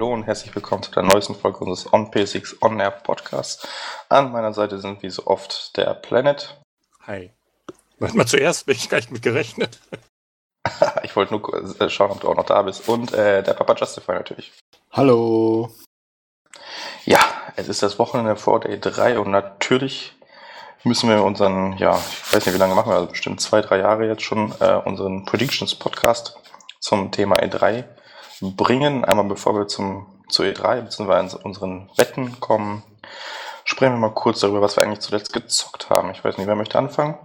hallo und herzlich willkommen zu der neuesten Folge unseres On-P6 On-Air Podcasts. An meiner Seite sind wie so oft der Planet. Hi. Warte mal zuerst, bin ich gar nicht mit gerechnet. ich wollte nur äh, schauen, ob du auch noch da bist. Und äh, der Papa Justify natürlich. Hallo. Ja, es ist das Wochenende vor Day 3 und natürlich müssen wir unseren, ja, ich weiß nicht, wie lange machen wir, also bestimmt zwei, drei Jahre jetzt schon, äh, unseren Predictions Podcast zum Thema E3 bringen. Einmal bevor wir zum, zu E3 bzw. unseren Wetten kommen, sprechen wir mal kurz darüber, was wir eigentlich zuletzt gezockt haben. Ich weiß nicht, wer möchte anfangen?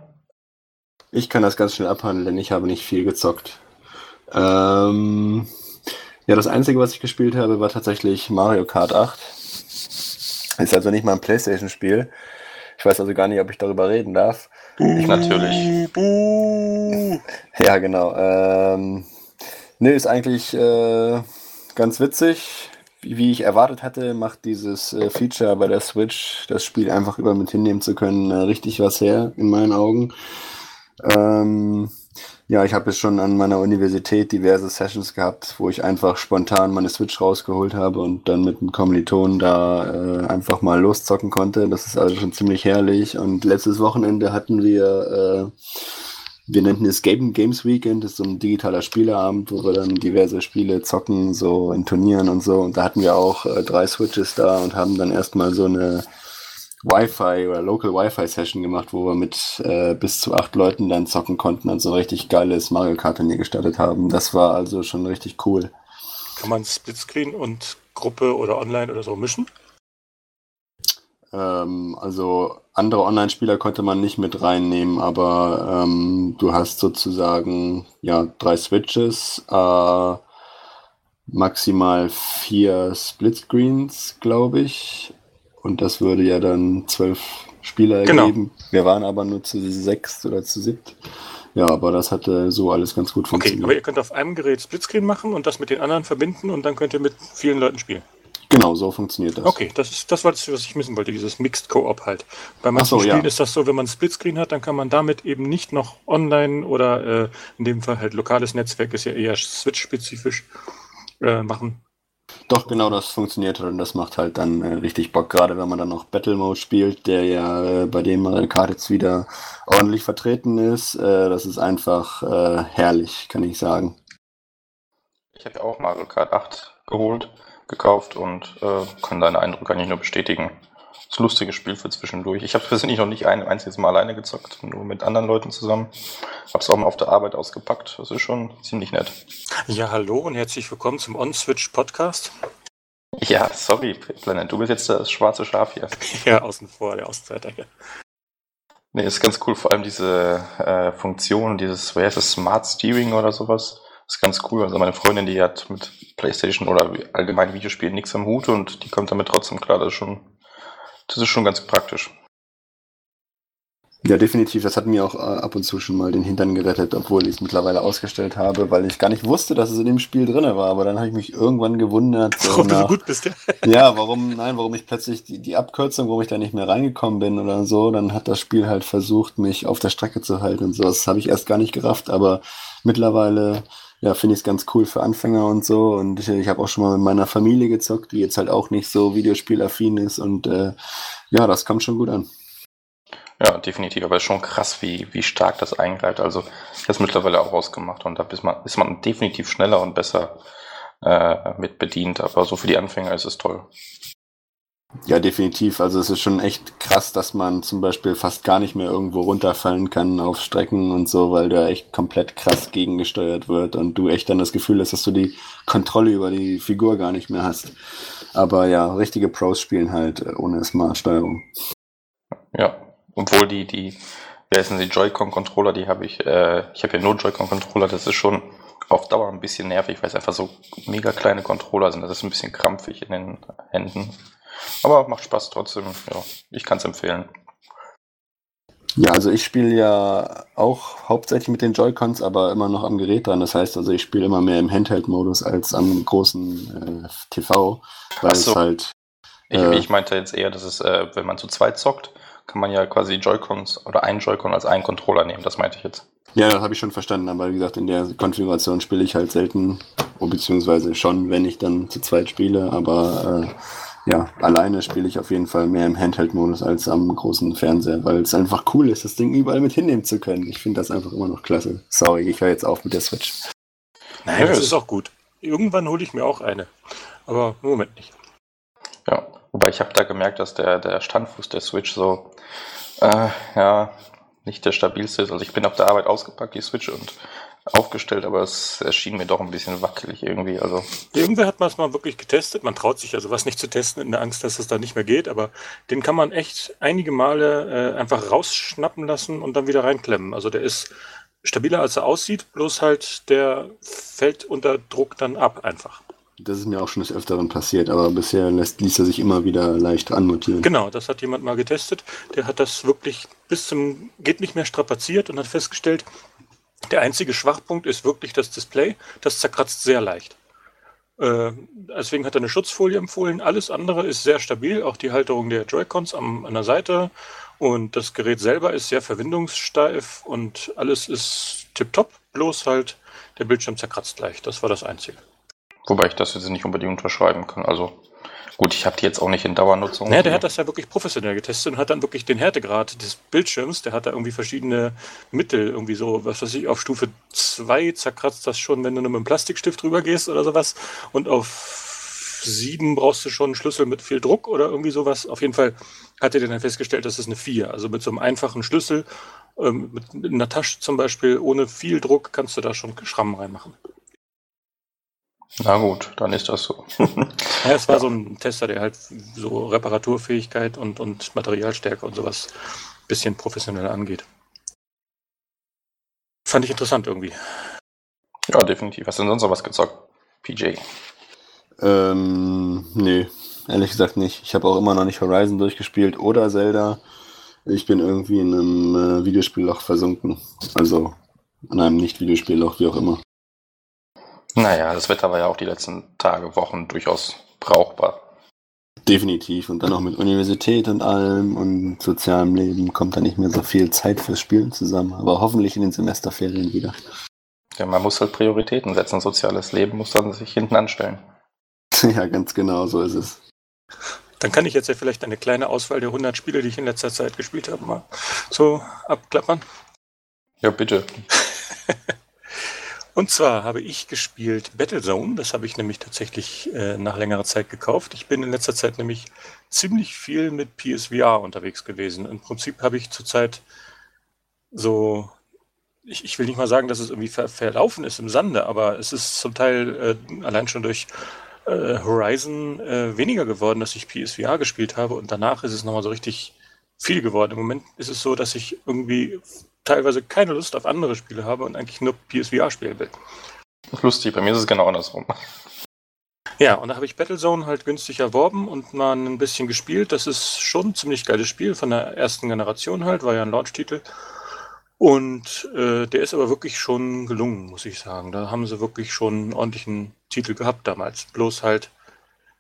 Ich kann das ganz schnell abhandeln, denn ich habe nicht viel gezockt. Ähm, ja, das Einzige, was ich gespielt habe, war tatsächlich Mario Kart 8. Ist also nicht mal ein Playstation-Spiel. Ich weiß also gar nicht, ob ich darüber reden darf. Ich natürlich. Ja, genau. Ähm, ne, ist eigentlich äh, ganz witzig. Wie, ich erwartet hatte, macht dieses äh, Feature bei der Switch, das Spiel einfach über mit hinnehmen zu können, äh, richtig was her, in meinen Augen. Ähm, ja, ich habe jetzt schon an meiner Universität diverse Sessions gehabt, wo ich einfach spontan meine Switch rausgeholt habe und dann mit einem Kommiliton da äh, einfach mal loszocken konnte. Das ist also schon ziemlich herrlich. Und letztes Wochenende hatten wir, äh, wir nannten es Game Games Weekend, das ist so ein digitaler Spieleabend, wo wir dann diverse Spiele zocken, so in Turnieren und so. Und da hatten wir auch äh, drei Switches da und haben dann erstmal so eine Wi-Fi oder Local Wi-Fi Session gemacht, wo wir mit äh, bis zu acht Leuten dann zocken konnten und so ein richtig geiles Mario Kart Turnier gestartet haben. Das war also schon richtig cool. Kann man Splitscreen und Gruppe oder online oder so mischen? Ähm, also andere Online-Spieler konnte man nicht mit reinnehmen, aber ähm, du hast sozusagen ja drei Switches, äh, maximal vier Splitscreens, glaube ich und das würde ja dann zwölf Spieler genau. ergeben. Wir waren aber nur zu sechs oder zu siebt. Ja, aber das hatte so alles ganz gut funktioniert. Okay, aber ihr könnt auf einem Gerät Splitscreen machen und das mit den anderen verbinden und dann könnt ihr mit vielen Leuten spielen. Genau, so funktioniert das. Okay, das, ist, das war das, was ich wissen wollte, dieses Mixed Co-op halt. Bei manchen so, Spielen ja. ist das so, wenn man Splitscreen hat, dann kann man damit eben nicht noch online oder äh, in dem Fall halt lokales Netzwerk, ist ja eher Switch-spezifisch, äh, machen. Doch, genau das funktioniert und das macht halt dann äh, richtig Bock, gerade wenn man dann noch Battle Mode spielt, der ja äh, bei dem Mario Kart jetzt wieder ordentlich vertreten ist. Äh, das ist einfach äh, herrlich, kann ich sagen. Ich habe ja auch Mario Kart 8 geholt, gekauft und äh, kann deine Eindrücke eigentlich nur bestätigen das lustige Spiel für zwischendurch. Ich habe persönlich noch nicht ein einziges Mal alleine gezockt, nur mit anderen Leuten zusammen. Habe es auch mal auf der Arbeit ausgepackt. Das ist schon ziemlich nett. Ja, hallo und herzlich willkommen zum On-Switch Podcast. Ja, sorry, Planet, du bist jetzt das schwarze Schaf hier. ja, außen vor, der Auszeiter hier. Nee, ist ganz cool, vor allem diese äh, Funktion, dieses, wer ist das, Smart Steering oder sowas. Ist ganz cool. Also meine Freundin, die hat mit Playstation oder allgemein Videospielen nichts am Hut und die kommt damit trotzdem klar. Das ist schon das ist schon ganz praktisch. Ja, definitiv. Das hat mir auch äh, ab und zu schon mal den Hintern gerettet, obwohl ich es mittlerweile ausgestellt habe, weil ich gar nicht wusste, dass es in dem Spiel drin war. Aber dann habe ich mich irgendwann gewundert. Warum nach, du so gut bist, ja. ja, warum, nein, warum ich plötzlich die, die Abkürzung, warum ich da nicht mehr reingekommen bin oder so, dann hat das Spiel halt versucht, mich auf der Strecke zu halten und so. Das habe ich erst gar nicht gerafft, aber mittlerweile ja, finde ich es ganz cool für Anfänger und so. Und ich, ich habe auch schon mal mit meiner Familie gezockt, die jetzt halt auch nicht so videospielaffin ist. Und äh, ja, das kommt schon gut an. Ja, definitiv. Aber es ist schon krass, wie, wie stark das eingreift. Also, ich habe es mittlerweile auch ausgemacht und da ist man, ist man definitiv schneller und besser äh, mit bedient. Aber so für die Anfänger ist es toll. Ja, definitiv. Also es ist schon echt krass, dass man zum Beispiel fast gar nicht mehr irgendwo runterfallen kann auf Strecken und so, weil da echt komplett krass gegengesteuert wird und du echt dann das Gefühl hast, dass du die Kontrolle über die Figur gar nicht mehr hast. Aber ja, richtige Pros spielen halt äh, ohne Smart-Steuerung. Ja, obwohl die, die, wer denn die Joy-Con-Controller, die habe ich, äh, ich habe ja nur Joy-Con-Controller, das ist schon auf Dauer ein bisschen nervig, weil es einfach so mega kleine Controller sind. Das ist ein bisschen krampfig in den Händen. Aber macht Spaß trotzdem. Ja, ich kann es empfehlen. Ja, also ich spiele ja auch hauptsächlich mit den Joy-Cons, aber immer noch am Gerät dran. Das heißt also, ich spiele immer mehr im Handheld-Modus als am großen äh, TV, weil so. es halt. Äh, ich, ich, meinte jetzt eher, dass es, äh, wenn man zu zweit zockt, kann man ja quasi Joy-Cons oder einen Joy-Con als einen Controller nehmen, das meinte ich jetzt. Ja, das habe ich schon verstanden, aber wie gesagt, in der Konfiguration spiele ich halt selten, beziehungsweise schon, wenn ich dann zu zweit spiele, aber äh, ja, alleine spiele ich auf jeden Fall mehr im Handheld-Modus als am großen Fernseher, weil es einfach cool ist, das Ding überall mit hinnehmen zu können. Ich finde das einfach immer noch klasse. Sorry, ich höre jetzt auf mit der Switch. Nein, das ist auch gut. Irgendwann hole ich mir auch eine, aber im Moment nicht. Ja, wobei ich habe da gemerkt, dass der, der Standfuß der Switch so, äh, ja, nicht der stabilste ist. Also ich bin auf der Arbeit ausgepackt, die Switch und aufgestellt, aber es erschien mir doch ein bisschen wackelig irgendwie. Also. Irgendwer hat es mal wirklich getestet. Man traut sich also was nicht zu testen in der Angst, dass es da nicht mehr geht, aber den kann man echt einige Male äh, einfach rausschnappen lassen und dann wieder reinklemmen. Also der ist stabiler als er aussieht, bloß halt der fällt unter Druck dann ab einfach. Das ist mir auch schon des Öfteren passiert, aber bisher lässt, ließ er sich immer wieder leicht anmutieren. Genau, das hat jemand mal getestet. Der hat das wirklich bis zum geht nicht mehr strapaziert und hat festgestellt, der einzige Schwachpunkt ist wirklich das Display. Das zerkratzt sehr leicht. Äh, deswegen hat er eine Schutzfolie empfohlen. Alles andere ist sehr stabil, auch die Halterung der Joy-Cons an der Seite. Und das Gerät selber ist sehr verwindungssteif und alles ist tipptopp, bloß halt der Bildschirm zerkratzt leicht. Das war das Einzige. Wobei ich das jetzt nicht unbedingt unterschreiben kann. Also gut, ich habe die jetzt auch nicht in Dauernutzung. Naja, der hat das ja wirklich professionell getestet und hat dann wirklich den Härtegrad des Bildschirms, der hat da irgendwie verschiedene Mittel, irgendwie so, was weiß ich, auf Stufe 2 zerkratzt das schon, wenn du nur mit einem Plastikstift drüber gehst oder sowas. Und auf 7 brauchst du schon einen Schlüssel mit viel Druck oder irgendwie sowas. Auf jeden Fall hat er dann festgestellt, das ist eine 4. Also mit so einem einfachen Schlüssel, ähm, mit einer Tasche zum Beispiel, ohne viel Druck, kannst du da schon Schrammen reinmachen. Na gut, dann ist das so. ja, es war ja. so ein Tester, der halt so Reparaturfähigkeit und, und Materialstärke und sowas ein bisschen professioneller angeht. Fand ich interessant irgendwie. Ja, definitiv. Hast du denn sonst noch was gezockt, PJ? Ähm, nee, ehrlich gesagt nicht. Ich habe auch immer noch nicht Horizon durchgespielt oder Zelda. Ich bin irgendwie in einem äh, Videospielloch versunken. Also in einem Nicht-Videospielloch, wie auch immer. Naja, das Wetter war ja auch die letzten Tage, Wochen durchaus brauchbar. Definitiv. Und dann auch mit Universität und allem und sozialem Leben kommt da nicht mehr so viel Zeit fürs Spielen zusammen. Aber hoffentlich in den Semesterferien wieder. Ja, man muss halt Prioritäten setzen. Soziales Leben muss dann sich hinten anstellen. ja, ganz genau, so ist es. Dann kann ich jetzt ja vielleicht eine kleine Auswahl der 100 Spiele, die ich in letzter Zeit gespielt habe, mal so abklappern. Ja, bitte. Und zwar habe ich gespielt Battlezone. Das habe ich nämlich tatsächlich äh, nach längerer Zeit gekauft. Ich bin in letzter Zeit nämlich ziemlich viel mit PSVR unterwegs gewesen. Im Prinzip habe ich zurzeit so, ich, ich will nicht mal sagen, dass es irgendwie ver verlaufen ist im Sande, aber es ist zum Teil äh, allein schon durch äh, Horizon äh, weniger geworden, dass ich PSVR gespielt habe. Und danach ist es nochmal so richtig viel geworden. Im Moment ist es so, dass ich irgendwie teilweise keine Lust auf andere Spiele habe und eigentlich nur PSVR spielen will. Lustig, bei mir ist es genau andersrum. Ja, und da habe ich Battlezone halt günstig erworben und mal ein bisschen gespielt. Das ist schon ein ziemlich geiles Spiel von der ersten Generation halt, war ja ein Launch-Titel. Und äh, der ist aber wirklich schon gelungen, muss ich sagen. Da haben sie wirklich schon einen ordentlichen Titel gehabt damals. Bloß halt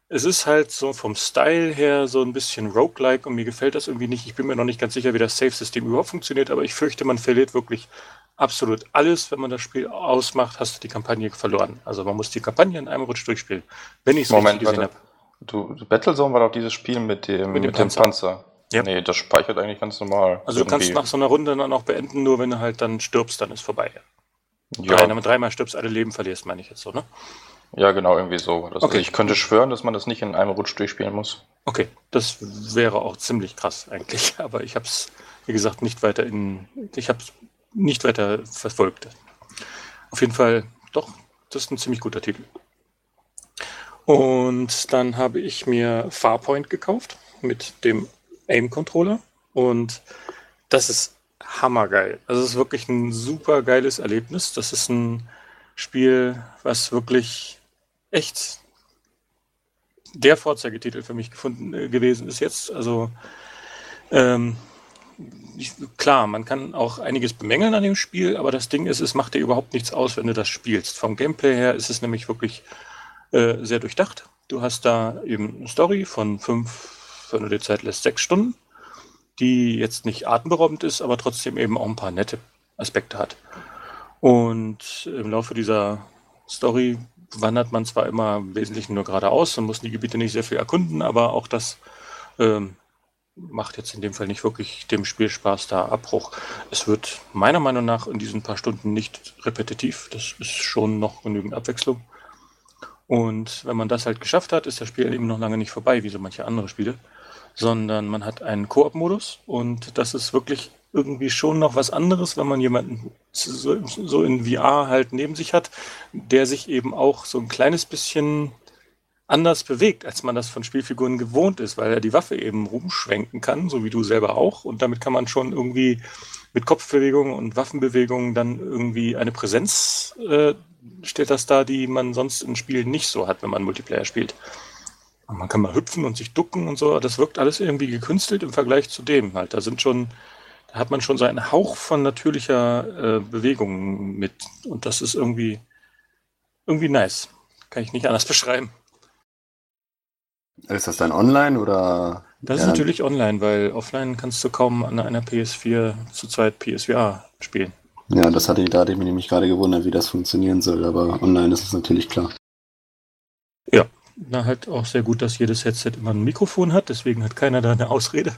es ist halt so vom Style her so ein bisschen roguelike und mir gefällt das irgendwie nicht. Ich bin mir noch nicht ganz sicher, wie das Save-System überhaupt funktioniert, aber ich fürchte, man verliert wirklich absolut alles. Wenn man das Spiel ausmacht, hast du die Kampagne verloren. Also man muss die Kampagne in einem Rutsch durchspielen, wenn ich es richtig gesehen habe. Du, Battlezone war doch dieses Spiel mit dem, mit dem, mit Panzer. dem Panzer. Ja. Nee, das speichert eigentlich ganz normal. Also irgendwie. du kannst nach so einer Runde dann auch beenden, nur wenn du halt dann stirbst, dann ist vorbei. Ja. Wenn du dreimal stirbst, alle Leben verlierst, meine ich jetzt so, ne? Ja, genau, irgendwie so. Das, okay. Ich könnte schwören, dass man das nicht in einem Rutsch durchspielen muss. Okay, das wäre auch ziemlich krass eigentlich, aber ich habe es, wie gesagt, nicht weiter in, ich habe nicht weiter verfolgt. Auf jeden Fall, doch, das ist ein ziemlich guter Titel. Und dann habe ich mir Farpoint gekauft mit dem Aim-Controller und das ist hammergeil. Also es ist wirklich ein super geiles Erlebnis. Das ist ein Spiel, was wirklich echt der Vorzeigetitel für mich gefunden äh, gewesen ist jetzt. Also ähm, ich, klar, man kann auch einiges bemängeln an dem Spiel, aber das Ding ist, es macht dir überhaupt nichts aus, wenn du das spielst. Vom Gameplay her ist es nämlich wirklich äh, sehr durchdacht. Du hast da eben eine Story von fünf, wenn du dir Zeit lässt, sechs Stunden. die jetzt nicht atemberaubend ist, aber trotzdem eben auch ein paar nette Aspekte hat. Und im Laufe dieser Story wandert man zwar immer im Wesentlichen nur geradeaus und muss die Gebiete nicht sehr viel erkunden, aber auch das ähm, macht jetzt in dem Fall nicht wirklich dem Spielspaß da Abbruch. Es wird meiner Meinung nach in diesen paar Stunden nicht repetitiv. Das ist schon noch genügend Abwechslung. Und wenn man das halt geschafft hat, ist das Spiel eben noch lange nicht vorbei, wie so manche andere Spiele, sondern man hat einen Koop-Modus und das ist wirklich irgendwie schon noch was anderes, wenn man jemanden so, so in VR halt neben sich hat, der sich eben auch so ein kleines bisschen anders bewegt, als man das von Spielfiguren gewohnt ist, weil er die Waffe eben rumschwenken kann, so wie du selber auch. Und damit kann man schon irgendwie mit Kopfbewegungen und Waffenbewegungen dann irgendwie eine Präsenz äh, stellt das da, die man sonst in Spielen nicht so hat, wenn man Multiplayer spielt. Und man kann mal hüpfen und sich ducken und so. Das wirkt alles irgendwie gekünstelt im Vergleich zu dem halt. Da sind schon, hat man schon so einen Hauch von natürlicher äh, Bewegung mit. Und das ist irgendwie, irgendwie nice. Kann ich nicht anders beschreiben. Ist das dann online oder? Das ist natürlich online, weil offline kannst du kaum an einer PS4 zu zweit PSVR spielen. Ja, das hatte ich, da hatte ich mich nämlich gerade gewundert, wie das funktionieren soll, aber online ist es natürlich klar. Ja, na halt auch sehr gut, dass jedes Headset immer ein Mikrofon hat, deswegen hat keiner da eine Ausrede.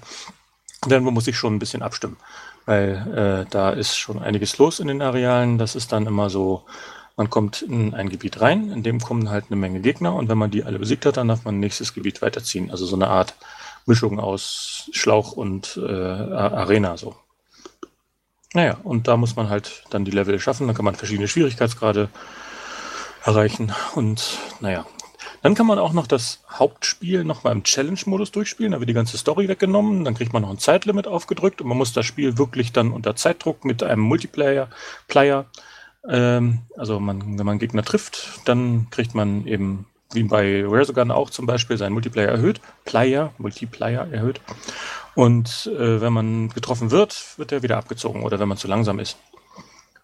Denn man muss sich schon ein bisschen abstimmen, weil äh, da ist schon einiges los in den Arealen. Das ist dann immer so, man kommt in ein Gebiet rein, in dem kommen halt eine Menge Gegner und wenn man die alle besiegt hat, dann darf man nächstes Gebiet weiterziehen. Also so eine Art Mischung aus Schlauch und äh, Arena so. Naja, und da muss man halt dann die Level schaffen, dann kann man verschiedene Schwierigkeitsgrade erreichen und naja. Dann kann man auch noch das Hauptspiel noch mal im Challenge-Modus durchspielen, da wird die ganze Story weggenommen, dann kriegt man noch ein Zeitlimit aufgedrückt und man muss das Spiel wirklich dann unter Zeitdruck mit einem Multiplayer Player ähm, also man, wenn man Gegner trifft, dann kriegt man eben, wie bei Resogun auch zum Beispiel, seinen Multiplayer erhöht. Player, Multiplayer erhöht. Und äh, wenn man getroffen wird, wird er wieder abgezogen oder wenn man zu langsam ist.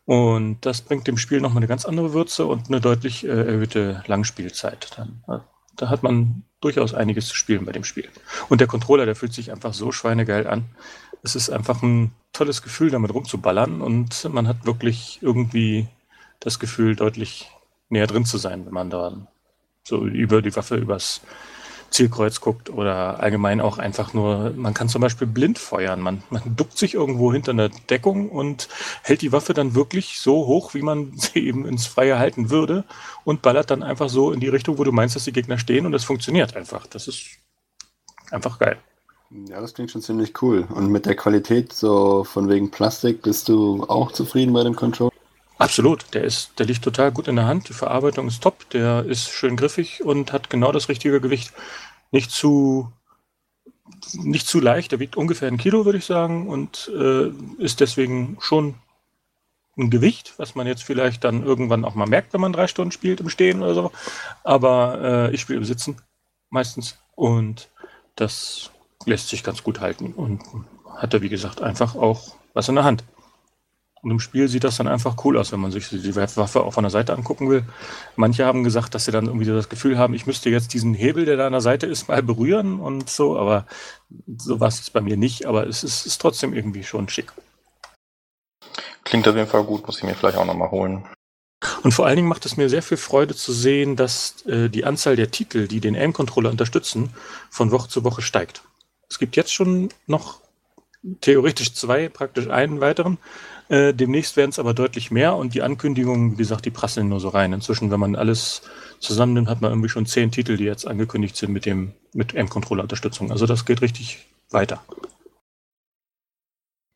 Und das bringt dem Spiel nochmal eine ganz andere Würze und eine deutlich äh, erhöhte Langspielzeit. Dann, äh, da hat man durchaus einiges zu spielen bei dem Spiel. Und der Controller, der fühlt sich einfach so schweinegeil an. Es ist einfach ein tolles Gefühl, damit rumzuballern und man hat wirklich irgendwie das Gefühl, deutlich näher drin zu sein, wenn man da so über die Waffe übers Zielkreuz guckt oder allgemein auch einfach nur, man kann zum Beispiel blind feuern. Man, man duckt sich irgendwo hinter einer Deckung und hält die Waffe dann wirklich so hoch, wie man sie eben ins Freie halten würde und ballert dann einfach so in die Richtung, wo du meinst, dass die Gegner stehen und es funktioniert einfach. Das ist einfach geil. Ja, das klingt schon ziemlich cool. Und mit der Qualität, so von wegen Plastik, bist du auch zufrieden bei dem Controller? Absolut, der ist, der liegt total gut in der Hand. Die Verarbeitung ist top, der ist schön griffig und hat genau das richtige Gewicht. Nicht zu, nicht zu leicht, der wiegt ungefähr ein Kilo, würde ich sagen, und äh, ist deswegen schon ein Gewicht, was man jetzt vielleicht dann irgendwann auch mal merkt, wenn man drei Stunden spielt im Stehen oder so. Aber äh, ich spiele im Sitzen meistens und das lässt sich ganz gut halten und hat er, wie gesagt, einfach auch was in der Hand. Und im Spiel sieht das dann einfach cool aus, wenn man sich die Waffe auch von der Seite angucken will. Manche haben gesagt, dass sie dann irgendwie das Gefühl haben, ich müsste jetzt diesen Hebel, der da an der Seite ist, mal berühren und so, aber so war es bei mir nicht, aber es ist, ist trotzdem irgendwie schon schick. Klingt auf jeden Fall gut, muss ich mir vielleicht auch nochmal holen. Und vor allen Dingen macht es mir sehr viel Freude zu sehen, dass äh, die Anzahl der Titel, die den Aim-Controller unterstützen, von Woche zu Woche steigt. Es gibt jetzt schon noch theoretisch zwei, praktisch einen weiteren. Äh, demnächst werden es aber deutlich mehr und die Ankündigungen, wie gesagt, die prasseln nur so rein. Inzwischen, wenn man alles zusammennimmt, hat man irgendwie schon zehn Titel, die jetzt angekündigt sind mit dem mit M-Controller-Unterstützung. Also das geht richtig weiter.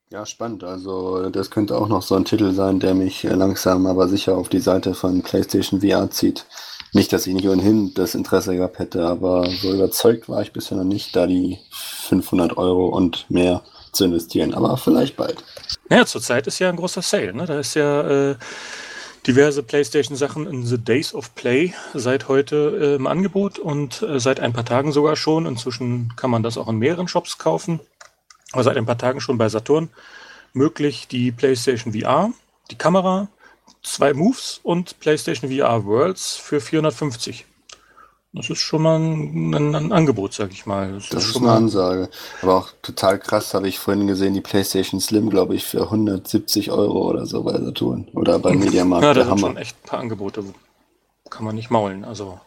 Ja, spannend. Also das könnte auch noch so ein Titel sein, der mich langsam aber sicher auf die Seite von PlayStation VR zieht. Nicht, dass ich nicht ohnehin das Interesse gehabt hätte, aber so überzeugt war ich bisher noch nicht, da die 500 Euro und mehr zu investieren. Aber vielleicht bald. Naja, zurzeit ist ja ein großer Sale. Ne? Da ist ja äh, diverse PlayStation-Sachen in The Days of Play seit heute äh, im Angebot und äh, seit ein paar Tagen sogar schon. Inzwischen kann man das auch in mehreren Shops kaufen aber seit ein paar Tagen schon bei Saturn möglich die PlayStation VR, die Kamera, zwei Moves und PlayStation VR Worlds für 450. Das ist schon mal ein, ein, ein Angebot, sag ich mal. Das, das ist, ist eine Ansage. Aber auch total krass habe ich vorhin gesehen, die PlayStation Slim, glaube ich, für 170 Euro oder so bei Saturn. Oder bei Mediamarkt. Ja, da sind schon echt ein paar Angebote. Kann man nicht maulen. Also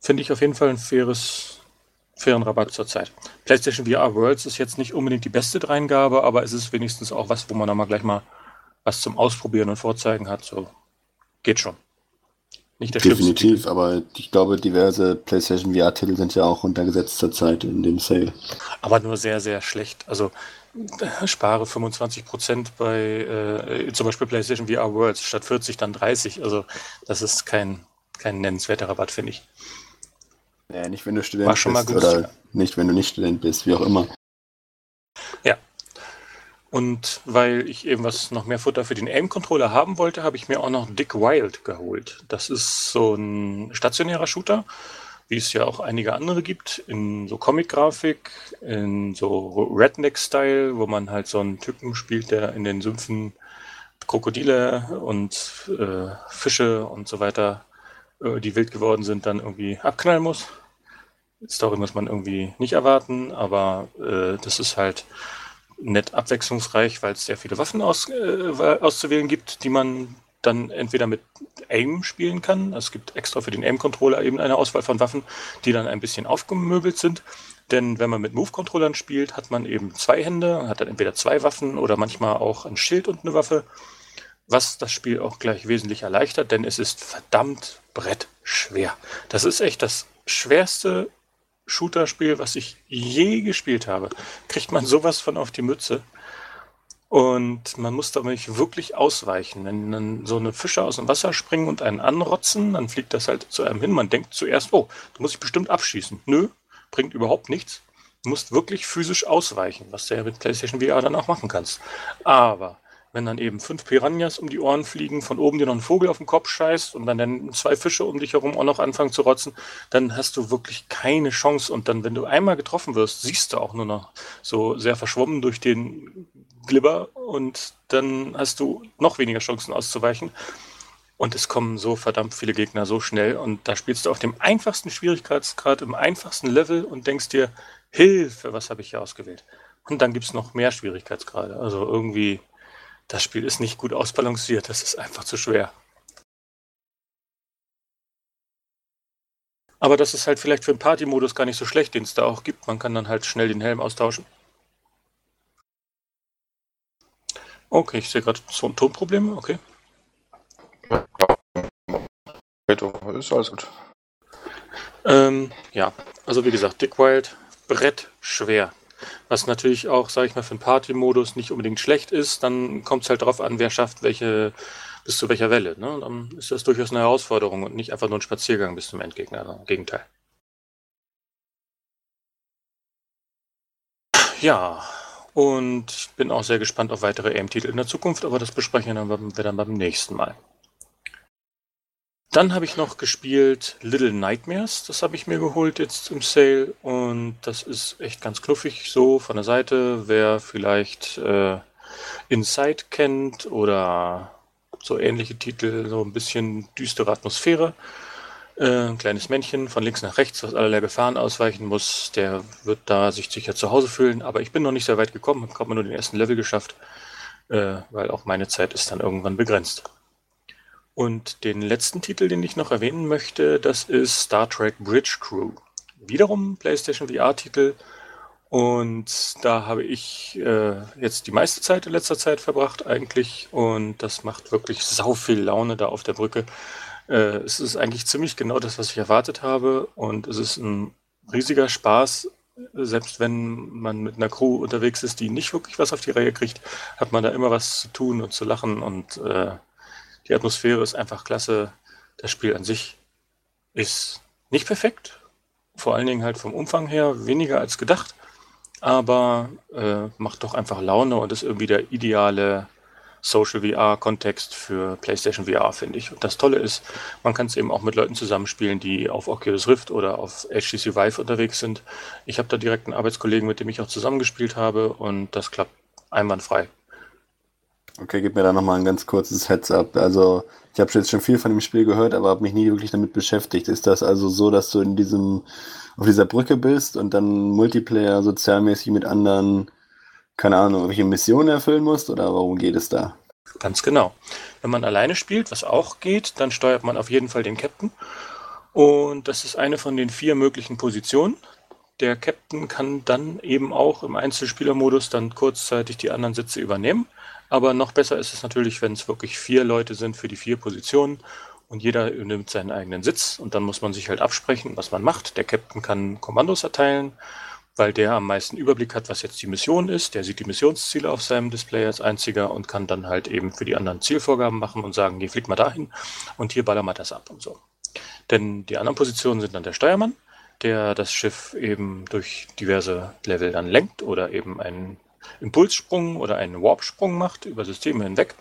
finde ich auf jeden Fall ein faires, fairen Rabatt zurzeit. PlayStation VR Worlds ist jetzt nicht unbedingt die beste Dreingabe, aber es ist wenigstens auch was, wo man dann mal gleich mal was zum Ausprobieren und Vorzeigen hat. So geht schon. Nicht der Definitiv, aber ich glaube, diverse PlayStation VR-Titel sind ja auch runtergesetzt zurzeit in dem Sale. Aber nur sehr, sehr schlecht. Also spare 25% bei äh, zum Beispiel PlayStation VR Worlds statt 40 dann 30. Also das ist kein, kein nennenswerter Rabatt, finde ich. Ja, nicht wenn du Student bist oder nicht wenn du nicht Student bist, wie auch immer. Ja, und weil ich eben was noch mehr Futter für den Aim-Controller haben wollte, habe ich mir auch noch Dick Wild geholt. Das ist so ein stationärer Shooter, wie es ja auch einige andere gibt, in so Comic-Grafik, in so Redneck-Style, wo man halt so einen Typen spielt, der in den Sümpfen Krokodile und äh, Fische und so weiter, äh, die wild geworden sind, dann irgendwie abknallen muss. Story muss man irgendwie nicht erwarten, aber äh, das ist halt nett abwechslungsreich, weil es sehr viele Waffen aus, äh, auszuwählen gibt, die man dann entweder mit Aim spielen kann. Es gibt extra für den Aim-Controller eben eine Auswahl von Waffen, die dann ein bisschen aufgemöbelt sind. Denn wenn man mit Move-Controllern spielt, hat man eben zwei Hände, hat dann entweder zwei Waffen oder manchmal auch ein Schild und eine Waffe, was das Spiel auch gleich wesentlich erleichtert, denn es ist verdammt brettschwer. Das ist echt das schwerste Shooter-Spiel, was ich je gespielt habe, kriegt man sowas von auf die Mütze. Und man muss da wirklich ausweichen. Wenn dann so eine Fische aus dem Wasser springen und einen anrotzen, dann fliegt das halt zu einem hin. Man denkt zuerst, oh, da muss ich bestimmt abschießen. Nö, bringt überhaupt nichts. Du musst wirklich physisch ausweichen, was du ja mit PlayStation VR dann auch machen kannst. Aber wenn dann eben fünf Piranhas um die Ohren fliegen, von oben dir noch ein Vogel auf den Kopf scheißt und dann, zwei Fische um dich herum auch noch anfangen zu rotzen, dann hast du wirklich keine Chance. Und dann, wenn du einmal getroffen wirst, siehst du auch nur noch so sehr verschwommen durch den Glibber und dann hast du noch weniger Chancen auszuweichen. Und es kommen so verdammt viele Gegner so schnell und da spielst du auf dem einfachsten Schwierigkeitsgrad, im einfachsten Level und denkst dir, Hilfe, was habe ich hier ausgewählt? Und dann gibt es noch mehr Schwierigkeitsgrade. Also irgendwie das Spiel ist nicht gut ausbalanciert, das ist einfach zu schwer. Aber das ist halt vielleicht für den Party-Modus gar nicht so schlecht, den es da auch gibt. Man kann dann halt schnell den Helm austauschen. Okay, ich sehe gerade so ein Tonproblem. Okay. Ist alles gut. Ähm, ja, also wie gesagt, Dick Wild, Brett schwer. Was natürlich auch, sage ich mal, für einen Party-Modus nicht unbedingt schlecht ist. Dann kommt es halt darauf an, wer schafft welche bis zu welcher Welle. Ne? Dann ist das durchaus eine Herausforderung und nicht einfach nur ein Spaziergang bis zum Endgegner. Also Im Gegenteil. Ja, und ich bin auch sehr gespannt auf weitere EM-Titel in der Zukunft, aber das besprechen wir dann beim nächsten Mal. Dann habe ich noch gespielt Little Nightmares. Das habe ich mir geholt jetzt im Sale. Und das ist echt ganz knuffig so von der Seite. Wer vielleicht äh, Inside kennt oder so ähnliche Titel, so ein bisschen düstere Atmosphäre. Äh, ein kleines Männchen von links nach rechts, was allerlei Gefahren ausweichen muss, der wird da sich sicher zu Hause fühlen. Aber ich bin noch nicht sehr weit gekommen, habe gerade nur den ersten Level geschafft, äh, weil auch meine Zeit ist dann irgendwann begrenzt. Und den letzten Titel, den ich noch erwähnen möchte, das ist Star Trek Bridge Crew. Wiederum PlayStation VR-Titel. Und da habe ich äh, jetzt die meiste Zeit in letzter Zeit verbracht eigentlich. Und das macht wirklich sau viel Laune da auf der Brücke. Äh, es ist eigentlich ziemlich genau das, was ich erwartet habe. Und es ist ein riesiger Spaß. Selbst wenn man mit einer Crew unterwegs ist, die nicht wirklich was auf die Reihe kriegt, hat man da immer was zu tun und zu lachen und äh, die Atmosphäre ist einfach klasse. Das Spiel an sich ist nicht perfekt. Vor allen Dingen halt vom Umfang her weniger als gedacht. Aber äh, macht doch einfach Laune und ist irgendwie der ideale Social VR-Kontext für PlayStation VR, finde ich. Und das Tolle ist, man kann es eben auch mit Leuten zusammenspielen, die auf Oculus Rift oder auf HTC Vive unterwegs sind. Ich habe da direkt einen Arbeitskollegen, mit dem ich auch zusammengespielt habe und das klappt einwandfrei. Okay, gib mir da nochmal ein ganz kurzes Heads-up. Also, ich habe jetzt schon viel von dem Spiel gehört, aber habe mich nie wirklich damit beschäftigt. Ist das also so, dass du in diesem, auf dieser Brücke bist und dann Multiplayer sozialmäßig mit anderen, keine Ahnung, welche Missionen erfüllen musst oder worum geht es da? Ganz genau. Wenn man alleine spielt, was auch geht, dann steuert man auf jeden Fall den Captain. Und das ist eine von den vier möglichen Positionen. Der Captain kann dann eben auch im Einzelspielermodus dann kurzzeitig die anderen Sitze übernehmen. Aber noch besser ist es natürlich, wenn es wirklich vier Leute sind für die vier Positionen und jeder nimmt seinen eigenen Sitz und dann muss man sich halt absprechen, was man macht. Der Captain kann Kommandos erteilen, weil der am meisten Überblick hat, was jetzt die Mission ist. Der sieht die Missionsziele auf seinem Display als einziger und kann dann halt eben für die anderen Zielvorgaben machen und sagen, hier fliegt mal dahin und hier ballern wir das ab und so. Denn die anderen Positionen sind dann der Steuermann, der das Schiff eben durch diverse Level dann lenkt oder eben einen Impulssprung oder einen Warpsprung macht über Systeme hinweg.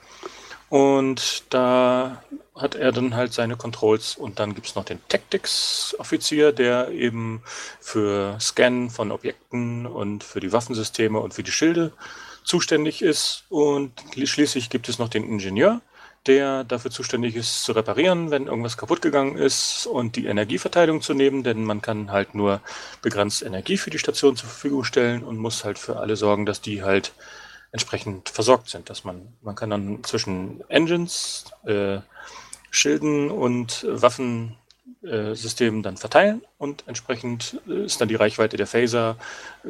Und da hat er dann halt seine Controls und dann gibt es noch den Tactics-Offizier, der eben für Scan von Objekten und für die Waffensysteme und für die Schilde zuständig ist. Und schließlich gibt es noch den Ingenieur, der dafür zuständig ist, zu reparieren, wenn irgendwas kaputt gegangen ist und die Energieverteilung zu nehmen, denn man kann halt nur begrenzt Energie für die Station zur Verfügung stellen und muss halt für alle sorgen, dass die halt entsprechend versorgt sind, dass man, man kann dann zwischen Engines, äh, Schilden und Waffensystemen äh, dann verteilen und entsprechend ist dann die Reichweite der Phaser,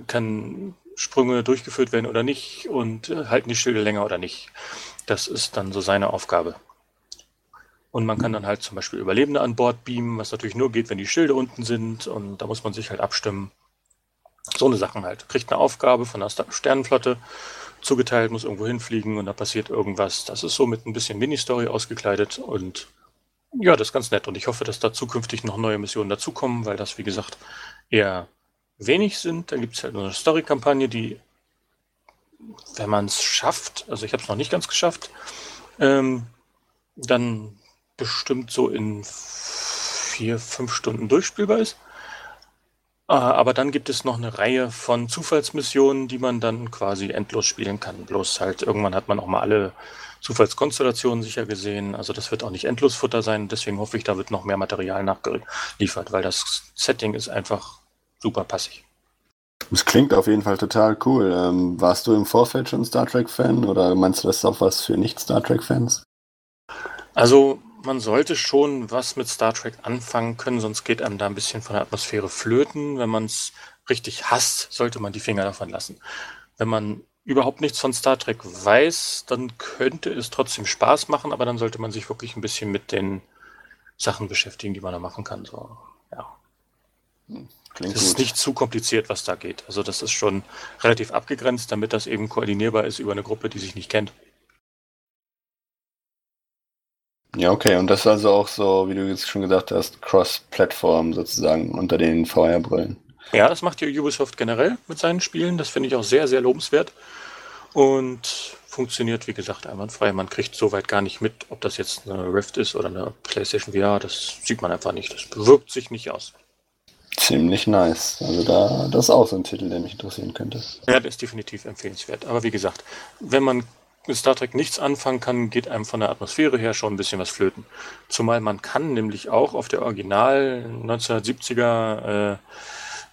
kann Sprünge durchgeführt werden oder nicht und äh, halten die Schilde länger oder nicht. Das ist dann so seine Aufgabe. Und man kann dann halt zum Beispiel Überlebende an Bord beamen, was natürlich nur geht, wenn die Schilde unten sind. Und da muss man sich halt abstimmen. So eine Sachen halt. Kriegt eine Aufgabe von der Sternenflotte zugeteilt, muss irgendwo hinfliegen und da passiert irgendwas. Das ist so mit ein bisschen Mini-Story ausgekleidet und ja, das ist ganz nett. Und ich hoffe, dass da zukünftig noch neue Missionen dazukommen, weil das, wie gesagt, eher wenig sind. Dann gibt es halt nur eine Story-Kampagne, die wenn man es schafft, also ich habe es noch nicht ganz geschafft, ähm, dann bestimmt so in vier, fünf Stunden durchspielbar ist. Äh, aber dann gibt es noch eine Reihe von Zufallsmissionen, die man dann quasi endlos spielen kann. Bloß halt irgendwann hat man auch mal alle Zufallskonstellationen sicher gesehen. Also das wird auch nicht Endlosfutter sein. Deswegen hoffe ich, da wird noch mehr Material nachgeliefert, weil das Setting ist einfach super passig. Das klingt auf jeden Fall total cool. Ähm, warst du im Vorfeld schon Star Trek-Fan oder meinst du, das ist auch was für Nicht-Star Trek-Fans? Also, man sollte schon was mit Star Trek anfangen können, sonst geht einem da ein bisschen von der Atmosphäre flöten. Wenn man es richtig hasst, sollte man die Finger davon lassen. Wenn man überhaupt nichts von Star Trek weiß, dann könnte es trotzdem Spaß machen, aber dann sollte man sich wirklich ein bisschen mit den Sachen beschäftigen, die man da machen kann. So, ja. Klingt das gut. ist nicht zu kompliziert, was da geht. Also das ist schon relativ abgegrenzt, damit das eben koordinierbar ist über eine Gruppe, die sich nicht kennt. Ja, okay. Und das ist also auch so, wie du jetzt schon gesagt hast, Cross-Plattform sozusagen unter den VR-Brillen. Ja, das macht ja Ubisoft generell mit seinen Spielen. Das finde ich auch sehr, sehr lobenswert. Und funktioniert, wie gesagt, einwandfrei. Man kriegt soweit gar nicht mit, ob das jetzt eine Rift ist oder eine PlayStation VR. Das sieht man einfach nicht. Das bewirkt sich nicht aus. Ziemlich nice. Also da, das ist auch so ein Titel, der mich interessieren könnte. Ja, der ist definitiv empfehlenswert. Aber wie gesagt, wenn man mit Star Trek nichts anfangen kann, geht einem von der Atmosphäre her schon ein bisschen was flöten. Zumal man kann nämlich auch auf der Original 1970er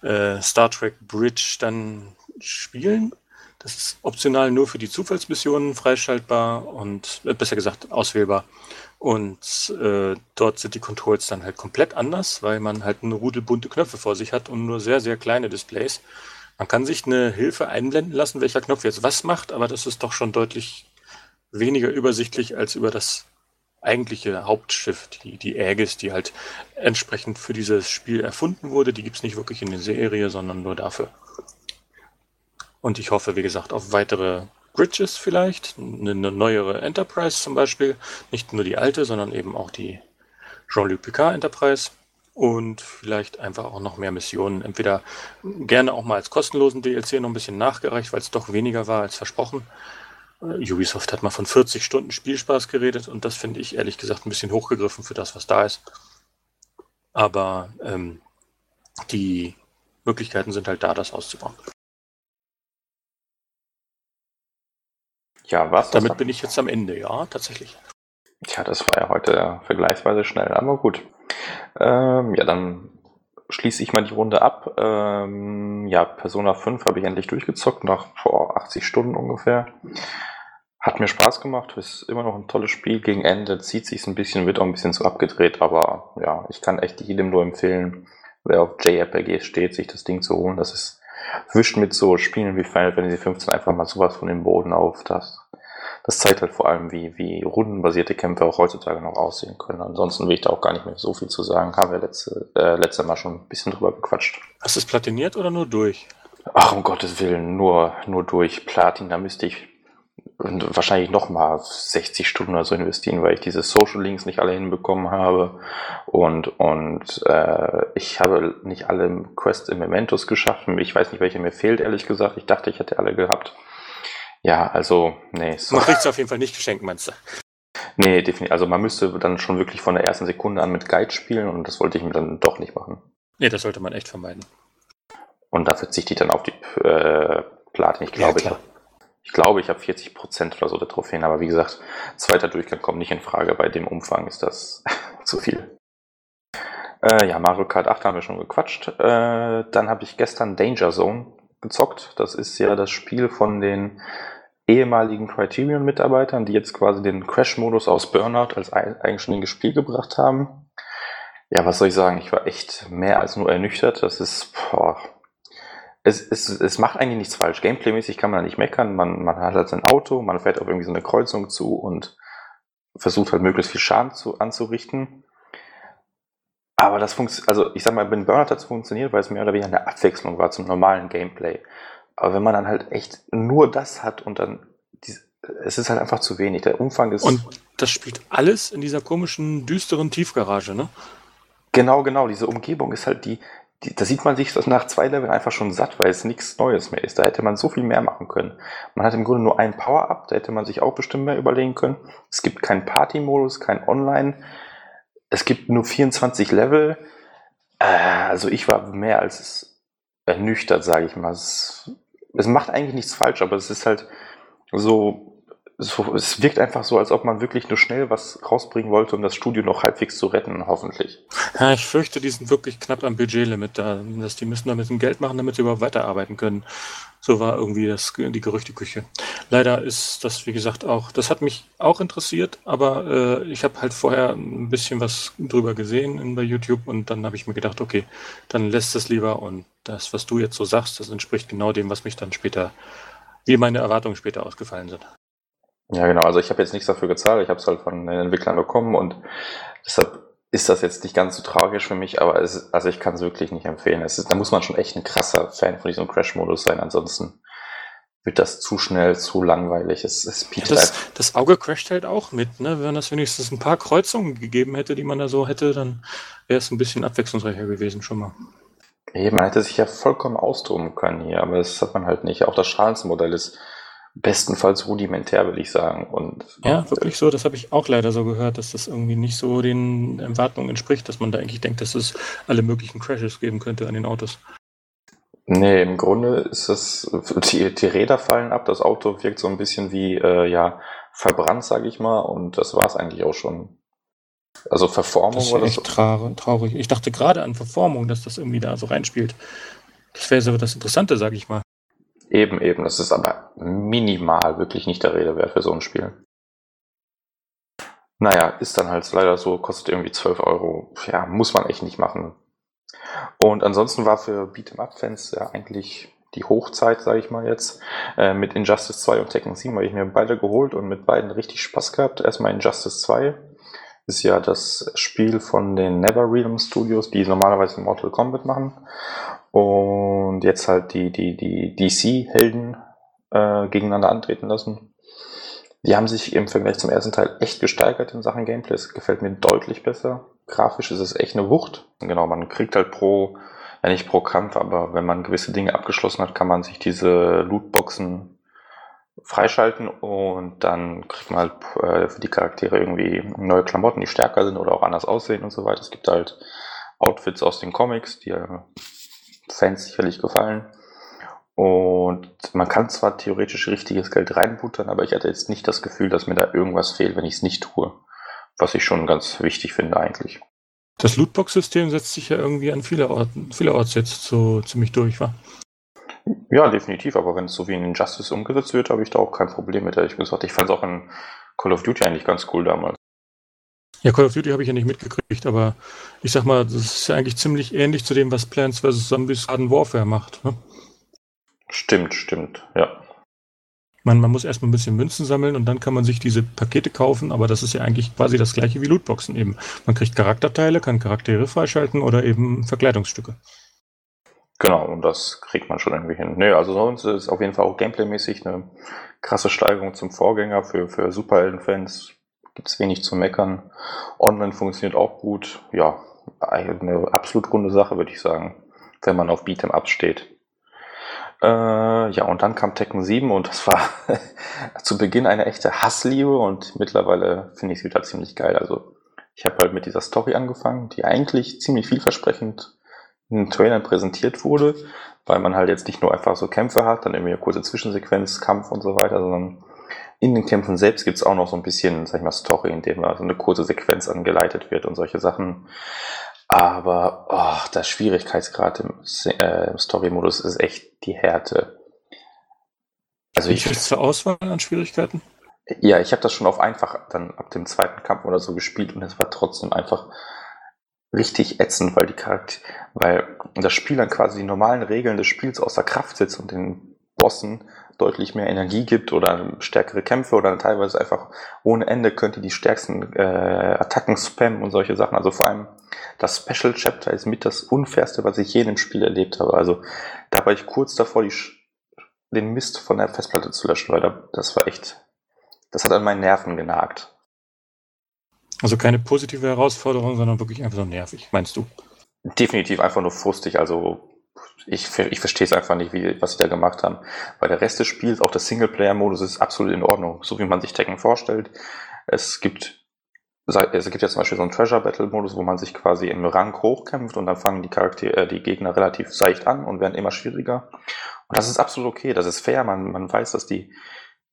äh, äh, Star Trek Bridge dann spielen. Das ist optional nur für die Zufallsmissionen freischaltbar und äh, besser gesagt auswählbar. Und äh, dort sind die Controls dann halt komplett anders, weil man halt eine Rudel bunte Knöpfe vor sich hat und nur sehr, sehr kleine Displays. Man kann sich eine Hilfe einblenden lassen, welcher Knopf jetzt was macht, aber das ist doch schon deutlich weniger übersichtlich als über das eigentliche Hauptschiff, die, die Aegis, die halt entsprechend für dieses Spiel erfunden wurde. Die gibt es nicht wirklich in der Serie, sondern nur dafür. Und ich hoffe, wie gesagt, auf weitere Bridges vielleicht, eine, eine neuere Enterprise zum Beispiel, nicht nur die alte, sondern eben auch die Jean-Luc Picard Enterprise und vielleicht einfach auch noch mehr Missionen. Entweder gerne auch mal als kostenlosen DLC noch ein bisschen nachgereicht, weil es doch weniger war als versprochen. Äh, Ubisoft hat mal von 40 Stunden Spielspaß geredet und das finde ich ehrlich gesagt ein bisschen hochgegriffen für das, was da ist. Aber ähm, die Möglichkeiten sind halt da, das auszubauen. Ja, was? Damit bin ich jetzt am Ende, ja, tatsächlich. Tja, das war ja heute vergleichsweise schnell, aber gut. Ähm, ja, dann schließe ich mal die Runde ab. Ähm, ja, Persona 5 habe ich endlich durchgezockt, nach vor 80 Stunden ungefähr. Hat mir Spaß gemacht, ist immer noch ein tolles Spiel. Gegen Ende zieht sich ein bisschen, wird auch ein bisschen zu abgedreht, aber ja, ich kann echt jedem nur empfehlen, wer auf JRPG steht, sich das Ding zu holen. Das ist wischt mit so Spielen wie Final Fantasy 15 einfach mal sowas von dem Boden auf. Das, das zeigt halt vor allem, wie, wie rundenbasierte Kämpfe auch heutzutage noch aussehen können. Ansonsten will ich da auch gar nicht mehr so viel zu sagen. Haben wir letzte, äh, letzte Mal schon ein bisschen drüber gequatscht. Hast du es platiniert oder nur durch? Ach, um Gottes Willen, nur, nur durch Platin. Da müsste ich wahrscheinlich noch mal 60 Stunden oder so investieren, weil ich diese Social Links nicht alle hinbekommen habe und und äh, ich habe nicht alle Quests im Mementos geschafft. Ich weiß nicht, welche mir fehlt, ehrlich gesagt. Ich dachte, ich hätte alle gehabt. Ja, also, nee. So. Man kriegt es auf jeden Fall nicht geschenkt, meinst du? Nee, definitiv. Also man müsste dann schon wirklich von der ersten Sekunde an mit Guide spielen und das wollte ich mir dann doch nicht machen. Nee, das sollte man echt vermeiden. Und da verzichte ich dann auf die äh, Platin. Ich glaube, ja, ich ich glaube, ich habe 40 Prozent oder so der Trophäen, aber wie gesagt, zweiter Durchgang kommt nicht in Frage. Bei dem Umfang ist das zu viel. Äh, ja, Mario Kart 8 haben wir schon gequatscht. Äh, dann habe ich gestern Danger Zone gezockt. Das ist ja das Spiel von den ehemaligen Criterion-Mitarbeitern, die jetzt quasi den Crash-Modus aus Burnout als eigenständiges Spiel gebracht haben. Ja, was soll ich sagen? Ich war echt mehr als nur ernüchtert. Das ist, boah, es, es, es macht eigentlich nichts falsch. Gameplay-mäßig kann man da nicht meckern. Man, man hat halt sein Auto, man fährt auf irgendwie so eine Kreuzung zu und versucht halt möglichst viel Schaden zu, anzurichten. Aber das funktioniert, also ich sag mal, bei Burnout hat es funktioniert, weil es mehr oder weniger eine Abwechslung war zum normalen Gameplay. Aber wenn man dann halt echt nur das hat und dann, es ist halt einfach zu wenig. Der Umfang ist. Und das spielt alles in dieser komischen, düsteren Tiefgarage, ne? Genau, genau. Diese Umgebung ist halt die, die, da sieht man sich das nach zwei Leveln einfach schon satt, weil es nichts Neues mehr ist. Da hätte man so viel mehr machen können. Man hat im Grunde nur ein Power-Up, da hätte man sich auch bestimmt mehr überlegen können. Es gibt keinen Party-Modus, kein Online. Es gibt nur 24 Level. Äh, also ich war mehr als ernüchtert, sage ich mal. Es, es macht eigentlich nichts falsch, aber es ist halt so so, es wirkt einfach so, als ob man wirklich nur schnell was rausbringen wollte, um das Studio noch halbwegs zu retten, hoffentlich. Ja, ich fürchte, die sind wirklich knapp am Budgetlimit da. Dass die müssen da ein bisschen Geld machen, damit sie überhaupt weiterarbeiten können. So war irgendwie das, die Gerüchteküche. Leider ist das, wie gesagt, auch, das hat mich auch interessiert, aber äh, ich habe halt vorher ein bisschen was drüber gesehen in, bei YouTube und dann habe ich mir gedacht, okay, dann lässt es lieber und das, was du jetzt so sagst, das entspricht genau dem, was mich dann später, wie meine Erwartungen später ausgefallen sind. Ja, genau. Also ich habe jetzt nichts dafür gezahlt. Ich habe es halt von den Entwicklern bekommen und deshalb ist das jetzt nicht ganz so tragisch für mich, aber es, also ich kann es wirklich nicht empfehlen. Es ist, da muss man schon echt ein krasser Fan von diesem Crash-Modus sein. Ansonsten wird das zu schnell, zu langweilig. Es, es bietet das, das Auge crasht halt auch mit, ne? Wenn das wenigstens ein paar Kreuzungen gegeben hätte, die man da so hätte, dann wäre es ein bisschen abwechslungsreicher gewesen schon mal. Eben, man hätte sich ja vollkommen austoben können hier, aber das hat man halt nicht. Auch das Schadensmodell ist bestenfalls rudimentär, würde ich sagen. Und, ja, wirklich so. Das habe ich auch leider so gehört, dass das irgendwie nicht so den Erwartungen entspricht, dass man da eigentlich denkt, dass es alle möglichen Crashes geben könnte an den Autos. Nee, im Grunde ist das, die, die Räder fallen ab, das Auto wirkt so ein bisschen wie, äh, ja, verbrannt, sage ich mal, und das war es eigentlich auch schon. Also Verformung das ist ja echt so. traurig. Ich dachte gerade an Verformung, dass das irgendwie da so reinspielt. Das wäre so das Interessante, sage ich mal. Eben, eben. Das ist aber minimal wirklich nicht der Rede wert für so ein Spiel. Naja, ist dann halt leider so, kostet irgendwie 12 Euro. Ja, muss man echt nicht machen. Und ansonsten war für Beat'em-Up-Fans ja eigentlich die Hochzeit, sage ich mal jetzt, äh, mit Injustice 2 und Tekken 7 habe ich mir beide geholt und mit beiden richtig Spaß gehabt. Erstmal Injustice 2 ist ja das Spiel von den NetherRealm Studios, die normalerweise Mortal Kombat machen und jetzt halt die, die, die DC-Helden äh, gegeneinander antreten lassen. Die haben sich im Vergleich zum ersten Teil echt gesteigert in Sachen Gameplay. Es gefällt mir deutlich besser. Grafisch ist es echt eine Wucht. Genau, man kriegt halt pro, ja nicht pro Kampf, aber wenn man gewisse Dinge abgeschlossen hat, kann man sich diese Lootboxen freischalten und dann kriegt man halt äh, für die Charaktere irgendwie neue Klamotten, die stärker sind oder auch anders aussehen und so weiter. Es gibt halt Outfits aus den Comics, die Fans sicherlich gefallen. Und man kann zwar theoretisch richtiges Geld reinbuttern, aber ich hatte jetzt nicht das Gefühl, dass mir da irgendwas fehlt, wenn ich es nicht tue. Was ich schon ganz wichtig finde eigentlich. Das Lootbox-System setzt sich ja irgendwie an viele Orten, vielerorts jetzt so ziemlich durch, wa? Ja, definitiv, aber wenn es so wie in Injustice umgesetzt wird, habe ich da auch kein Problem mit, ehrlich gesagt. Ich fand es auch in Call of Duty eigentlich ganz cool damals. Ja, Call of Duty habe ich ja nicht mitgekriegt, aber ich sag mal, das ist ja eigentlich ziemlich ähnlich zu dem, was Plants vs. Zombies Garden Warfare macht. Ne? Stimmt, stimmt, ja. Man, man muss erstmal ein bisschen Münzen sammeln und dann kann man sich diese Pakete kaufen, aber das ist ja eigentlich quasi das gleiche wie Lootboxen eben. Man kriegt Charakterteile, kann Charaktere freischalten oder eben Verkleidungsstücke. Genau, und das kriegt man schon irgendwie hin. Nö, also sonst ist es auf jeden Fall auch gameplaymäßig eine krasse Steigerung zum Vorgänger für, für Superhelden-Fans. Gibt es wenig zu meckern. Online funktioniert auch gut. Ja, eine absolut runde Sache, würde ich sagen, wenn man auf Beat'em Ups steht. Äh, ja, und dann kam Tekken 7 und das war zu Beginn eine echte Hassliebe und mittlerweile finde ich es wieder ziemlich geil. Also ich habe halt mit dieser Story angefangen, die eigentlich ziemlich vielversprechend in Trailern präsentiert wurde, weil man halt jetzt nicht nur einfach so Kämpfe hat, dann irgendwie eine kurze Zwischensequenz, Kampf und so weiter, sondern in den Kämpfen selbst gibt es auch noch so ein bisschen, sag ich mal, Story, in dem so eine kurze Sequenz angeleitet wird und solche Sachen. Aber oh, der Schwierigkeitsgrad im äh, Story-Modus ist echt die Härte. Also ich Wie zur Auswahl an Schwierigkeiten? Ja, ich habe das schon auf einfach dann ab dem zweiten Kampf oder so gespielt und es war trotzdem einfach richtig ätzend, weil die Charakter, weil das Spiel dann quasi die normalen Regeln des Spiels außer Kraft setzt und den Bossen deutlich mehr Energie gibt oder stärkere Kämpfe oder teilweise einfach ohne Ende könnt ihr die stärksten äh, Attacken spammen und solche Sachen. Also vor allem das Special Chapter ist mit das unfairste, was ich je in einem Spiel erlebt habe. Also da war ich kurz davor, die, den Mist von der Festplatte zu löschen, weil da, das war echt, das hat an meinen Nerven genagt. Also keine positive Herausforderung, sondern wirklich einfach nur nervig, meinst du? Definitiv einfach nur frustig. Also ich, ich verstehe es einfach nicht, wie, was sie da gemacht haben. Weil der Rest des Spiels, auch der Singleplayer-Modus, ist absolut in Ordnung, so wie man sich Tekken vorstellt. Es gibt, es gibt ja zum Beispiel so einen Treasure Battle-Modus, wo man sich quasi im Rang hochkämpft und dann fangen die Charaktere, äh, die Gegner relativ seicht an und werden immer schwieriger. Und das ist absolut okay, das ist fair. Man, man weiß, dass die,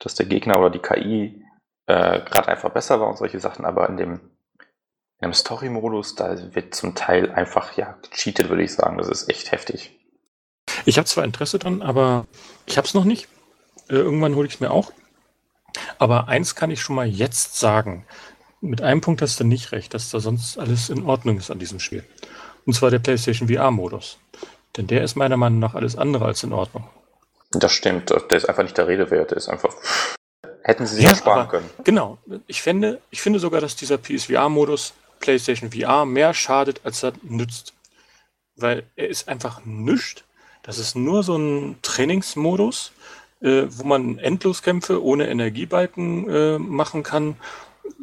dass der Gegner oder die KI äh, gerade einfach besser war und solche Sachen, aber in dem, dem Story-Modus, da wird zum Teil einfach ja gecheatet, würde ich sagen. Das ist echt heftig. Ich habe zwar Interesse dran, aber ich habe es noch nicht. Äh, irgendwann hole ich es mir auch. Aber eins kann ich schon mal jetzt sagen. Mit einem Punkt hast du nicht recht, dass da sonst alles in Ordnung ist an diesem Spiel. Und zwar der PlayStation VR-Modus. Denn der ist meiner Meinung nach alles andere als in Ordnung. Das stimmt. Der ist einfach nicht der Rede wert. Der ist einfach Hätten sie sich ja, sparen können. Genau. Ich finde, ich finde sogar, dass dieser PSVR-Modus PlayStation VR mehr schadet, als er nützt. Weil er ist einfach nüscht. Das ist nur so ein Trainingsmodus, äh, wo man Endloskämpfe ohne Energiebalken äh, machen kann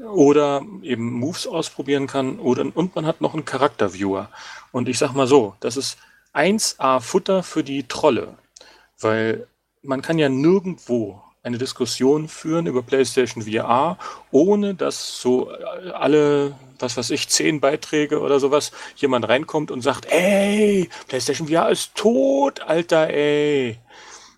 oder eben Moves ausprobieren kann oder und man hat noch einen Charakterviewer. Und ich sag mal so, das ist 1A Futter für die Trolle, weil man kann ja nirgendwo eine Diskussion führen über PlayStation VR, ohne dass so äh, alle, was weiß ich, zehn Beiträge oder sowas, jemand reinkommt und sagt, ey, PlayStation VR ist tot, Alter, ey.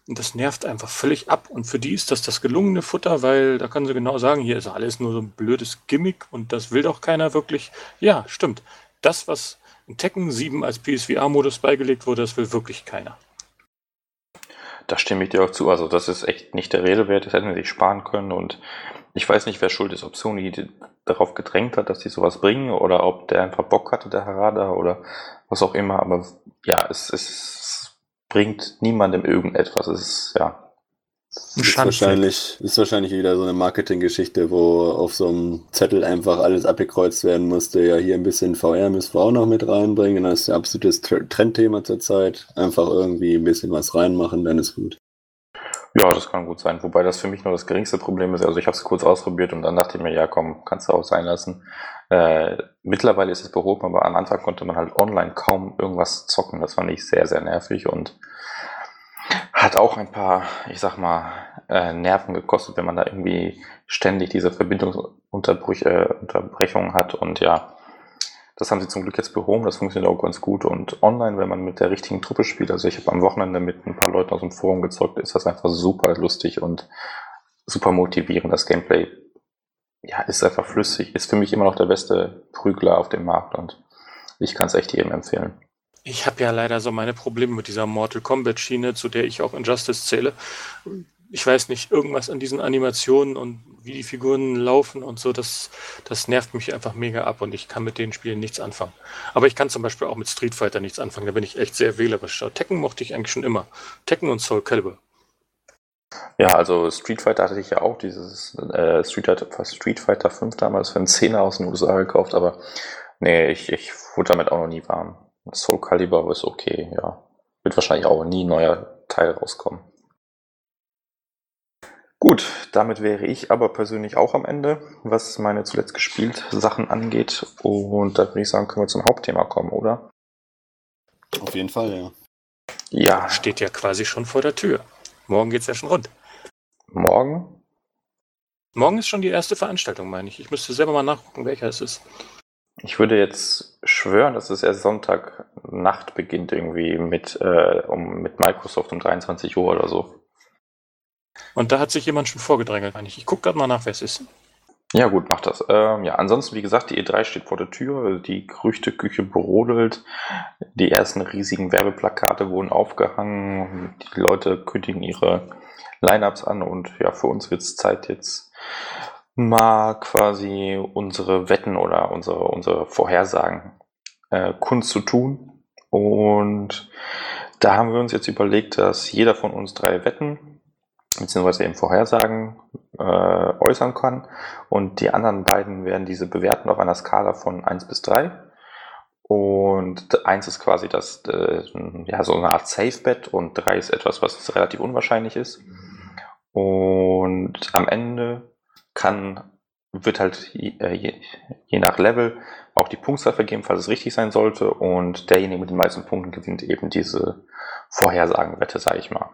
Und das nervt einfach völlig ab. Und für die ist das das gelungene Futter, weil da kann sie genau sagen, hier ist alles nur so ein blödes Gimmick und das will doch keiner wirklich. Ja, stimmt. Das, was in Tekken 7 als PSVR-Modus beigelegt wurde, das will wirklich keiner. Da stimme ich dir auch zu. Also das ist echt nicht der Rede wert. Das hätten sie sich sparen können. Und ich weiß nicht, wer schuld ist, ob Sony darauf gedrängt hat, dass die sowas bringen oder ob der einfach Bock hatte, der Harada oder was auch immer. Aber ja, es, es bringt niemandem irgendetwas. Es ist ja ist wahrscheinlich, ist wahrscheinlich wieder so eine Marketinggeschichte, wo auf so einem Zettel einfach alles abgekreuzt werden musste. Ja, hier ein bisschen VR müssen wir auch noch mit reinbringen. Das ist ein absolutes Trendthema zurzeit. Einfach irgendwie ein bisschen was reinmachen, dann ist gut. Ja, das kann gut sein. Wobei das für mich nur das geringste Problem ist. Also ich habe es kurz ausprobiert und dann dachte ich mir, ja komm, kannst du auch sein lassen. Äh, mittlerweile ist es behoben, aber am Anfang konnte man halt online kaum irgendwas zocken. Das fand ich sehr, sehr nervig und hat auch ein paar, ich sag mal, äh, Nerven gekostet, wenn man da irgendwie ständig diese Verbindungsunterbrechungen hat und ja, das haben sie zum Glück jetzt behoben, das funktioniert auch ganz gut. Und online, wenn man mit der richtigen Truppe spielt, also ich habe am Wochenende mit ein paar Leuten aus dem Forum gezockt, ist das einfach super lustig und super motivierend. Das Gameplay ja, ist einfach flüssig, ist für mich immer noch der beste Prügler auf dem Markt und ich kann es echt jedem empfehlen. Ich habe ja leider so meine Probleme mit dieser Mortal Kombat Schiene, zu der ich auch Injustice zähle. Ich weiß nicht, irgendwas an diesen Animationen und wie die Figuren laufen und so, das, das nervt mich einfach mega ab und ich kann mit den Spielen nichts anfangen. Aber ich kann zum Beispiel auch mit Street Fighter nichts anfangen, da bin ich echt sehr wählerisch. Tekken mochte ich eigentlich schon immer. Tekken und Soul Calibur. Ja, also Street Fighter hatte ich ja auch, dieses äh, Street, Fighter, Street Fighter 5 damals für einen Zehner aus den USA gekauft, aber nee, ich, ich wurde damit auch noch nie warm. Soul Calibur ist okay, ja. Wird wahrscheinlich auch nie ein neuer Teil rauskommen. Gut, damit wäre ich aber persönlich auch am Ende, was meine zuletzt gespielt Sachen angeht. Und da würde ich sagen, können wir zum Hauptthema kommen, oder? Auf jeden Fall, ja. Ja. Steht ja quasi schon vor der Tür. Morgen geht's ja schon rund. Morgen? Morgen ist schon die erste Veranstaltung, meine ich. Ich müsste selber mal nachgucken, welcher es ist. Ich würde jetzt schwören, dass es erst Sonntagnacht beginnt, irgendwie mit, äh, um, mit Microsoft um 23 Uhr oder so. Und da hat sich jemand schon vorgedrängelt, eigentlich. Ich gucke gerade mal nach, wer es ist. Ja, gut, mach das. Ähm, ja, ansonsten, wie gesagt, die E3 steht vor der Tür, die Gerüchteküche brodelt, die ersten riesigen Werbeplakate wurden aufgehangen, die Leute kündigen ihre Lineups an und ja, für uns wird es Zeit jetzt mal quasi unsere Wetten oder unsere, unsere Vorhersagen äh, zu tun. Und da haben wir uns jetzt überlegt, dass jeder von uns drei Wetten beziehungsweise eben Vorhersagen äh, äußern kann. Und die anderen beiden werden diese bewerten auf einer Skala von 1 bis 3. Und 1 ist quasi das, äh, ja, so eine Art Safe-Bet und 3 ist etwas, was relativ unwahrscheinlich ist. Und am Ende kann, wird halt je, äh, je, je nach Level auch die Punktzahl vergeben, falls es richtig sein sollte. Und derjenige mit den meisten Punkten gewinnt eben diese Vorhersagenwette, sage ich mal.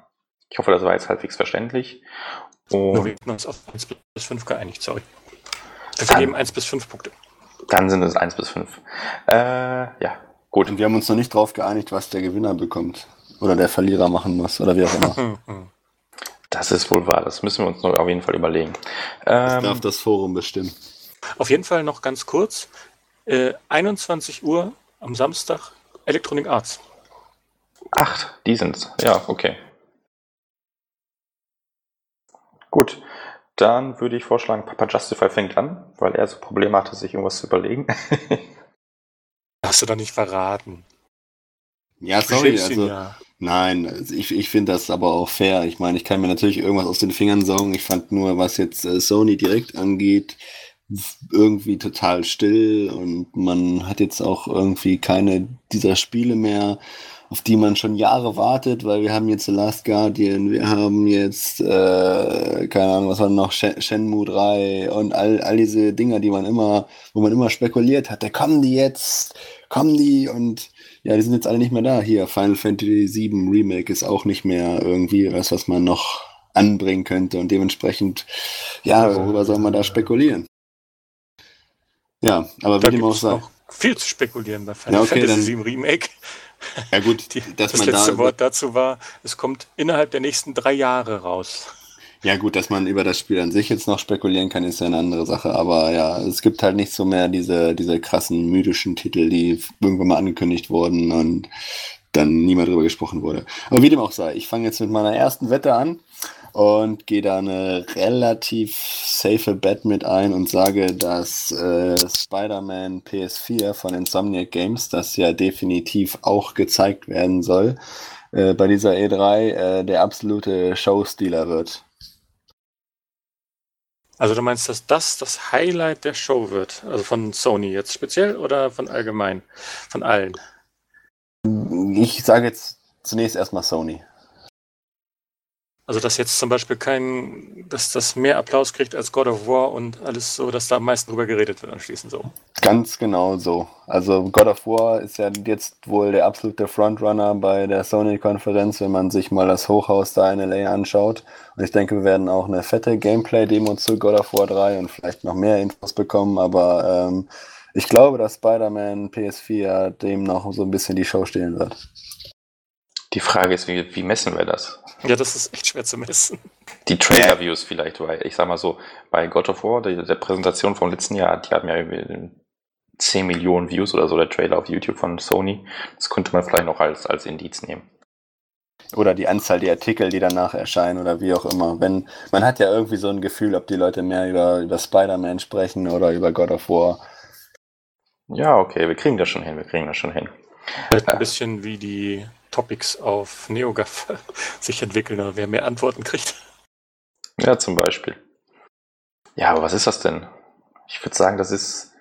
Ich hoffe, das war jetzt halbwegs verständlich. Und wir haben uns auf 1 bis 5 geeinigt, sorry. Wir vergeben 1 bis 5 Punkte. Dann sind es 1 bis 5. Äh, ja, gut. Und wir haben uns noch nicht darauf geeinigt, was der Gewinner bekommt. Oder der Verlierer machen muss, oder wie auch immer. das ist wohl wahr, das müssen wir uns noch auf jeden Fall überlegen. Das ähm, darf das Forum bestimmen. Auf jeden Fall noch ganz kurz. Äh, 21 Uhr am Samstag Electronic Arts. Ach, die sind's. Ja, okay. Gut, dann würde ich vorschlagen, Papa Justify fängt an, weil er so Probleme hatte, sich irgendwas zu überlegen. Hast du doch nicht verraten. Ja, sorry, also, ja. Nein, also ich, ich finde das aber auch fair. Ich meine, ich kann mir natürlich irgendwas aus den Fingern saugen. Ich fand nur, was jetzt äh, Sony direkt angeht, irgendwie total still und man hat jetzt auch irgendwie keine dieser Spiele mehr auf die man schon Jahre wartet, weil wir haben jetzt The Last Guardian, wir haben jetzt, äh, keine Ahnung, was war noch, Shen Shenmue 3 und all, all diese Dinger, die man immer, wo man immer spekuliert hat, da kommen die jetzt, kommen die und ja, die sind jetzt alle nicht mehr da. Hier, Final Fantasy VII Remake ist auch nicht mehr irgendwie was, was man noch anbringen könnte und dementsprechend, ja, worüber soll man da spekulieren? Ja, aber wie dem auch sei. Viel zu spekulieren bei Final ja, okay, Fantasy VII Remake. Ja gut, Die, das letzte da Wort dazu war, es kommt innerhalb der nächsten drei Jahre raus. Ja gut, dass man über das Spiel an sich jetzt noch spekulieren kann, ist ja eine andere Sache. Aber ja, es gibt halt nicht so mehr diese, diese krassen mythischen Titel, die irgendwann mal angekündigt wurden und dann niemand drüber gesprochen wurde. Aber wie dem auch sei, ich fange jetzt mit meiner ersten Wette an und gehe da eine relativ safe Bet mit ein und sage, dass äh, Spider-Man PS4 von Insomniac Games, das ja definitiv auch gezeigt werden soll, äh, bei dieser E3 äh, der absolute Showstealer wird. Also du meinst, dass das das Highlight der Show wird? Also von Sony jetzt speziell oder von allgemein? Von allen? Ich sage jetzt zunächst erstmal Sony. Also dass jetzt zum Beispiel kein, dass das mehr Applaus kriegt als God of War und alles so, dass da am meisten drüber geredet wird anschließend so. Ganz genau so. Also God of War ist ja jetzt wohl der absolute Frontrunner bei der Sony-Konferenz, wenn man sich mal das Hochhaus da in LA anschaut. Und ich denke, wir werden auch eine fette Gameplay-Demo zu God of War 3 und vielleicht noch mehr Infos bekommen, aber ähm, Ich glaube, dass Spider-Man PS4 dem noch so ein bisschen die Show stehlen wird. Die Frage ist, wie, wie messen wir das? Ja, das ist echt schwer zu messen. Die Trailer-Views vielleicht, weil ich sag mal so, bei God of War, der, der Präsentation vom letzten Jahr, die haben ja irgendwie 10 Millionen Views oder so, der Trailer auf YouTube von Sony. Das könnte man vielleicht noch als, als Indiz nehmen. Oder die Anzahl der Artikel, die danach erscheinen oder wie auch immer. Wenn, man hat ja irgendwie so ein Gefühl, ob die Leute mehr über, über Spider-Man sprechen oder über God of War. Ja, okay, wir kriegen das schon hin, wir kriegen das schon hin. Vielleicht ein bisschen wie die Topics auf NeoGAF sich entwickeln oder wer mehr Antworten kriegt. Ja, zum Beispiel. Ja, aber was ist das denn? Ich würde sagen, das ist.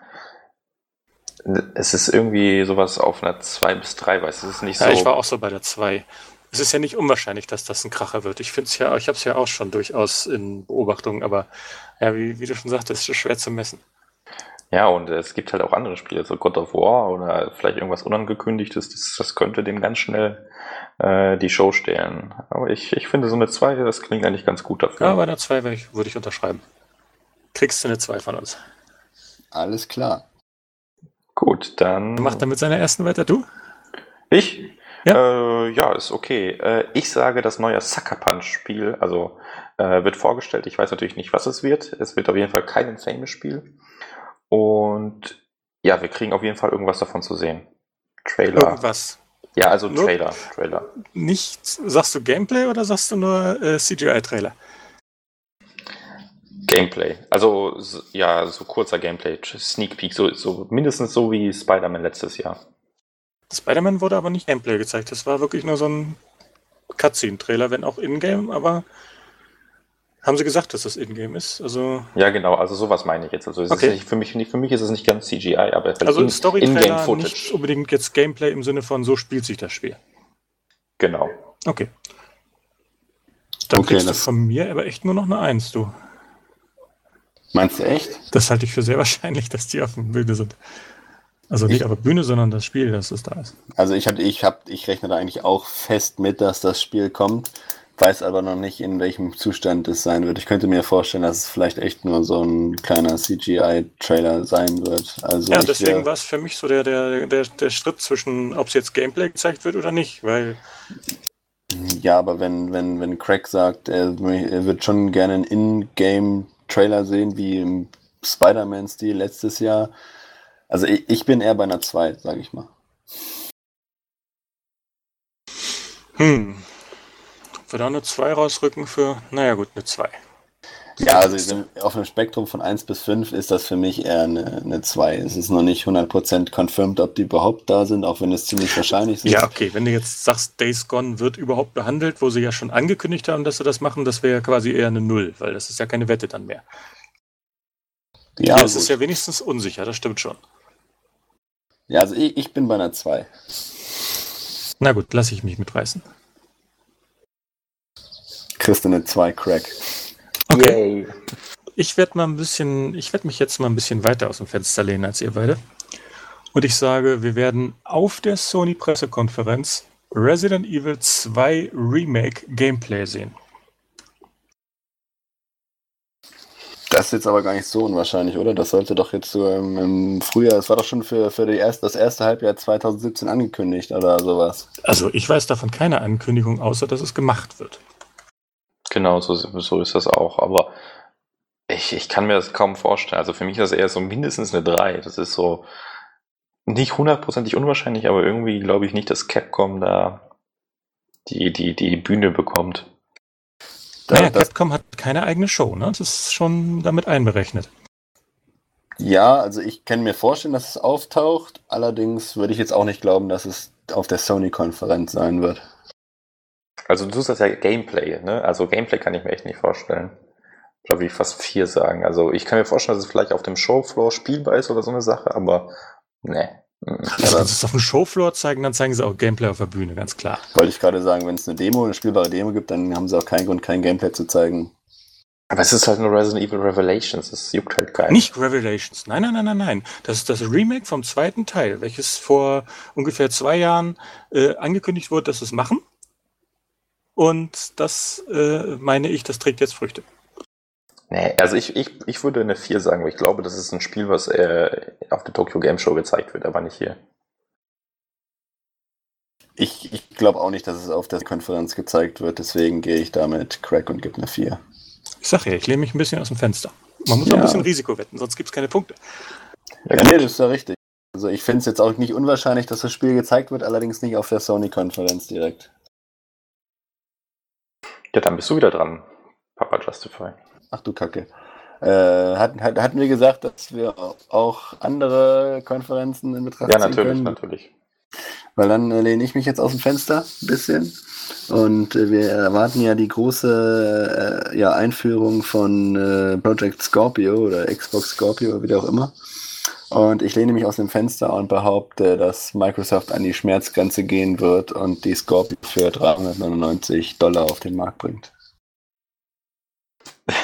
Es ist irgendwie sowas auf einer 2 bis 3, weißt du? Es ist nicht so. Ja, ich war auch so bei der 2. Es ist ja nicht unwahrscheinlich, dass das ein Kracher wird. Ich finde es ja, ich habe es ja auch schon durchaus in Beobachtung, aber ja, wie, wie du schon sagtest, ist schwer zu messen. Ja, und es gibt halt auch andere Spiele, so God of War oder vielleicht irgendwas Unangekündigtes, das, das könnte dem ganz schnell äh, die Show stehlen. Aber ich, ich finde so eine 2, das klingt eigentlich ganz gut dafür. Ja, bei einer 2 würde ich, würd ich unterschreiben. Kriegst du eine 2 von uns. Alles klar. Gut, dann. Macht er mit seiner ersten weiter, du? Ich? Ja, äh, ja ist okay. Äh, ich sage, das neue Sucker Punch-Spiel, also äh, wird vorgestellt. Ich weiß natürlich nicht, was es wird. Es wird auf jeden Fall kein Infamous-Spiel. Und ja, wir kriegen auf jeden Fall irgendwas davon zu sehen. Trailer. Irgendwas. Ja, also nur Trailer. Trailer. Nicht, sagst du Gameplay oder sagst du nur äh, CGI-Trailer? Gameplay. Also, ja, so kurzer Gameplay, Sneak Peek, so, so mindestens so wie Spider-Man letztes Jahr. Spider-Man wurde aber nicht Gameplay gezeigt. Das war wirklich nur so ein Cutscene-Trailer, wenn auch in-game, aber haben sie gesagt, dass das Ingame ist? Also ja, genau, also sowas meine ich jetzt. Also okay. nicht, für, mich, nicht, für mich ist es nicht ganz CGI, aber also in, Story-Trailer nicht unbedingt jetzt Gameplay im Sinne von so spielt sich das Spiel. Genau. Okay. Dann okay, kriegst du von mir aber echt nur noch eine Eins, du. Meinst du echt? Das halte ich für sehr wahrscheinlich, dass die auf dem Bilde sind. Also nicht ich, auf der Bühne, sondern das Spiel, dass es da ist. Also ich, hab, ich, hab, ich rechne da eigentlich auch fest mit, dass das Spiel kommt weiß aber noch nicht, in welchem Zustand es sein wird. Ich könnte mir vorstellen, dass es vielleicht echt nur so ein kleiner CGI-Trailer sein wird. Also ja, deswegen war es für mich so der, der, der, der Schritt zwischen, ob es jetzt Gameplay gezeigt wird oder nicht, weil. Ja, aber wenn, wenn, wenn Craig sagt, er, er wird schon gerne einen In-Game-Trailer sehen, wie im Spider-Man-Stil letztes Jahr. Also ich, ich bin eher bei einer 2, sage ich mal. Hm, wir da eine 2 rausrücken für, naja gut, eine 2. Ja, also auf einem Spektrum von 1 bis 5 ist das für mich eher eine, eine 2. Es ist noch nicht 100% confirmed, ob die überhaupt da sind, auch wenn es ziemlich wahrscheinlich ist. Ja, okay, wenn du jetzt sagst, Days Gone wird überhaupt behandelt, wo sie ja schon angekündigt haben, dass sie das machen, das wäre ja quasi eher eine 0, weil das ist ja keine Wette dann mehr. Ja, das ist ja wenigstens unsicher, das stimmt schon. Ja, also ich, ich bin bei einer 2. Na gut, lasse ich mich mitreißen kriegst du eine 2 Crack. Okay. Yay. Ich werde mal ein bisschen, ich werde mich jetzt mal ein bisschen weiter aus dem Fenster lehnen als ihr beide. Und ich sage, wir werden auf der Sony Pressekonferenz Resident Evil 2 Remake Gameplay sehen. Das ist jetzt aber gar nicht so unwahrscheinlich, oder? Das sollte doch jetzt so im, im Frühjahr, das war doch schon für, für die erste, das erste Halbjahr 2017 angekündigt oder sowas. Also ich weiß davon keine Ankündigung, außer dass es gemacht wird. Genau, so, so ist das auch. Aber ich, ich kann mir das kaum vorstellen. Also für mich ist das eher so mindestens eine 3. Das ist so nicht hundertprozentig unwahrscheinlich, aber irgendwie glaube ich nicht, dass Capcom da die, die, die Bühne bekommt. Naja, Capcom hat keine eigene Show, ne? Das ist schon damit einberechnet. Ja, also ich kann mir vorstellen, dass es auftaucht. Allerdings würde ich jetzt auch nicht glauben, dass es auf der Sony-Konferenz sein wird. Also du das ja Gameplay, ne? Also Gameplay kann ich mir echt nicht vorstellen. Da würde ich fast vier sagen. Also ich kann mir vorstellen, dass es vielleicht auf dem Showfloor spielbar ist oder so eine Sache, aber ne. Also wenn sie es auf dem Showfloor zeigen, dann zeigen sie auch Gameplay auf der Bühne, ganz klar. Wollte ich gerade sagen, wenn es eine Demo, eine spielbare Demo gibt, dann haben sie auch keinen Grund, kein Gameplay zu zeigen. Aber es ist halt nur Resident Evil Revelations, das juckt halt keinen. Nicht Revelations, nein, nein, nein, nein, nein. Das ist das Remake vom zweiten Teil, welches vor ungefähr zwei Jahren äh, angekündigt wurde, dass sie es machen. Und das äh, meine ich, das trägt jetzt Früchte. Nee, also ich, ich, ich würde eine 4 sagen, weil ich glaube, das ist ein Spiel, was äh, auf der Tokyo Game Show gezeigt wird, aber nicht hier. Ich, ich glaube auch nicht, dass es auf der Konferenz gezeigt wird, deswegen gehe ich damit Crack und gebe eine 4. Ich sage ja, ich lehne mich ein bisschen aus dem Fenster. Man muss ja. auch ein bisschen Risiko wetten, sonst gibt es keine Punkte. Ja, nee, das ist ja richtig. Also ich finde es jetzt auch nicht unwahrscheinlich, dass das Spiel gezeigt wird, allerdings nicht auf der Sony-Konferenz direkt. Ja, dann bist du wieder dran, Papa Justify. Ach du Kacke. Äh, hat, hat, hatten wir gesagt, dass wir auch andere Konferenzen in Betracht ziehen Ja, natürlich, können? natürlich. Weil dann äh, lehne ich mich jetzt aus dem Fenster ein bisschen. Und äh, wir erwarten ja die große äh, ja, Einführung von äh, Project Scorpio oder Xbox Scorpio, wie auch immer. Und ich lehne mich aus dem Fenster und behaupte, dass Microsoft an die Schmerzgrenze gehen wird und die Scorpio für 399 Dollar auf den Markt bringt.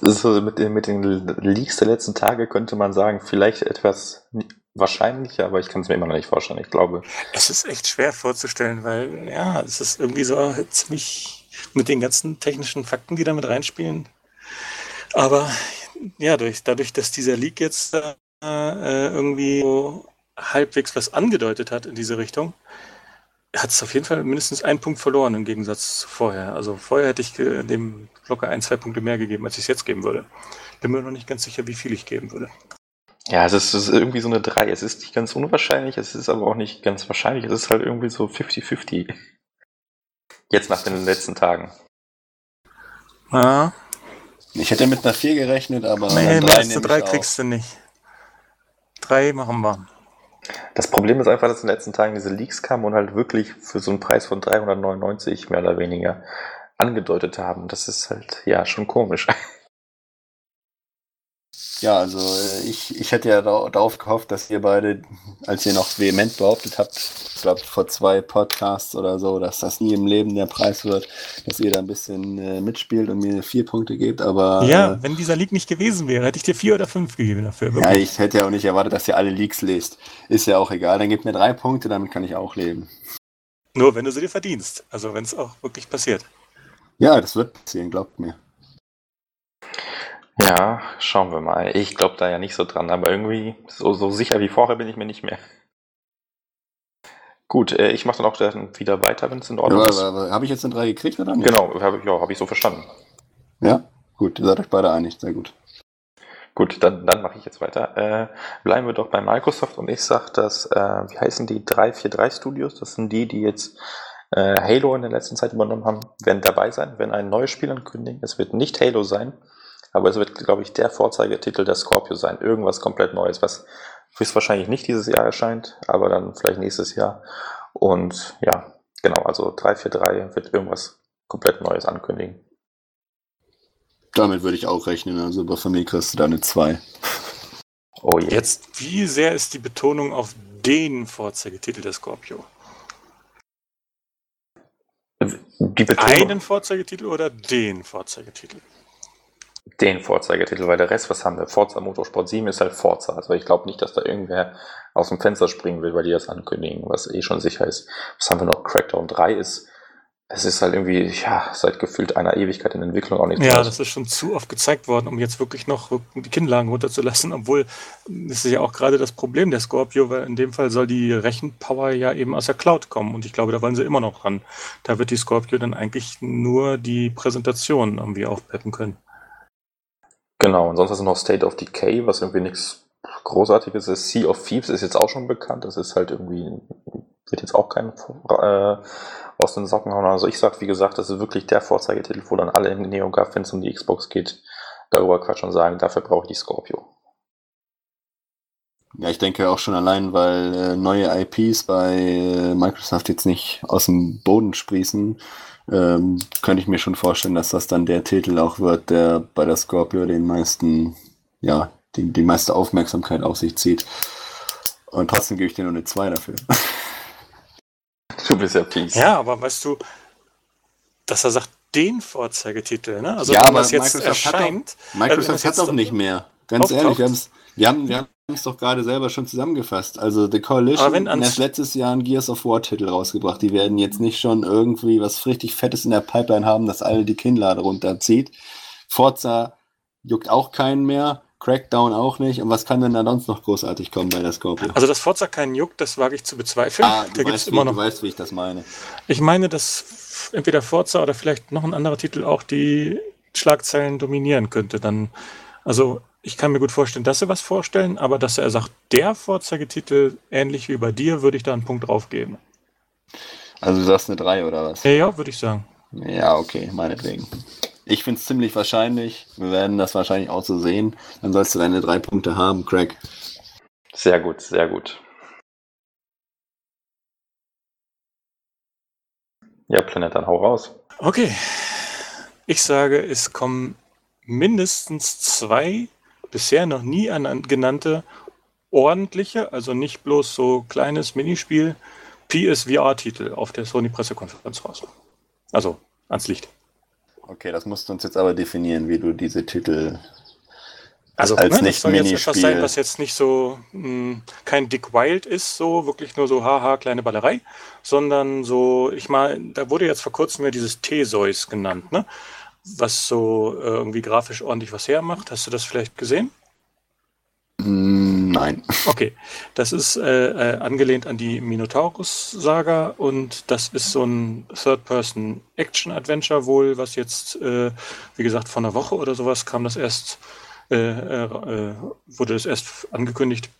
Das ist so mit den, mit den Leaks der letzten Tage könnte man sagen, vielleicht etwas wahrscheinlicher, aber ich kann es mir immer noch nicht vorstellen. Ich glaube. Es ist echt schwer vorzustellen, weil ja, es ist irgendwie so ziemlich mit den ganzen technischen Fakten, die da mit reinspielen. Aber ja, durch, dadurch, dass dieser Leak jetzt äh, irgendwie so halbwegs was angedeutet hat in diese Richtung, hat es auf jeden Fall mindestens einen Punkt verloren im Gegensatz zu vorher. Also vorher hätte ich dem locker ein, zwei Punkte mehr gegeben, als ich es jetzt geben würde. Bin mir noch nicht ganz sicher, wie viel ich geben würde. Ja, es ist, es ist irgendwie so eine 3. Es ist nicht ganz unwahrscheinlich, es ist aber auch nicht ganz wahrscheinlich. Es ist halt irgendwie so 50-50. Jetzt nach den letzten Tagen. Ja. Ich hätte mit einer 4 gerechnet, aber. Nee, mehr als eine 3 kriegst du nicht. 3 machen wir. Das Problem ist einfach, dass in den letzten Tagen diese Leaks kamen und halt wirklich für so einen Preis von 399 mehr oder weniger angedeutet haben. Das ist halt, ja, schon komisch. Ja, also äh, ich, ich hätte ja darauf gehofft, dass ihr beide, als ihr noch vehement behauptet habt, ich glaube vor zwei Podcasts oder so, dass das nie im Leben der Preis wird, dass ihr da ein bisschen äh, mitspielt und mir vier Punkte gebt, aber... Ja, äh, wenn dieser Leak nicht gewesen wäre, hätte ich dir vier oder fünf gegeben dafür. Wirklich. Ja, ich hätte ja auch nicht erwartet, dass ihr alle Leaks lest. Ist ja auch egal, dann gebt mir drei Punkte, damit kann ich auch leben. Nur wenn du sie dir verdienst, also wenn es auch wirklich passiert. Ja, das wird passieren, glaubt mir. Ja, schauen wir mal. Ich glaube da ja nicht so dran, aber irgendwie so, so sicher wie vorher bin ich mir nicht mehr. Gut, äh, ich mache dann auch dann wieder weiter, wenn es in Ordnung ist. Habe ich jetzt eine 3 gekriegt oder nicht? Genau, habe ja, hab ich so verstanden. Ja, gut, ihr seid euch beide einig, sehr gut. Gut, dann, dann mache ich jetzt weiter. Äh, bleiben wir doch bei Microsoft und ich sage, dass, äh, wie heißen die 343 Studios? Das sind die, die jetzt äh, Halo in der letzten Zeit übernommen haben, werden dabei sein, wenn ein neues Spiel ankündigen. Es wird nicht Halo sein, aber es wird, glaube ich, der Vorzeigetitel der Scorpio sein. Irgendwas komplett Neues, was höchstwahrscheinlich nicht dieses Jahr erscheint, aber dann vielleicht nächstes Jahr. Und ja, genau, also 343 wird irgendwas komplett Neues ankündigen. Damit würde ich auch rechnen, also bei Familie kriegst du da eine 2. Oh je. Jetzt, wie sehr ist die Betonung auf den Vorzeigetitel der Scorpio? Die Betonung. Einen Vorzeigetitel oder den Vorzeigetitel? Den Vorzeigetitel, weil der Rest, was haben wir? Forza Motorsport 7 ist halt Forza. Also ich glaube nicht, dass da irgendwer aus dem Fenster springen will, weil die das ankündigen, was eh schon sicher ist. Was haben wir noch? Crackdown 3 ist, es ist halt irgendwie, ja, seit gefühlt einer Ewigkeit in Entwicklung auch nicht Ja, das ist schon zu oft gezeigt worden, um jetzt wirklich noch die Kinnlagen runterzulassen, obwohl das ist ja auch gerade das Problem der Scorpio, weil in dem Fall soll die Rechenpower ja eben aus der Cloud kommen und ich glaube, da wollen sie immer noch ran. Da wird die Scorpio dann eigentlich nur die Präsentation irgendwie aufpeppen können. Genau, und sonst hast du noch State of Decay, was irgendwie nichts Großartiges ist. Sea of Thieves ist jetzt auch schon bekannt. Das ist halt irgendwie, wird jetzt auch kein äh, aus den Socken hauen. Also ich sag, wie gesagt, das ist wirklich der Vorzeigetitel, wo dann alle in NeoGAF, wenn es um die Xbox geht, darüber quatschen und sagen, dafür brauche ich die Scorpio. Ja, ich denke auch schon allein, weil äh, neue IPs bei äh, Microsoft jetzt nicht aus dem Boden sprießen, ähm, könnte ich mir schon vorstellen, dass das dann der Titel auch wird, der bei der Scorpio den meisten, ja, die, die meiste Aufmerksamkeit auf sich zieht. Und trotzdem gebe ich dir nur eine 2 dafür. Du bist ja Peace. Ja, aber weißt du, dass er sagt, den Vorzeigetitel, ne? Also ja, wenn aber das jetzt Microsoft erscheint. Hat doch, Microsoft äh, hat doch nicht mehr. Ganz ehrlich, wir, wir haben, wir haben es doch gerade selber schon zusammengefasst. Also The Coalition hat erst letztes Jahr einen Gears of War Titel rausgebracht. Die werden jetzt nicht schon irgendwie was richtig Fettes in der Pipeline haben, das alle die Kinnlade runterzieht. Forza juckt auch keinen mehr. Crackdown auch nicht. Und was kann denn da sonst noch großartig kommen bei der Scorpio? Also, dass Forza keinen juckt, das wage ich zu bezweifeln. Ah, du, da weißt, immer wie, noch. du weißt, wie ich das meine. Ich meine, dass entweder Forza oder vielleicht noch ein anderer Titel auch die Schlagzeilen dominieren könnte. Dann, also ich kann mir gut vorstellen, dass sie was vorstellen, aber dass er sagt, der Vorzeigetitel, ähnlich wie bei dir, würde ich da einen Punkt drauf geben. Also du sagst eine 3 oder was? Ja, ja würde ich sagen. Ja, okay, meinetwegen. Ich finde es ziemlich wahrscheinlich. Wir werden das wahrscheinlich auch so sehen. Dann sollst du deine drei Punkte haben, Craig. Sehr gut, sehr gut. Ja, Planet, dann hau raus. Okay. Ich sage, es kommen mindestens zwei bisher noch nie genannte ordentliche, also nicht bloß so kleines Minispiel, PSVR-Titel auf der Sony-Pressekonferenz raus. Also ans Licht. Okay, das musst du uns jetzt aber definieren, wie du diese Titel also als ne, nicht das soll jetzt etwas sein, was jetzt nicht so mh, hm, kein Dick Wild ist, so wirklich nur so haha kleine Ballerei, sondern so ich mal, da wurde jetzt vor kurzem ja dieses Theseus genannt, ne? Was so äh, irgendwie grafisch ordentlich was hermacht. Hast du das vielleicht gesehen? Hm, nein. Okay, das ist äh, äh, angelehnt an die Minotaurus-Saga und das ist so ein Third-Person-Action-Adventure wohl, was jetzt, äh, wie gesagt, vor einer Woche oder sowas kam das erst, äh, äh, wurde das erst angekündigt.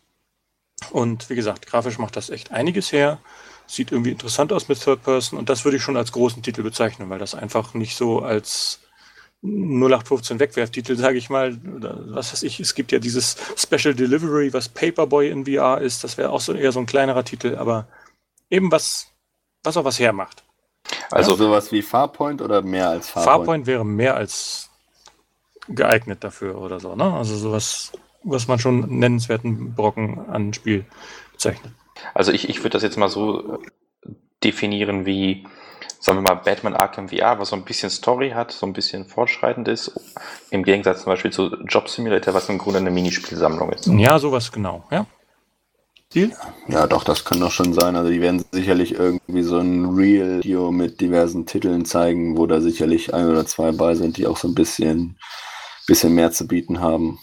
Und wie gesagt, grafisch macht das echt einiges her. Sieht irgendwie interessant aus mit Third Person und das würde ich schon als großen Titel bezeichnen, weil das einfach nicht so als 0815 Wegwerftitel, sage ich mal. was weiß ich, es gibt ja dieses Special Delivery, was Paperboy in VR ist. Das wäre auch so eher so ein kleinerer Titel, aber eben was, was auch was hermacht. Also ja? sowas wie Farpoint oder mehr als Farpoint? Farpoint wäre mehr als geeignet dafür oder so, ne? Also sowas, was man schon nennenswerten Brocken an Spiel bezeichnet. Also ich, ich würde das jetzt mal so definieren wie sagen wir mal, Batman Arkham VR, was so ein bisschen Story hat, so ein bisschen fortschreitend ist, im Gegensatz zum Beispiel zu Job Simulator, was im Grunde eine Minispielsammlung ist. Ja, sowas genau, ja. Ziel? Ja, doch, das kann doch schon sein. Also die werden sicherlich irgendwie so ein Real-Video mit diversen Titeln zeigen, wo da sicherlich ein oder zwei bei sind, die auch so ein bisschen, bisschen mehr zu bieten haben.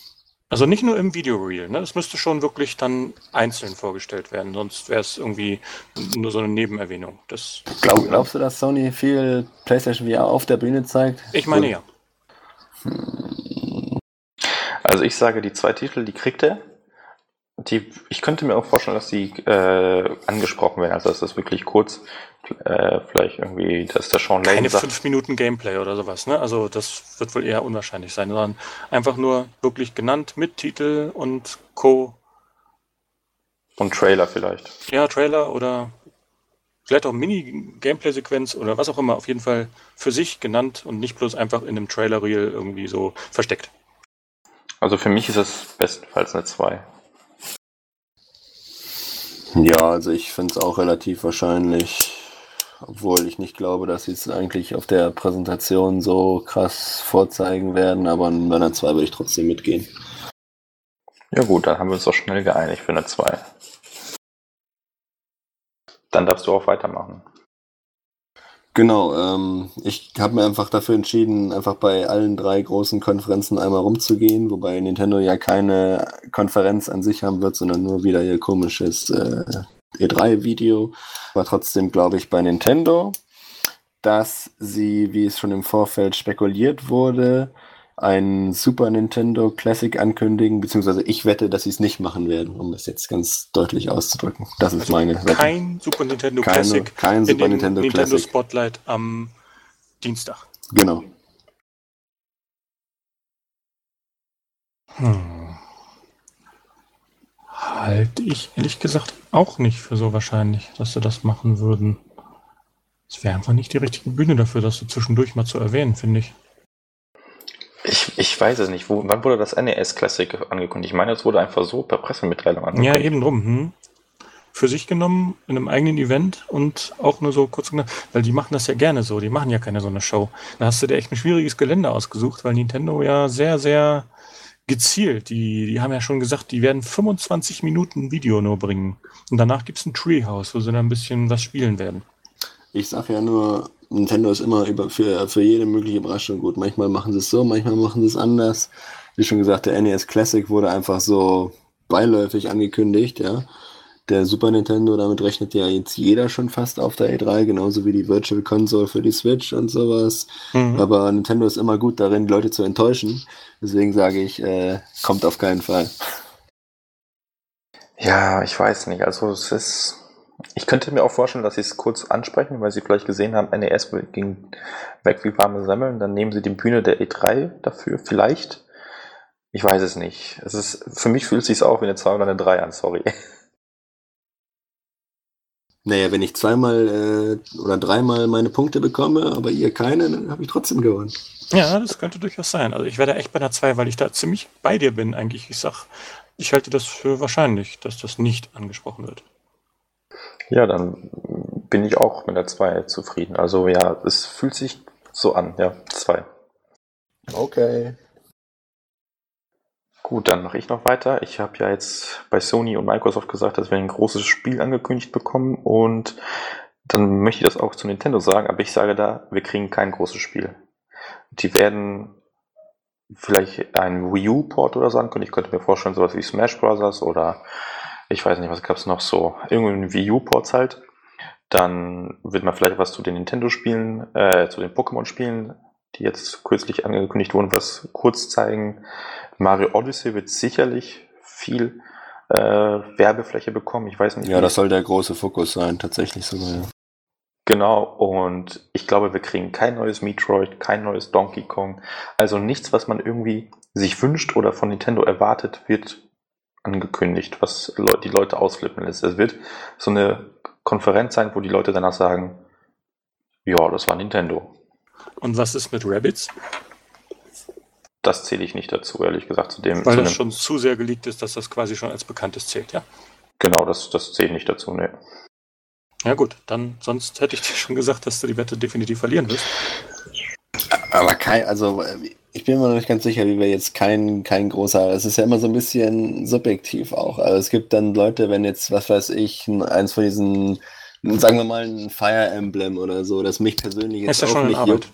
Also nicht nur im Videoreel, ne? Es müsste schon wirklich dann einzeln vorgestellt werden, sonst wäre es irgendwie nur so eine Nebenerwähnung. Das Glaub, glaubst du, dass Sony viel PlayStation VR auf der Bühne zeigt? Ich meine ja. Also ich sage, die zwei Titel, die kriegt er. Die, ich könnte mir auch vorstellen, dass die äh, angesprochen werden, also dass das wirklich kurz äh, vielleicht irgendwie, dass der Sean Lane Keine sagt, fünf Minuten Gameplay oder sowas, ne? Also das wird wohl eher unwahrscheinlich sein, sondern einfach nur wirklich genannt mit Titel und Co. Und Trailer vielleicht. Ja, Trailer oder vielleicht auch Mini-Gameplay-Sequenz oder was auch immer, auf jeden Fall für sich genannt und nicht bloß einfach in einem Trailer-Reel irgendwie so versteckt. Also für mich ist es bestenfalls eine 2. Ja, also ich finde es auch relativ wahrscheinlich. Obwohl ich nicht glaube, dass sie es eigentlich auf der Präsentation so krass vorzeigen werden, aber bei einer 2 würde ich trotzdem mitgehen. Ja gut, dann haben wir uns doch schnell geeinigt für eine 2. Dann darfst du auch weitermachen. Genau, ähm, ich habe mir einfach dafür entschieden, einfach bei allen drei großen Konferenzen einmal rumzugehen, wobei Nintendo ja keine Konferenz an sich haben wird, sondern nur wieder ihr komisches äh, E3-Video. Aber trotzdem glaube ich bei Nintendo, dass sie, wie es schon im Vorfeld spekuliert wurde, ein Super Nintendo Classic ankündigen, beziehungsweise ich wette, dass sie es nicht machen werden, um das jetzt ganz deutlich auszudrücken. Das ist also meine Wette. Kein Super Nintendo Keine, Classic kein Super Nintendo, Nintendo Classic. Spotlight am Dienstag. Genau. Hm. Halte ich ehrlich gesagt auch nicht für so wahrscheinlich, dass sie das machen würden. Es wäre einfach nicht die richtige Bühne dafür, das so zwischendurch mal zu erwähnen, finde ich. Ich, ich weiß es nicht. Wo, wann wurde das NES Classic angekündigt? Ich meine, es wurde einfach so per Pressemitteilung angekündigt. Ja, eben drum. Hm. Für sich genommen, in einem eigenen Event und auch nur so kurz genannt, weil die machen das ja gerne so. Die machen ja keine so eine Show. Da hast du dir echt ein schwieriges Gelände ausgesucht, weil Nintendo ja sehr, sehr gezielt, die, die haben ja schon gesagt, die werden 25 Minuten Video nur bringen. Und danach gibt es ein Treehouse, wo sie dann ein bisschen was spielen werden. Ich sage ja nur, Nintendo ist immer über, für, für jede mögliche Überraschung gut. Manchmal machen sie es so, manchmal machen sie es anders. Wie schon gesagt, der NES Classic wurde einfach so beiläufig angekündigt, ja. Der Super Nintendo, damit rechnet ja jetzt jeder schon fast auf der E3, genauso wie die Virtual Console für die Switch und sowas. Mhm. Aber Nintendo ist immer gut darin, Leute zu enttäuschen. Deswegen sage ich, äh, kommt auf keinen Fall. Ja, ich weiß nicht. Also es ist. Ich könnte mir auch vorstellen, dass sie es kurz ansprechen, weil sie vielleicht gesehen haben, NES ging weg wie warme Semmeln, dann nehmen sie die Bühne der E3 dafür, vielleicht. Ich weiß es nicht. Es ist, für mich fühlt es sich auch wie eine 2 oder eine 3 an, sorry. Naja, wenn ich zweimal äh, oder dreimal meine Punkte bekomme, aber ihr keine, dann habe ich trotzdem gewonnen. Ja, das könnte durchaus sein. Also ich werde echt bei einer 2, weil ich da ziemlich bei dir bin eigentlich. Ich sag, ich halte das für wahrscheinlich, dass das nicht angesprochen wird. Ja, dann bin ich auch mit der 2 zufrieden. Also ja, es fühlt sich so an, ja, 2. Okay. Gut, dann mache ich noch weiter. Ich habe ja jetzt bei Sony und Microsoft gesagt, dass wir ein großes Spiel angekündigt bekommen und dann möchte ich das auch zu Nintendo sagen, aber ich sage da, wir kriegen kein großes Spiel. Die werden vielleicht einen Wii U-Port oder so ankündigen. Ich könnte mir vorstellen, sowas wie Smash Bros. oder ich weiß nicht, was gab es noch so, irgendwie Wii U-Ports halt. Dann wird man vielleicht was zu den Nintendo-Spielen, äh, zu den Pokémon-Spielen, die jetzt kürzlich angekündigt wurden, was kurz zeigen. Mario Odyssey wird sicherlich viel äh, Werbefläche bekommen. Ich weiß nicht. Ja, das soll der große Fokus sein, tatsächlich sogar. Ja. Genau, und ich glaube, wir kriegen kein neues Metroid, kein neues Donkey Kong. Also nichts, was man irgendwie sich wünscht oder von Nintendo erwartet, wird angekündigt, was die Leute ausflippen lässt. Es wird so eine Konferenz sein, wo die Leute danach sagen, ja, das war Nintendo. Und was ist mit Rabbits? Das zähle ich nicht dazu, ehrlich gesagt. Zu dem, Weil zu das schon zu sehr geleakt ist, dass das quasi schon als Bekanntes zählt, ja? Genau, das, das zählt nicht dazu, ne. Ja gut, dann sonst hätte ich dir schon gesagt, dass du die Wette definitiv verlieren wirst. Aber kein, also ich bin mir noch nicht ganz sicher, wie wir jetzt kein, kein großer, es ist ja immer so ein bisschen subjektiv auch. Also es gibt dann Leute, wenn jetzt, was weiß ich, eins von diesen, sagen wir mal ein Fire Emblem oder so, das mich persönlich jetzt ist auch schon nicht Arbeit.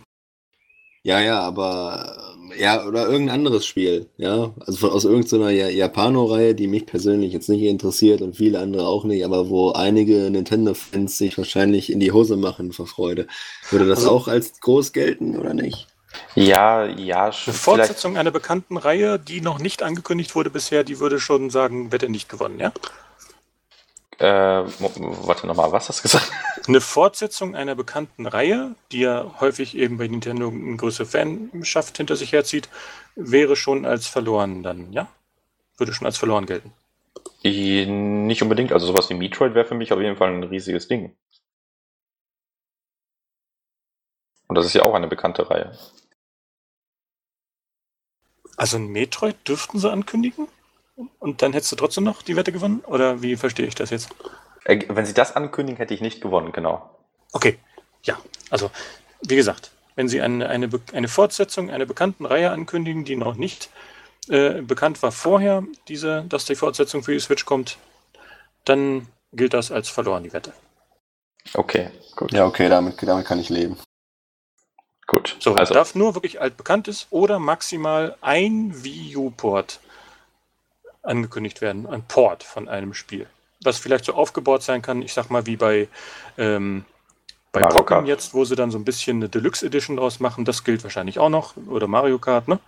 Ja, ja, aber ja, oder irgendein anderes Spiel, ja. Also von, aus irgendeiner Japano-Reihe, die mich persönlich jetzt nicht interessiert und viele andere auch nicht, aber wo einige Nintendo-Fans sich wahrscheinlich in die Hose machen vor Freude. Würde das also, auch als groß gelten oder nicht? Ja, ja. Eine Fortsetzung einer bekannten Reihe, die noch nicht angekündigt wurde bisher, die würde schon sagen, wird er nicht gewonnen, ja? Äh, warte nochmal, was hast du gesagt? Eine Fortsetzung einer bekannten Reihe, die ja häufig eben bei Nintendo eine größere Fanschaft hinter sich herzieht, wäre schon als verloren dann, ja? Würde schon als verloren gelten. Nicht unbedingt, also sowas wie Metroid wäre für mich auf jeden Fall ein riesiges Ding. Und das ist ja auch eine bekannte Reihe. Also ein Metroid dürften sie ankündigen? Und dann hättest du trotzdem noch die Wette gewonnen? Oder wie verstehe ich das jetzt? Äh, wenn sie das ankündigen, hätte ich nicht gewonnen, genau. Okay, ja. Also, wie gesagt, wenn sie eine, eine, eine Fortsetzung einer bekannten Reihe ankündigen, die noch nicht äh, bekannt war vorher, diese, dass die Fortsetzung für die Switch kommt, dann gilt das als verloren, die Wette. Okay, gut. Ja, okay, damit, damit kann ich leben. Gut. So, also darf nur wirklich altbekanntes oder maximal ein Wii U-Port angekündigt werden, ein Port von einem Spiel. Was vielleicht so aufgebaut sein kann, ich sag mal, wie bei, ähm, bei Pokémon jetzt, wo sie dann so ein bisschen eine Deluxe Edition draus machen, das gilt wahrscheinlich auch noch. Oder Mario Kart, ne?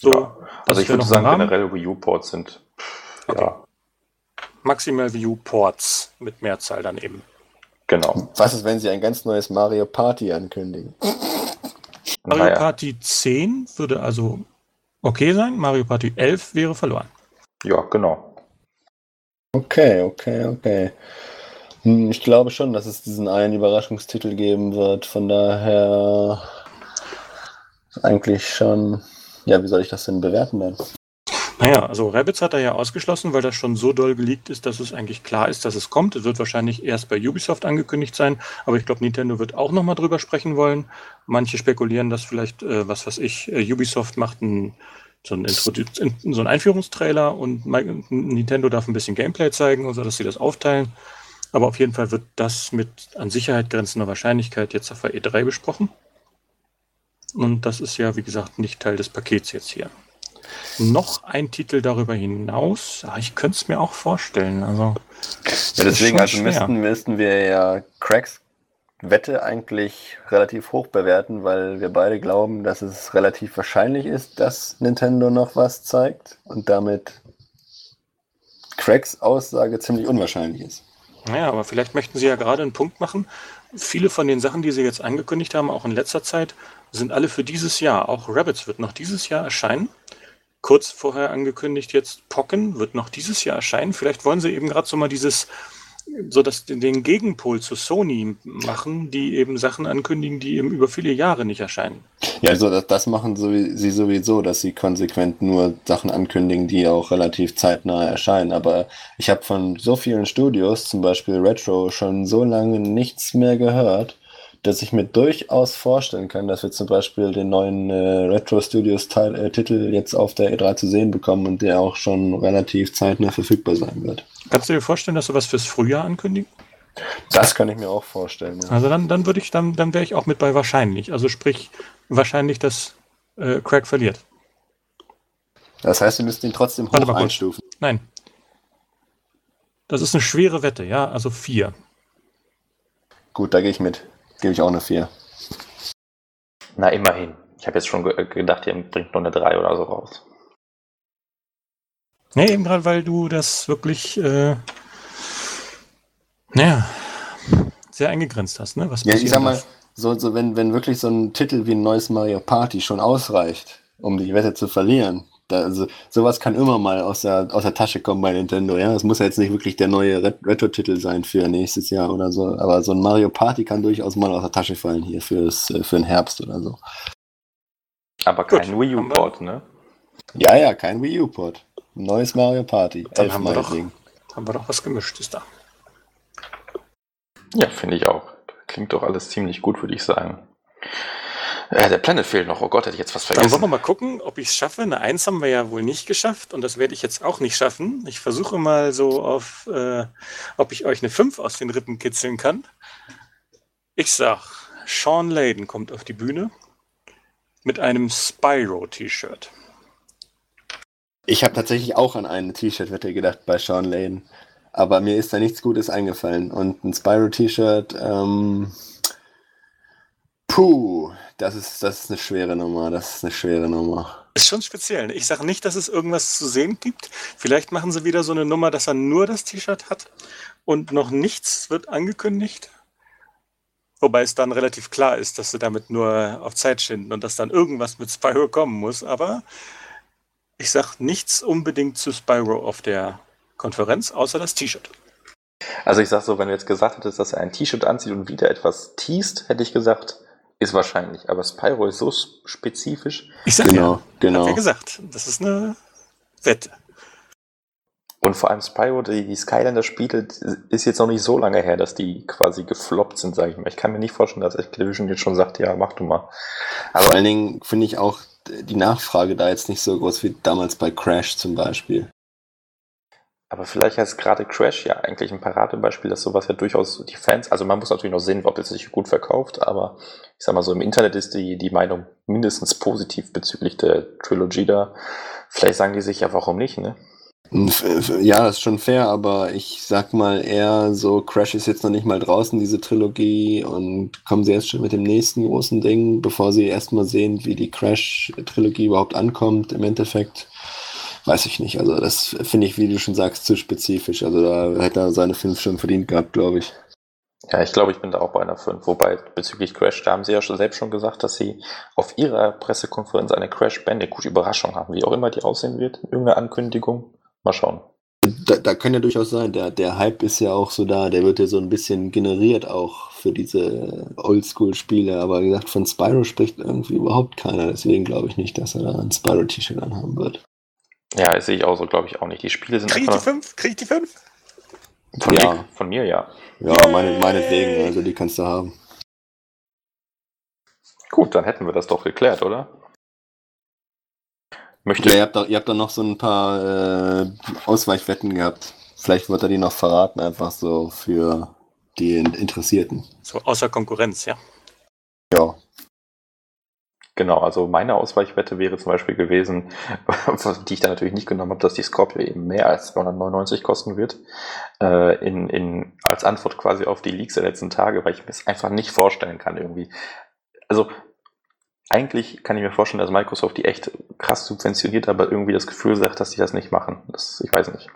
So, ja. Also ich würde sagen, generell Wii U-Ports sind okay. ja. Maximal Wii U-Ports mit Mehrzahl dann eben. Genau. Was ist, wenn sie ein ganz neues Mario Party ankündigen? Mario naja. Party 10 würde also okay sein, Mario Party 11 wäre verloren. Ja, genau. Okay, okay, okay. Hm, ich glaube schon, dass es diesen einen Überraschungstitel geben wird. Von daher eigentlich schon. Ja, wie soll ich das denn bewerten dann? Naja, also Rabbits hat er ja ausgeschlossen, weil das schon so doll geleakt ist, dass es eigentlich klar ist, dass es kommt. Es wird wahrscheinlich erst bei Ubisoft angekündigt sein, aber ich glaube, Nintendo wird auch nochmal drüber sprechen wollen. Manche spekulieren, dass vielleicht, äh, was weiß ich, äh, Ubisoft macht ein so ein, so ein Einführungstrailer und Nintendo darf ein bisschen Gameplay zeigen, so dass sie das aufteilen. Aber auf jeden Fall wird das mit an Sicherheit grenzender Wahrscheinlichkeit jetzt auf der E3 besprochen. Und das ist ja, wie gesagt, nicht Teil des Pakets jetzt hier. Noch ein Titel darüber hinaus, ja, ich könnte es mir auch vorstellen. Also, ja, deswegen also müssten, müssten wir ja Cracks Wette eigentlich relativ hoch bewerten, weil wir beide glauben, dass es relativ wahrscheinlich ist, dass Nintendo noch was zeigt und damit Cracks Aussage ziemlich unwahrscheinlich ist. Naja, aber vielleicht möchten sie ja gerade einen Punkt machen. Viele von den Sachen, die sie jetzt angekündigt haben, auch in letzter Zeit, sind alle für dieses Jahr. Auch Rabbits wird noch dieses Jahr erscheinen. Kurz vorher angekündigt, jetzt Pocken wird noch dieses Jahr erscheinen. Vielleicht wollen sie eben gerade so mal dieses so dass den Gegenpol zu Sony machen, die eben Sachen ankündigen, die eben über viele Jahre nicht erscheinen. Ja, also das, das machen sie sowieso, dass sie konsequent nur Sachen ankündigen, die auch relativ zeitnah erscheinen. Aber ich habe von so vielen Studios, zum Beispiel Retro, schon so lange nichts mehr gehört dass ich mir durchaus vorstellen kann, dass wir zum Beispiel den neuen äh, Retro Studios Teil, äh, Titel jetzt auf der E3 zu sehen bekommen und der auch schon relativ zeitnah verfügbar sein wird. Kannst du dir vorstellen, dass du was fürs Frühjahr ankündigen? Das kann ich mir auch vorstellen. Ja. Also dann, dann würde ich, dann, dann wäre ich auch mit bei wahrscheinlich. Also sprich, wahrscheinlich, dass äh, Craig verliert. Das heißt, wir müssen ihn trotzdem hoch einstufen. Nein. Das ist eine schwere Wette, ja, also vier. Gut, da gehe ich mit. Gebe ich auch eine 4. Na, immerhin. Ich habe jetzt schon ge gedacht, ihr bringt nur eine 3 oder so raus. Nee, eben gerade, weil du das wirklich, äh, naja, sehr eingegrenzt hast, ne? Was ja, ich sag mal, so, so wenn, wenn wirklich so ein Titel wie ein neues Mario Party schon ausreicht, um die Wette zu verlieren, da, also, sowas kann immer mal aus der, aus der Tasche kommen bei Nintendo, ja. Es muss ja jetzt nicht wirklich der neue Retro-Titel sein für nächstes Jahr oder so, aber so ein Mario Party kann durchaus mal aus der Tasche fallen hier fürs, äh, für den Herbst oder so. Aber kein Gut, Wii U-Port, ne? Ja, ja, kein Wii U-Port. Neues Mario Party. Dann haben wir, doch, haben wir doch was Gemischtes da. Ja, finde ich auch. Klingt doch alles ziemlich gut, würde ich sagen. Äh, der Planet fehlt noch. Oh Gott, hätte ich jetzt was vergessen. Dann wollen wir mal gucken, ob ich es schaffe. Eine Eins haben wir ja wohl nicht geschafft und das werde ich jetzt auch nicht schaffen. Ich versuche mal so auf, äh, ob ich euch eine 5 aus den Rippen kitzeln kann. Ich sag, Sean Layden kommt auf die Bühne mit einem Spyro-T-Shirt. Ich habe tatsächlich auch an eine T-Shirt-Wette gedacht bei Sean Layden. Aber mir ist da nichts Gutes eingefallen. Und ein Spyro-T-Shirt, ähm, Puh, das ist, das ist eine schwere Nummer. Das ist eine schwere Nummer. Ist schon speziell. Ich sage nicht, dass es irgendwas zu sehen gibt. Vielleicht machen sie wieder so eine Nummer, dass er nur das T-Shirt hat und noch nichts wird angekündigt. Wobei es dann relativ klar ist, dass sie damit nur auf Zeit schinden und dass dann irgendwas mit Spyro kommen muss. Aber ich sage nichts unbedingt zu Spyro auf der Konferenz, außer das T-Shirt. Also ich sage so, wenn du jetzt gesagt hättest, dass er ein T-Shirt anzieht und wieder etwas teast, hätte ich gesagt, ist wahrscheinlich, aber Spyro ist so spezifisch. Ich sag genau, ja, genau. Hat ja gesagt, das ist eine Wette. Und vor allem Spyro, die, die Skylander-Spiele, ist jetzt noch nicht so lange her, dass die quasi gefloppt sind, sage ich mal. Ich kann mir nicht vorstellen, dass Activision jetzt schon sagt, ja, mach du mal. Aber vor allen Dingen finde ich auch die Nachfrage da jetzt nicht so groß wie damals bei Crash zum Beispiel. Aber vielleicht ist gerade Crash ja eigentlich ein Paradebeispiel, dass sowas ja durchaus die Fans, also man muss natürlich noch sehen, ob es sich gut verkauft, aber ich sag mal so, im Internet ist die, die Meinung mindestens positiv bezüglich der Trilogy da. Vielleicht sagen die sich ja, warum nicht, ne? Ja, ist schon fair, aber ich sag mal eher so, Crash ist jetzt noch nicht mal draußen, diese Trilogie, und kommen sie jetzt schon mit dem nächsten großen Ding, bevor sie erstmal sehen, wie die Crash-Trilogie überhaupt ankommt im Endeffekt weiß ich nicht. Also das finde ich, wie du schon sagst, zu spezifisch. Also da hätte er seine 5 schon verdient gehabt, glaube ich. Ja, ich glaube, ich bin da auch bei einer 5. Wobei bezüglich Crash, da haben sie ja schon selbst schon gesagt, dass sie auf ihrer Pressekonferenz eine Crash Bandicoot Überraschung haben. Wie auch immer die aussehen wird, irgendeine Ankündigung. Mal schauen. Da, da kann ja durchaus sein, der, der Hype ist ja auch so da, der wird ja so ein bisschen generiert auch für diese Oldschool-Spiele, aber wie gesagt, von Spyro spricht irgendwie überhaupt keiner, deswegen glaube ich nicht, dass er da ein Spyro-T-Shirt anhaben wird. Ja, das sehe ich auch so, glaube ich auch nicht. Die Spiele sind Krieg ich die 5? Krieg ich die 5? Von, ja. mir, von mir, ja. Ja, meine, meinetwegen, also die kannst du haben. Gut, dann hätten wir das doch geklärt, oder? Möchte ja, ihr, habt doch, ihr habt doch noch so ein paar äh, Ausweichwetten gehabt Vielleicht wird er die noch verraten, einfach so für die Interessierten. So außer Konkurrenz, ja. Ja. Genau, also meine Ausweichwette wäre zum Beispiel gewesen, die ich da natürlich nicht genommen habe, dass die Scorpio eben mehr als 299 kosten wird, äh, in, in, als Antwort quasi auf die Leaks der letzten Tage, weil ich mir das einfach nicht vorstellen kann irgendwie. Also eigentlich kann ich mir vorstellen, dass Microsoft die echt krass subventioniert, aber irgendwie das Gefühl sagt, dass sie das nicht machen. Das, ich weiß nicht.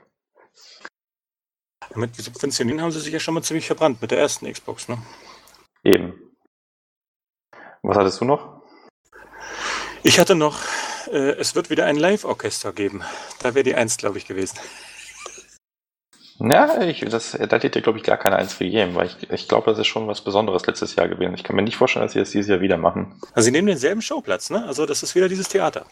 Mit Subventionieren haben sie sich ja schon mal ziemlich verbrannt mit der ersten Xbox, ne? Eben. Was hattest du noch? Ich hatte noch, äh, es wird wieder ein Live-Orchester geben. Da wäre die Eins, glaube ich, gewesen. Ja, ich, das, da hätte glaube ich, gar keine Eins für jedem, weil ich, ich glaube, das ist schon was Besonderes letztes Jahr gewesen. Ich kann mir nicht vorstellen, dass sie das dieses Jahr wieder machen. Also sie nehmen denselben Showplatz, ne? Also das ist wieder dieses Theater.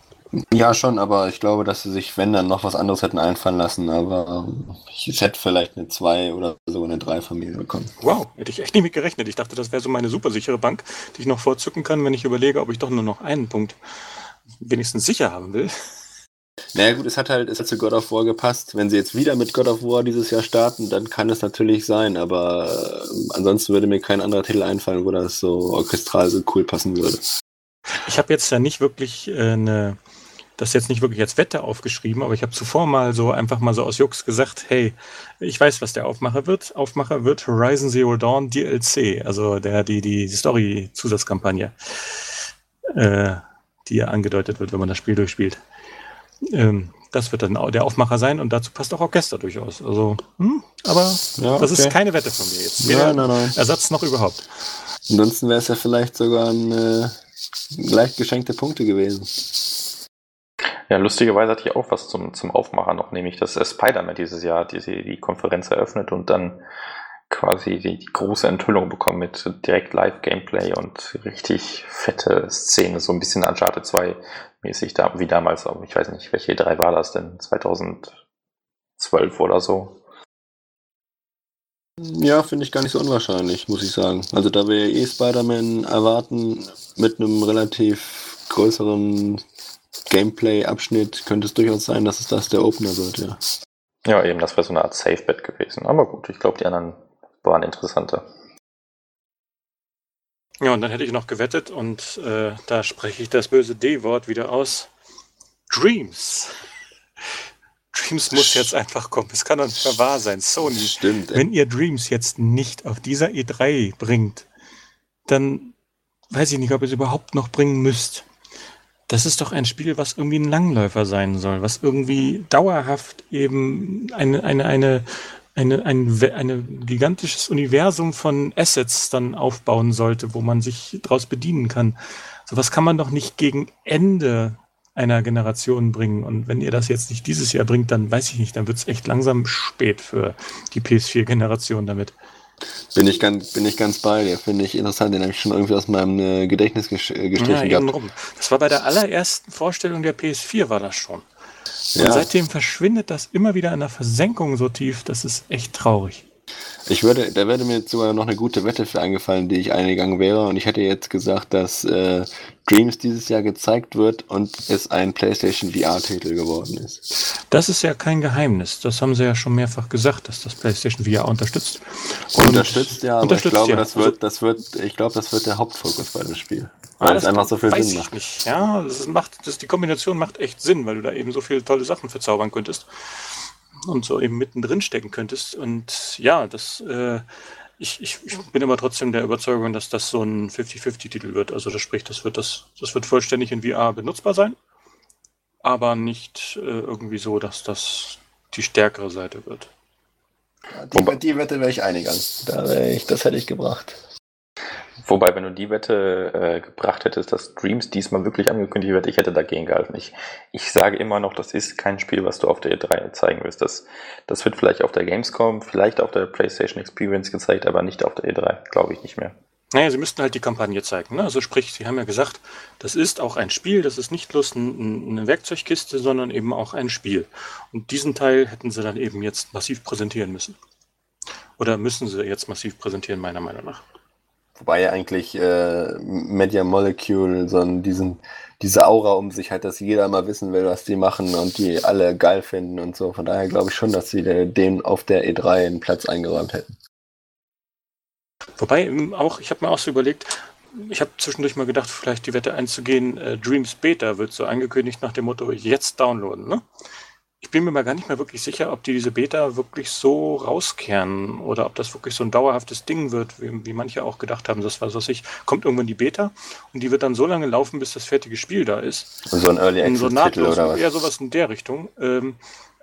Ja, schon, aber ich glaube, dass sie sich, wenn dann noch was anderes hätten einfallen lassen, aber ähm, ich hätte vielleicht eine 2 oder sogar eine 3 Familie bekommen. Wow, hätte ich echt nicht mit gerechnet. Ich dachte, das wäre so meine supersichere Bank, die ich noch vorzücken kann, wenn ich überlege, ob ich doch nur noch einen Punkt wenigstens sicher haben will. Naja gut, es hat halt, es hat zu God of War gepasst. Wenn sie jetzt wieder mit God of War dieses Jahr starten, dann kann es natürlich sein, aber äh, ansonsten würde mir kein anderer Titel einfallen, wo das so orchestral so cool passen würde. Ich habe jetzt ja nicht wirklich äh, eine, das jetzt nicht wirklich als Wette aufgeschrieben, aber ich habe zuvor mal so einfach mal so aus Jux gesagt, hey, ich weiß, was der Aufmacher wird. Aufmacher wird Horizon Zero Dawn DLC, also der, die, die Story-Zusatzkampagne, äh, die ja angedeutet wird, wenn man das Spiel durchspielt. Ähm, das wird dann der Aufmacher sein und dazu passt auch Orchester durchaus. Also, hm, aber ja, okay. das ist keine Wette von mir jetzt. Weder nein, nein, nein. Ersatz noch überhaupt. Ansonsten wäre es ja vielleicht sogar ein äh, leicht geschenkte Punkte gewesen. Ja, lustigerweise hatte ich auch was zum, zum Aufmacher noch, nämlich dass Spider-Man dieses Jahr die, die Konferenz eröffnet und dann quasi die, die große Enthüllung bekommen mit direkt Live-Gameplay und richtig fette Szene, so ein bisschen Uncharted 2 mäßig, da, wie damals, ich weiß nicht, welche drei war das denn, 2012 oder so. Ja, finde ich gar nicht so unwahrscheinlich, muss ich sagen. Also da wir eh Spider-Man erwarten mit einem relativ größeren Gameplay-Abschnitt, könnte es durchaus sein, dass es das der Opener wird, ja. Ja, eben, das wäre so eine Art Safe-Bet gewesen. Aber gut, ich glaube, die anderen waren interessanter. Ja, und dann hätte ich noch gewettet und äh, da spreche ich das böse D-Wort wieder aus. Dreams. Dreams muss jetzt einfach kommen. Es kann doch nicht mehr wahr sein. Sony, Stimmt, wenn ihr Dreams jetzt nicht auf dieser E3 bringt, dann weiß ich nicht, ob ihr es überhaupt noch bringen müsst. Das ist doch ein Spiel, was irgendwie ein Langläufer sein soll, was irgendwie dauerhaft eben eine, eine, eine eine, ein eine gigantisches Universum von Assets dann aufbauen sollte, wo man sich daraus bedienen kann. Sowas kann man doch nicht gegen Ende einer Generation bringen. Und wenn ihr das jetzt nicht dieses Jahr bringt, dann weiß ich nicht, dann wird es echt langsam spät für die PS4-Generation damit. Bin ich ganz, bin ich ganz bei dir. Finde ich interessant. Den habe ich schon irgendwie aus meinem äh, Gedächtnis äh, gestrichen ja, gehabt. Rum. Das war bei der allerersten Vorstellung der PS4 war das schon. Und ja. seitdem verschwindet das immer wieder in der Versenkung so tief, das ist echt traurig. Ich würde, da wäre mir jetzt sogar noch eine gute Wette für eingefallen, die ich eingegangen wäre. Und ich hätte jetzt gesagt, dass äh, Dreams dieses Jahr gezeigt wird und es ein PlayStation VR-Titel geworden ist. Das ist ja kein Geheimnis. Das haben sie ja schon mehrfach gesagt, dass das PlayStation VR unterstützt. Und unterstützt ja, aber unterstützt, ich glaube, ja. das wird, das wird, ich glaube, das wird der Hauptfokus bei dem Spiel. Weil es einfach so viel Sinn macht. Nicht. Ja, das macht, das, die Kombination macht echt Sinn, weil du da eben so viele tolle Sachen verzaubern könntest und so eben mittendrin stecken könntest. Und ja, das, äh, ich, ich, ich bin aber trotzdem der Überzeugung, dass das so ein 50-50-Titel wird. Also das spricht, das wird das, das wird vollständig in VR benutzbar sein, aber nicht äh, irgendwie so, dass das die stärkere Seite wird. Ja, die, die Wette wäre ich eingegangen. Da wär ich, das hätte ich gebracht. Wobei, wenn du die Wette äh, gebracht hättest, dass Dreams diesmal wirklich angekündigt wird, ich hätte dagegen gehalten. Ich, ich sage immer noch, das ist kein Spiel, was du auf der E3 zeigen wirst. Das, das wird vielleicht auf der Gamescom, vielleicht auf der PlayStation Experience gezeigt, aber nicht auf der E3, glaube ich nicht mehr. Naja, sie müssten halt die Kampagne zeigen. Ne? Also sprich, sie haben ja gesagt, das ist auch ein Spiel, das ist nicht bloß ein, eine Werkzeugkiste, sondern eben auch ein Spiel. Und diesen Teil hätten sie dann eben jetzt massiv präsentieren müssen. Oder müssen sie jetzt massiv präsentieren, meiner Meinung nach. Wobei eigentlich äh, Media Molecule so diesen, diese Aura um sich hat, dass jeder mal wissen will, was die machen und die alle geil finden und so. Von daher glaube ich schon, dass sie dem auf der E3 einen Platz eingeräumt hätten. Wobei ähm, auch, ich habe mir auch so überlegt, ich habe zwischendurch mal gedacht, vielleicht die Wette einzugehen, äh, Dreams Beta wird so angekündigt nach dem Motto, jetzt downloaden. Ne? Ich bin mir mal gar nicht mehr wirklich sicher, ob die diese Beta wirklich so rauskehren oder ob das wirklich so ein dauerhaftes Ding wird, wie, wie manche auch gedacht haben. Das war so, sich kommt irgendwann die Beta und die wird dann so lange laufen, bis das fertige Spiel da ist. So ein Early Access so Titel oder was? Eher sowas in der Richtung. Ähm,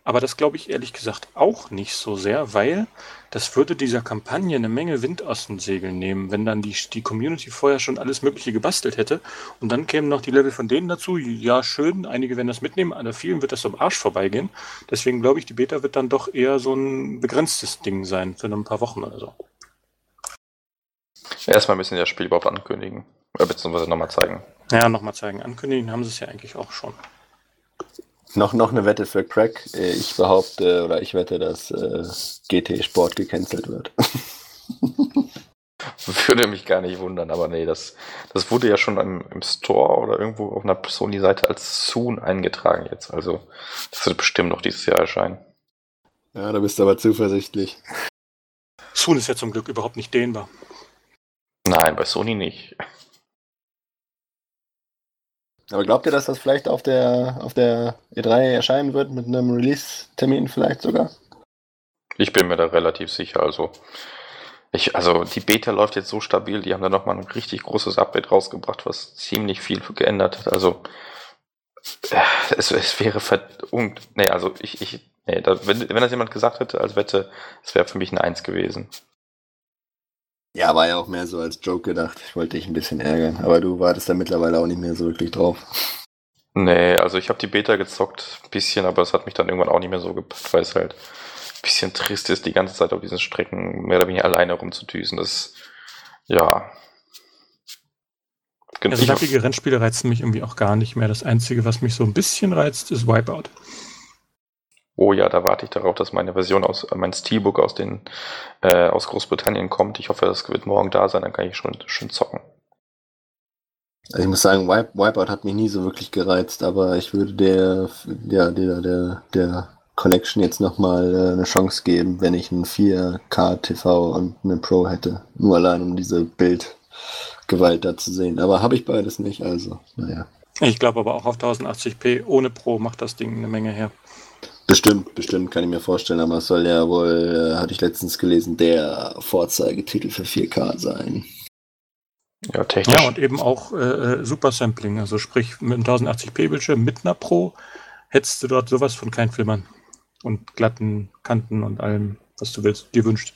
aber das glaube ich ehrlich gesagt auch nicht so sehr, weil das würde dieser Kampagne eine Menge Wind aus den Segeln nehmen, wenn dann die, die Community vorher schon alles Mögliche gebastelt hätte und dann kämen noch die Level von denen dazu. Ja, schön, einige werden das mitnehmen, aber vielen wird das am Arsch vorbeigehen. Deswegen glaube ich, die Beta wird dann doch eher so ein begrenztes Ding sein für ein paar Wochen oder so. Erstmal müssen sie das Spiel überhaupt ankündigen. Oder beziehungsweise nochmal zeigen. Ja, nochmal zeigen. Ankündigen haben sie es ja eigentlich auch schon. Noch, noch eine Wette für Crack. Äh, ich behaupte oder ich wette, dass äh, GT Sport gecancelt wird. Würde mich gar nicht wundern, aber nee, das, das wurde ja schon im, im Store oder irgendwo auf einer Sony-Seite als Soon eingetragen jetzt. Also das wird bestimmt noch dieses Jahr erscheinen. Ja, da bist du aber zuversichtlich. Soon ist ja zum Glück überhaupt nicht dehnbar. Nein, bei Sony nicht. Aber glaubt ihr, dass das vielleicht auf der, auf der E3 erscheinen wird, mit einem Release-Termin vielleicht sogar? Ich bin mir da relativ sicher. Also, ich, also die Beta läuft jetzt so stabil, die haben da nochmal ein richtig großes Update rausgebracht, was ziemlich viel geändert hat. Also äh, es, es wäre und nee, also ich, ich nee, da, wenn, wenn das jemand gesagt hätte als Wette, es wäre für mich ein Eins gewesen. Ja, war ja auch mehr so als Joke gedacht. Ich wollte dich ein bisschen ärgern. Aber du wartest da mittlerweile auch nicht mehr so wirklich drauf. Nee, also ich habe die Beta gezockt, ein bisschen, aber es hat mich dann irgendwann auch nicht mehr so gepackt, weil es halt ein bisschen trist ist, die ganze Zeit auf diesen Strecken mehr oder weniger alleine rumzudüsen. Das, ja. Also lappige Rennspiele reizen mich irgendwie auch gar nicht mehr. Das Einzige, was mich so ein bisschen reizt, ist Wipeout. Oh ja, da warte ich darauf, dass meine Version aus, mein Steelbook aus den, äh, aus Großbritannien kommt. Ich hoffe, das wird morgen da sein, dann kann ich schon schön zocken. Also ich muss sagen, Wipe, Wipeout hat mich nie so wirklich gereizt, aber ich würde der, ja, der, der, der Collection jetzt nochmal äh, eine Chance geben, wenn ich einen 4K TV und eine Pro hätte. Nur allein um diese Bildgewalt da zu sehen. Aber habe ich beides nicht, also, naja. Ich glaube aber auch auf 1080p ohne Pro macht das Ding eine Menge her. Bestimmt, bestimmt kann ich mir vorstellen, aber es soll ja wohl, äh, hatte ich letztens gelesen, der Vorzeigetitel für 4K sein. Ja, technisch. Ja, und eben auch äh, äh Super Sampling, also sprich mit einem 1080p-Bildschirm mit einer Pro hättest du dort sowas von kein Flimmern und glatten Kanten und allem, was du willst, dir wünscht.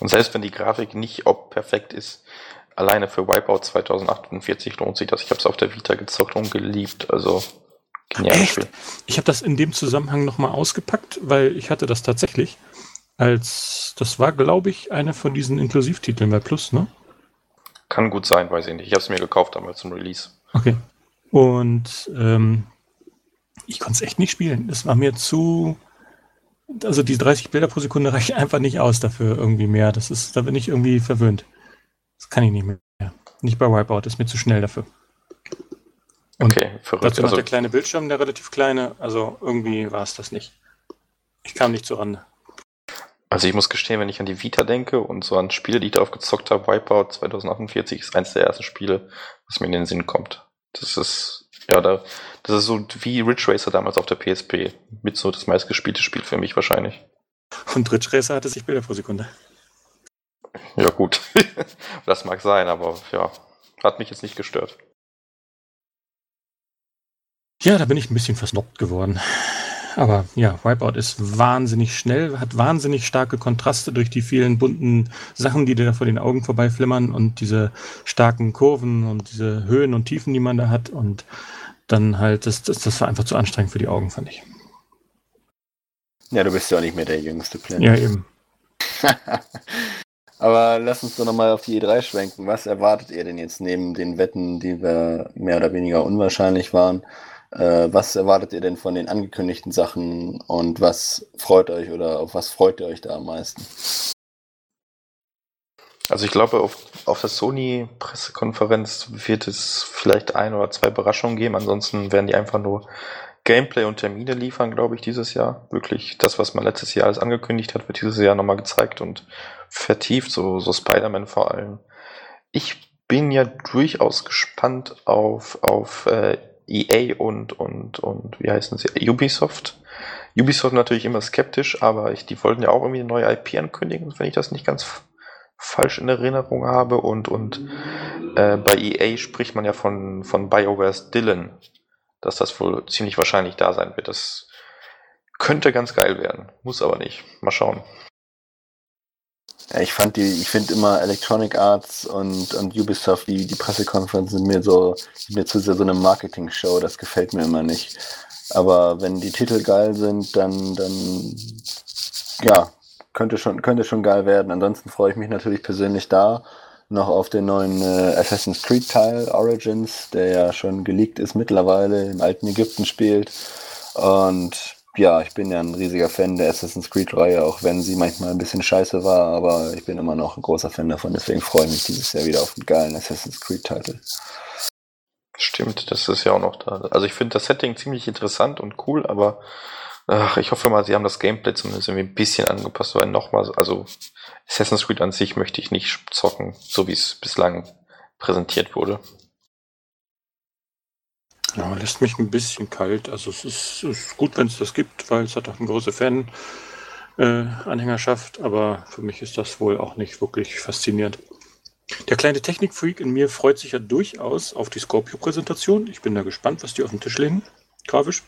Und selbst wenn die Grafik nicht ob perfekt ist, alleine für Wipeout 2048 lohnt sich das. Ich habe es auf der Vita gezockt und geliebt, also Geniales Spiel. Ich habe das in dem Zusammenhang nochmal ausgepackt, weil ich hatte das tatsächlich als, das war, glaube ich, einer von diesen Inklusivtiteln bei Plus, ne? Kann gut sein, weiß ich nicht. Ich habe es mir gekauft damals zum Release. Okay. Und ähm, ich konnte es echt nicht spielen. Es war mir zu. Also die 30 Bilder pro Sekunde reichen einfach nicht aus dafür irgendwie mehr. Das ist, da bin ich irgendwie verwöhnt. Das kann ich nicht mehr. Nicht bei Wipeout, das ist mir zu schnell dafür. Und okay, verrückt. Dazu noch also, der kleine Bildschirm, der relativ kleine. Also irgendwie war es das nicht. Ich kam nicht zur Rande. Also ich muss gestehen, wenn ich an die Vita denke und so an Spiele, die ich darauf gezockt habe, Wipeout 2048 ist eins der ersten Spiele, was mir in den Sinn kommt. Das ist, ja, da, das ist so wie Ridge Racer damals auf der PSP. Mit so das meistgespielte Spiel für mich wahrscheinlich. Und Ridge Racer hatte sich Bilder pro Sekunde. Ja, gut. das mag sein, aber ja, hat mich jetzt nicht gestört. Ja, da bin ich ein bisschen versnoppt geworden. Aber ja, Wipeout ist wahnsinnig schnell, hat wahnsinnig starke Kontraste durch die vielen bunten Sachen, die dir da vor den Augen vorbeiflimmern und diese starken Kurven und diese Höhen und Tiefen, die man da hat. Und dann halt, das, das, das war einfach zu anstrengend für die Augen, fand ich. Ja, du bist ja auch nicht mehr der jüngste Planet. Ja, eben. Aber lass uns doch nochmal auf die E3 schwenken. Was erwartet ihr denn jetzt neben den Wetten, die wir mehr oder weniger unwahrscheinlich waren? Äh, was erwartet ihr denn von den angekündigten Sachen und was freut euch oder auf was freut ihr euch da am meisten? Also ich glaube, auf, auf der Sony-Pressekonferenz wird es vielleicht ein oder zwei Überraschungen geben. Ansonsten werden die einfach nur Gameplay und Termine liefern, glaube ich, dieses Jahr. Wirklich das, was man letztes Jahr alles angekündigt hat, wird dieses Jahr nochmal gezeigt und vertieft, so, so Spider-Man vor allem. Ich bin ja durchaus gespannt auf, auf äh, EA und, und, und wie heißen sie? Ubisoft. Ubisoft natürlich immer skeptisch, aber ich, die wollten ja auch irgendwie eine neue IP ankündigen, wenn ich das nicht ganz falsch in Erinnerung habe. Und, und äh, bei EA spricht man ja von, von BioWare's Dylan, dass das wohl ziemlich wahrscheinlich da sein wird. Das könnte ganz geil werden, muss aber nicht. Mal schauen. Ich fand die, ich finde immer Electronic Arts und, und Ubisoft, die, die Pressekonferenzen sind mir so, mir zu sehr so eine Marketing-Show, das gefällt mir immer nicht. Aber wenn die Titel geil sind, dann, dann, ja, könnte schon, könnte schon geil werden. Ansonsten freue ich mich natürlich persönlich da noch auf den neuen äh, Assassin's Creed Teil Origins, der ja schon geleakt ist mittlerweile, im alten Ägypten spielt. Und ja, ich bin ja ein riesiger Fan der Assassin's Creed-Reihe, auch wenn sie manchmal ein bisschen scheiße war, aber ich bin immer noch ein großer Fan davon, deswegen freue ich mich dieses Jahr wieder auf einen geilen Assassin's Creed-Titel. Stimmt, das ist ja auch noch da. Also ich finde das Setting ziemlich interessant und cool, aber ach, ich hoffe mal, sie haben das Gameplay zumindest irgendwie ein bisschen angepasst, weil nochmal, also Assassin's Creed an sich möchte ich nicht zocken, so wie es bislang präsentiert wurde. Ja, lässt mich ein bisschen kalt. Also es ist, ist gut, wenn es das gibt, weil es hat auch eine große Fan-Anhängerschaft, äh, aber für mich ist das wohl auch nicht wirklich faszinierend. Der kleine Technikfreak in mir freut sich ja durchaus auf die Scorpio-Präsentation. Ich bin da gespannt, was die auf den Tisch legen, grafisch.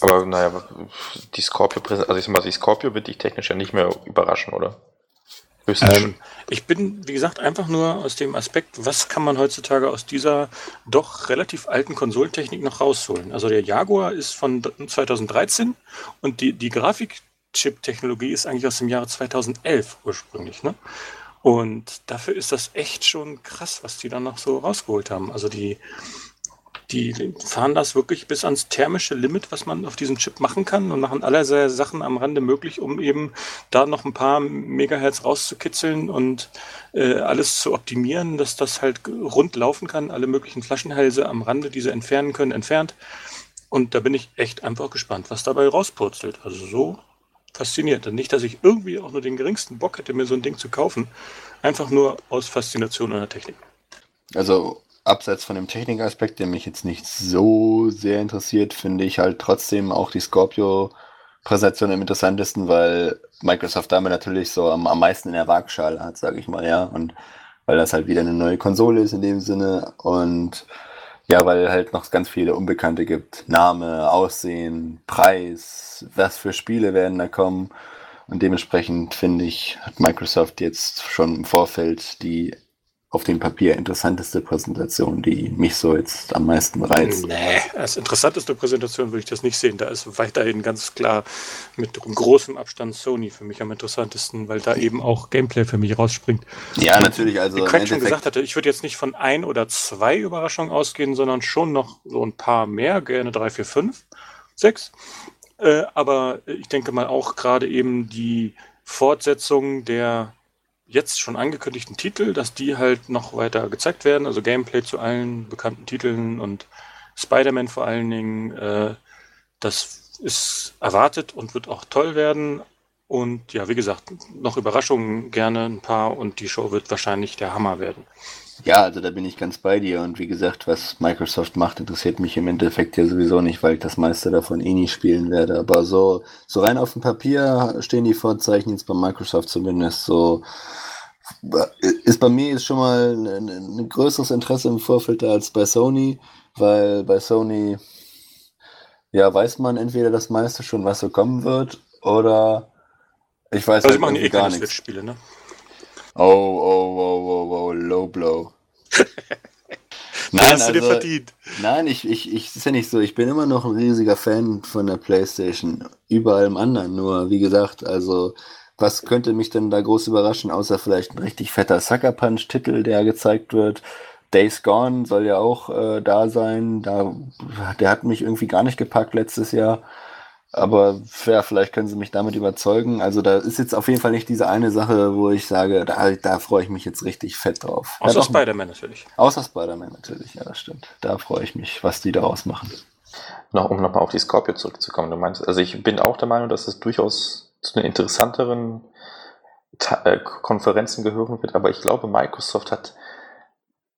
Aber naja, die Scorpio, also ich sag mal, die Scorpio wird dich technisch ja nicht mehr überraschen, oder? Ähm, ich bin, wie gesagt, einfach nur aus dem Aspekt, was kann man heutzutage aus dieser doch relativ alten Konsolentechnik noch rausholen? Also der Jaguar ist von 2013 und die, die Grafikchip-Technologie ist eigentlich aus dem Jahre 2011 ursprünglich. Ne? Und dafür ist das echt schon krass, was die dann noch so rausgeholt haben. Also die, die fahren das wirklich bis ans thermische Limit, was man auf diesem Chip machen kann und machen allerlei Sachen am Rande möglich, um eben da noch ein paar Megahertz rauszukitzeln und äh, alles zu optimieren, dass das halt rund laufen kann, alle möglichen Flaschenhälse am Rande, die sie entfernen können, entfernt. Und da bin ich echt einfach gespannt, was dabei rauspurzelt. Also so fasziniert. Und nicht, dass ich irgendwie auch nur den geringsten Bock hätte, mir so ein Ding zu kaufen. Einfach nur aus Faszination an der Technik. Also abseits von dem Technikaspekt, der mich jetzt nicht so sehr interessiert, finde ich halt trotzdem auch die Scorpio-Präsentation am interessantesten, weil Microsoft damit natürlich so am, am meisten in der Waagschale hat, sage ich mal, ja. Und weil das halt wieder eine neue Konsole ist in dem Sinne und ja, weil halt noch ganz viele Unbekannte gibt. Name, Aussehen, Preis, was für Spiele werden da kommen. Und dementsprechend finde ich, hat Microsoft jetzt schon im Vorfeld die auf dem Papier interessanteste Präsentation, die mich so jetzt am meisten reizt. Nee, als interessanteste Präsentation würde ich das nicht sehen. Da ist weiterhin ganz klar mit großem Abstand Sony für mich am interessantesten, weil da eben auch Gameplay für mich rausspringt. Ja, natürlich. Also Wie Craig schon gesagt hatte, ich würde jetzt nicht von ein oder zwei Überraschungen ausgehen, sondern schon noch so ein paar mehr, gerne drei, vier, fünf, sechs. Äh, aber ich denke mal auch gerade eben die Fortsetzung der jetzt schon angekündigten Titel, dass die halt noch weiter gezeigt werden, also Gameplay zu allen bekannten Titeln und Spider-Man vor allen Dingen. Äh, das ist erwartet und wird auch toll werden. Und ja, wie gesagt, noch Überraschungen gerne ein paar und die Show wird wahrscheinlich der Hammer werden. Ja, also da bin ich ganz bei dir und wie gesagt, was Microsoft macht, interessiert mich im Endeffekt ja sowieso nicht, weil ich das meiste davon eh nie spielen werde. Aber so, so rein auf dem Papier stehen die Vorzeichen jetzt bei Microsoft zumindest so ist bei mir ist schon mal ein, ein, größeres Interesse im Vorfeld als bei Sony, weil bei Sony ja weiß man entweder das meiste schon, was so kommen wird, oder ich weiß also halt machen eh gar nichts. Spiele, ne? Oh, oh, oh, oh, oh, low blow. nein, hast du dir also, verdient. Nein, ich, ich, ich ist ja nicht so. Ich bin immer noch ein riesiger Fan von der PlayStation. Über allem anderen. Nur, wie gesagt, also was könnte mich denn da groß überraschen, außer vielleicht ein richtig fetter Sucker Punch-Titel, der gezeigt wird. Days Gone soll ja auch äh, da sein. Da, der hat mich irgendwie gar nicht gepackt letztes Jahr. Aber ja, vielleicht können sie mich damit überzeugen. Also da ist jetzt auf jeden Fall nicht diese eine Sache, wo ich sage, da, da freue ich mich jetzt richtig fett drauf. Außer ja, Spider-Man natürlich. Außer Spider-Man natürlich, ja, das stimmt. Da freue ich mich, was die daraus machen. Noch, um nochmal auf die Scorpio zurückzukommen, du meinst, also ich bin auch der Meinung, dass es durchaus zu den interessanteren Ta äh, Konferenzen gehören wird, aber ich glaube, Microsoft hat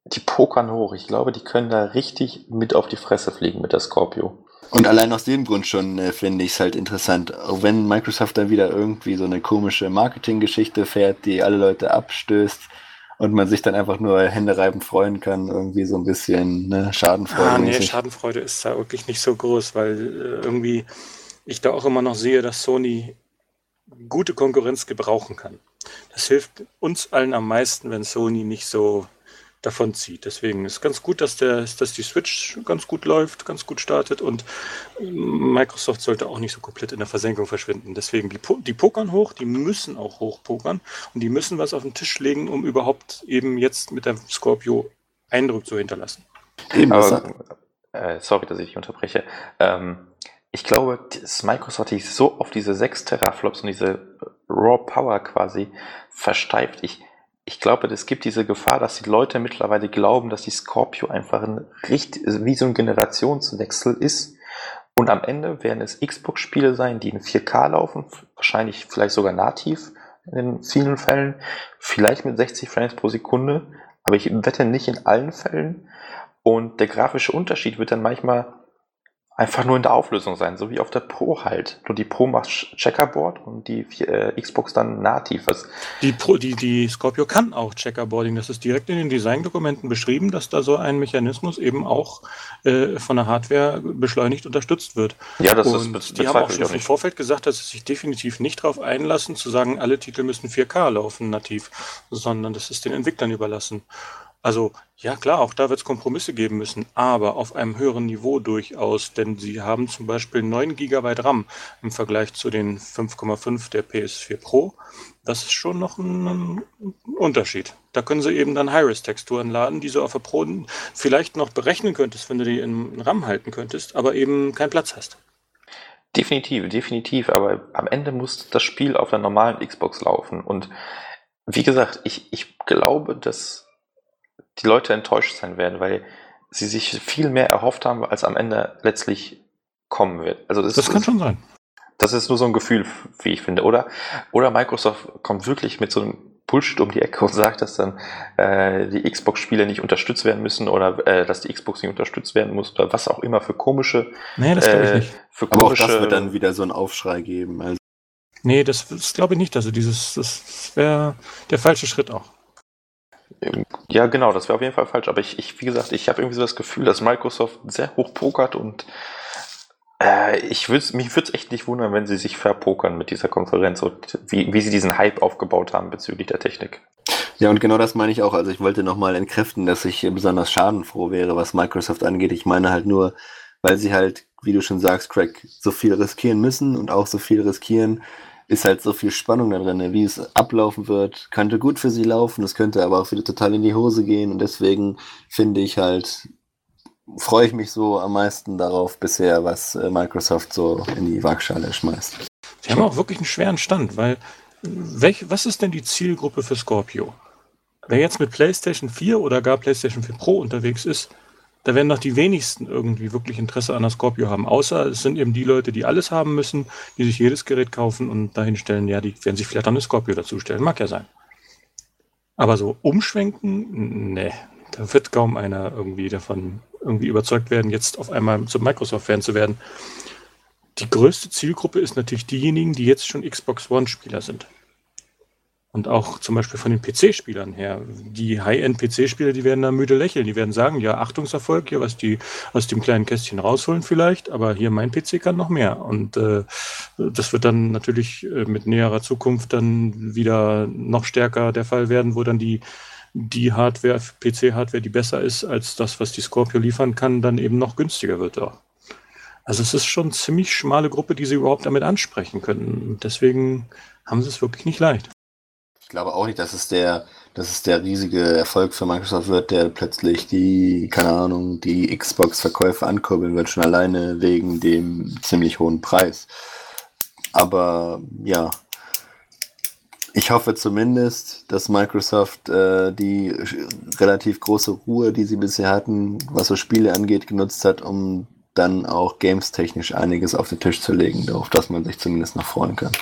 die pokern hoch. Ich glaube, die können da richtig mit auf die Fresse fliegen mit der Scorpio. Und allein aus dem Grund schon äh, finde ich es halt interessant. Auch wenn Microsoft dann wieder irgendwie so eine komische Marketinggeschichte fährt, die alle Leute abstößt und man sich dann einfach nur händereibend freuen kann, irgendwie so ein bisschen ne, Schadenfreude. Ah, nee, Schadenfreude ist da wirklich nicht so groß, weil äh, irgendwie ich da auch immer noch sehe, dass Sony gute Konkurrenz gebrauchen kann. Das hilft uns allen am meisten, wenn Sony nicht so davon zieht. Deswegen ist ganz gut, dass, der, dass die Switch ganz gut läuft, ganz gut startet und Microsoft sollte auch nicht so komplett in der Versenkung verschwinden. Deswegen, die, die pokern hoch, die müssen auch hoch pokern und die müssen was auf den Tisch legen, um überhaupt eben jetzt mit der Scorpio Eindruck zu hinterlassen. Aber, äh, sorry, dass ich dich unterbreche. Ähm, ich glaube, dass Microsoft sich so auf diese 6 Teraflops und diese Raw Power quasi versteift. Ich, ich glaube, es gibt diese Gefahr, dass die Leute mittlerweile glauben, dass die Scorpio einfach ein richtig, wie so ein Generationswechsel ist. Und am Ende werden es Xbox-Spiele sein, die in 4K laufen, wahrscheinlich vielleicht sogar nativ in vielen Fällen, vielleicht mit 60 Frames pro Sekunde, aber ich wette nicht in allen Fällen. Und der grafische Unterschied wird dann manchmal einfach nur in der Auflösung sein, so wie auf der Pro halt. Nur die Pro macht Checkerboard und die äh, Xbox dann nativ. Was die, Pro, die, die Scorpio kann auch Checkerboarding. Das ist direkt in den Designdokumenten beschrieben, dass da so ein Mechanismus eben auch äh, von der Hardware beschleunigt unterstützt wird. Ja, das und ist Die haben auch schon im Vorfeld gesagt, dass sie sich definitiv nicht darauf einlassen, zu sagen, alle Titel müssen 4K laufen nativ, sondern das ist den Entwicklern überlassen. Also ja klar, auch da wird es Kompromisse geben müssen, aber auf einem höheren Niveau durchaus, denn sie haben zum Beispiel 9 GB RAM im Vergleich zu den 5,5 der PS4 Pro. Das ist schon noch ein, Unterschied. Da können sie eben dann High-Res-Texturen laden, die du auf der Pro vielleicht noch berechnen könntest, wenn du die in RAM halten könntest, aber eben keinen Platz hast. Definitiv, definitiv, aber am Ende muss das Spiel auf der normalen Xbox laufen und wie gesagt, ich, ich glaube, dass die Leute enttäuscht sein werden, weil sie sich viel mehr erhofft haben, als am Ende letztlich kommen wird. Also das, das kann ist, schon sein. Das ist nur so ein Gefühl, wie ich finde. Oder, oder Microsoft kommt wirklich mit so einem Bullshit um die Ecke und sagt, dass dann äh, die Xbox-Spiele nicht unterstützt werden müssen oder äh, dass die Xbox nicht unterstützt werden muss oder was auch immer für komische. Nee, das glaube ich äh, nicht. Für Aber komische, auch das wird dann wieder so einen Aufschrei geben. Also. Nee, das, das glaube ich nicht. Also dieses, das wäre der falsche Schritt auch. Ja, genau, das wäre auf jeden Fall falsch. Aber ich, ich wie gesagt, ich habe irgendwie so das Gefühl, dass Microsoft sehr hoch pokert und äh, ich würd's, mich würde es echt nicht wundern, wenn sie sich verpokern mit dieser Konferenz und wie, wie sie diesen Hype aufgebaut haben bezüglich der Technik. Ja, und genau das meine ich auch. Also ich wollte nochmal entkräften, dass ich besonders schadenfroh wäre, was Microsoft angeht. Ich meine halt nur, weil sie halt, wie du schon sagst, Craig, so viel riskieren müssen und auch so viel riskieren, ist halt so viel Spannung da drin, wie es ablaufen wird. Könnte gut für sie laufen, es könnte aber auch wieder total in die Hose gehen und deswegen finde ich halt, freue ich mich so am meisten darauf bisher, was äh, Microsoft so in die Waagschale schmeißt. Sie haben auch wirklich einen schweren Stand, weil welch, was ist denn die Zielgruppe für Scorpio? Wer jetzt mit PlayStation 4 oder gar PlayStation 4 Pro unterwegs ist, da werden doch die wenigsten irgendwie wirklich Interesse an der Scorpio haben. Außer es sind eben die Leute, die alles haben müssen, die sich jedes Gerät kaufen und dahin stellen, ja, die werden sich vielleicht an eine Scorpio dazustellen. Mag ja sein. Aber so umschwenken, ne, da wird kaum einer irgendwie davon irgendwie überzeugt werden, jetzt auf einmal zum Microsoft-Fan zu werden. Die größte Zielgruppe ist natürlich diejenigen, die jetzt schon Xbox One-Spieler sind. Und auch zum Beispiel von den PC-Spielern her. Die High-End-PC-Spieler, die werden da müde lächeln. Die werden sagen, ja, Achtungserfolg, hier was die aus dem kleinen Kästchen rausholen vielleicht, aber hier mein PC kann noch mehr. Und äh, das wird dann natürlich äh, mit näherer Zukunft dann wieder noch stärker der Fall werden, wo dann die, die Hardware, PC-Hardware, die besser ist als das, was die Scorpio liefern kann, dann eben noch günstiger wird. Auch. Also es ist schon ziemlich schmale Gruppe, die sie überhaupt damit ansprechen können. Deswegen haben sie es wirklich nicht leicht. Ich glaube auch nicht, dass es der, dass es der riesige Erfolg für Microsoft wird, der plötzlich die, keine Ahnung, die Xbox-Verkäufe ankurbeln wird, schon alleine wegen dem ziemlich hohen Preis. Aber ja, ich hoffe zumindest, dass Microsoft äh, die relativ große Ruhe, die sie bisher hatten, was so Spiele angeht, genutzt hat, um dann auch games-technisch einiges auf den Tisch zu legen, auf das man sich zumindest noch freuen kann.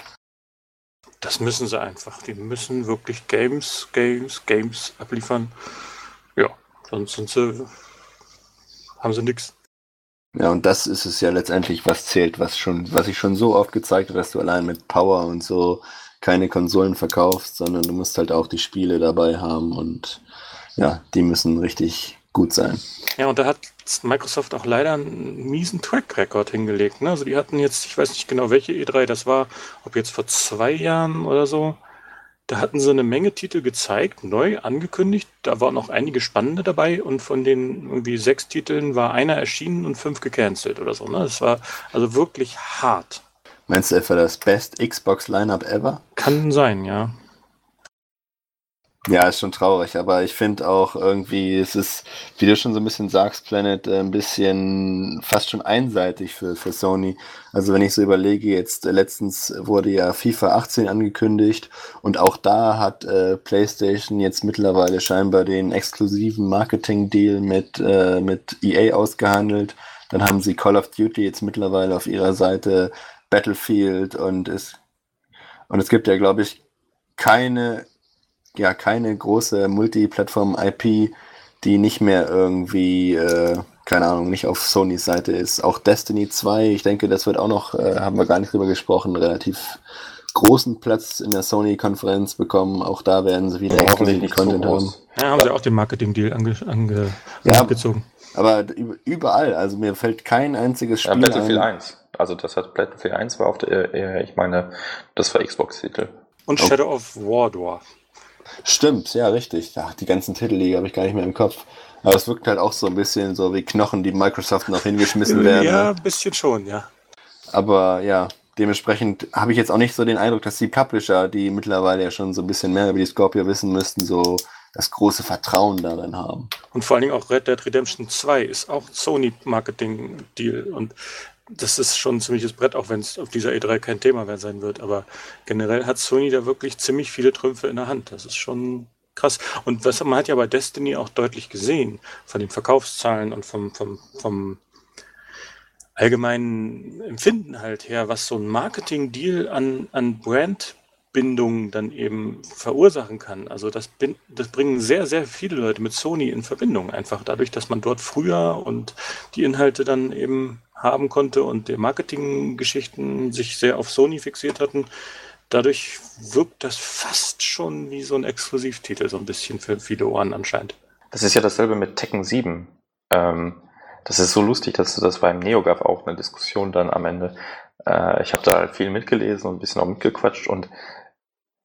Das müssen sie einfach. Die müssen wirklich Games, Games, Games abliefern. Ja, sonst sind sie, haben sie nichts. Ja, und das ist es ja letztendlich, was zählt, was schon, was ich schon so oft gezeigt habe, dass du allein mit Power und so keine Konsolen verkaufst, sondern du musst halt auch die Spiele dabei haben und ja, die müssen richtig gut sein. Ja, und da hat Microsoft auch leider einen miesen Track-Record hingelegt. Ne? Also die hatten jetzt, ich weiß nicht genau welche E3 das war, ob jetzt vor zwei Jahren oder so, da hatten sie eine Menge Titel gezeigt, neu angekündigt. Da waren auch einige spannende dabei und von den irgendwie sechs Titeln war einer erschienen und fünf gecancelt oder so. Ne? Das war also wirklich hart. Meinst du etwa das Best Xbox Lineup ever? Kann sein, ja. Ja, ist schon traurig, aber ich finde auch irgendwie, es ist, wie du schon so ein bisschen sagst, Planet, äh, ein bisschen fast schon einseitig für, für Sony. Also wenn ich so überlege, jetzt äh, letztens wurde ja FIFA 18 angekündigt und auch da hat äh, PlayStation jetzt mittlerweile scheinbar den exklusiven Marketing-Deal mit, äh, mit EA ausgehandelt. Dann haben sie Call of Duty jetzt mittlerweile auf ihrer Seite, Battlefield und es, und es gibt ja, glaube ich, keine ja keine große Multiplattform-IP, die nicht mehr irgendwie, äh, keine Ahnung, nicht auf Sonys Seite ist. Auch Destiny 2, ich denke, das wird auch noch, äh, haben wir gar nicht drüber gesprochen, relativ großen Platz in der Sony-Konferenz bekommen. Auch da werden sie wieder exklusiven Content haben. Ja, haben sie auch den Marketing-Deal ange, ange ja, angezogen. Aber überall, also mir fällt kein einziges Spiel ja, Battlefield ein. 1. Also das hat Battlefield 1 war auf der, äh, ich meine, das war Xbox-Titel. Und Shadow oh. of War Stimmt, ja, richtig. Ja, die ganzen Titel, die habe ich gar nicht mehr im Kopf. Aber es wirkt halt auch so ein bisschen so wie Knochen, die Microsoft noch hingeschmissen werden. Ja, ne? ein bisschen schon, ja. Aber ja, dementsprechend habe ich jetzt auch nicht so den Eindruck, dass die Publisher, die mittlerweile ja schon so ein bisschen mehr über die Scorpio wissen müssten, so das große Vertrauen darin haben. Und vor allen Dingen auch Red Dead Redemption 2 ist auch Sony Marketing Deal und das ist schon ein ziemliches Brett, auch wenn es auf dieser E3 kein Thema mehr sein wird. Aber generell hat Sony da wirklich ziemlich viele Trümpfe in der Hand. Das ist schon krass. Und was, man hat ja bei Destiny auch deutlich gesehen, von den Verkaufszahlen und vom, vom, vom allgemeinen Empfinden halt her, was so ein Marketing-Deal an, an Brandbindung dann eben verursachen kann. Also das, das bringen sehr, sehr viele Leute mit Sony in Verbindung, einfach dadurch, dass man dort früher und die Inhalte dann eben haben konnte und die Marketinggeschichten sich sehr auf Sony fixiert hatten. Dadurch wirkt das fast schon wie so ein Exklusivtitel, so ein bisschen für viele Ohren anscheinend. Das ist ja dasselbe mit Tekken 7. Ähm, das ist so lustig, dass das beim NeoGAF auch eine Diskussion dann am Ende. Äh, ich habe da halt viel mitgelesen und ein bisschen auch mitgequatscht und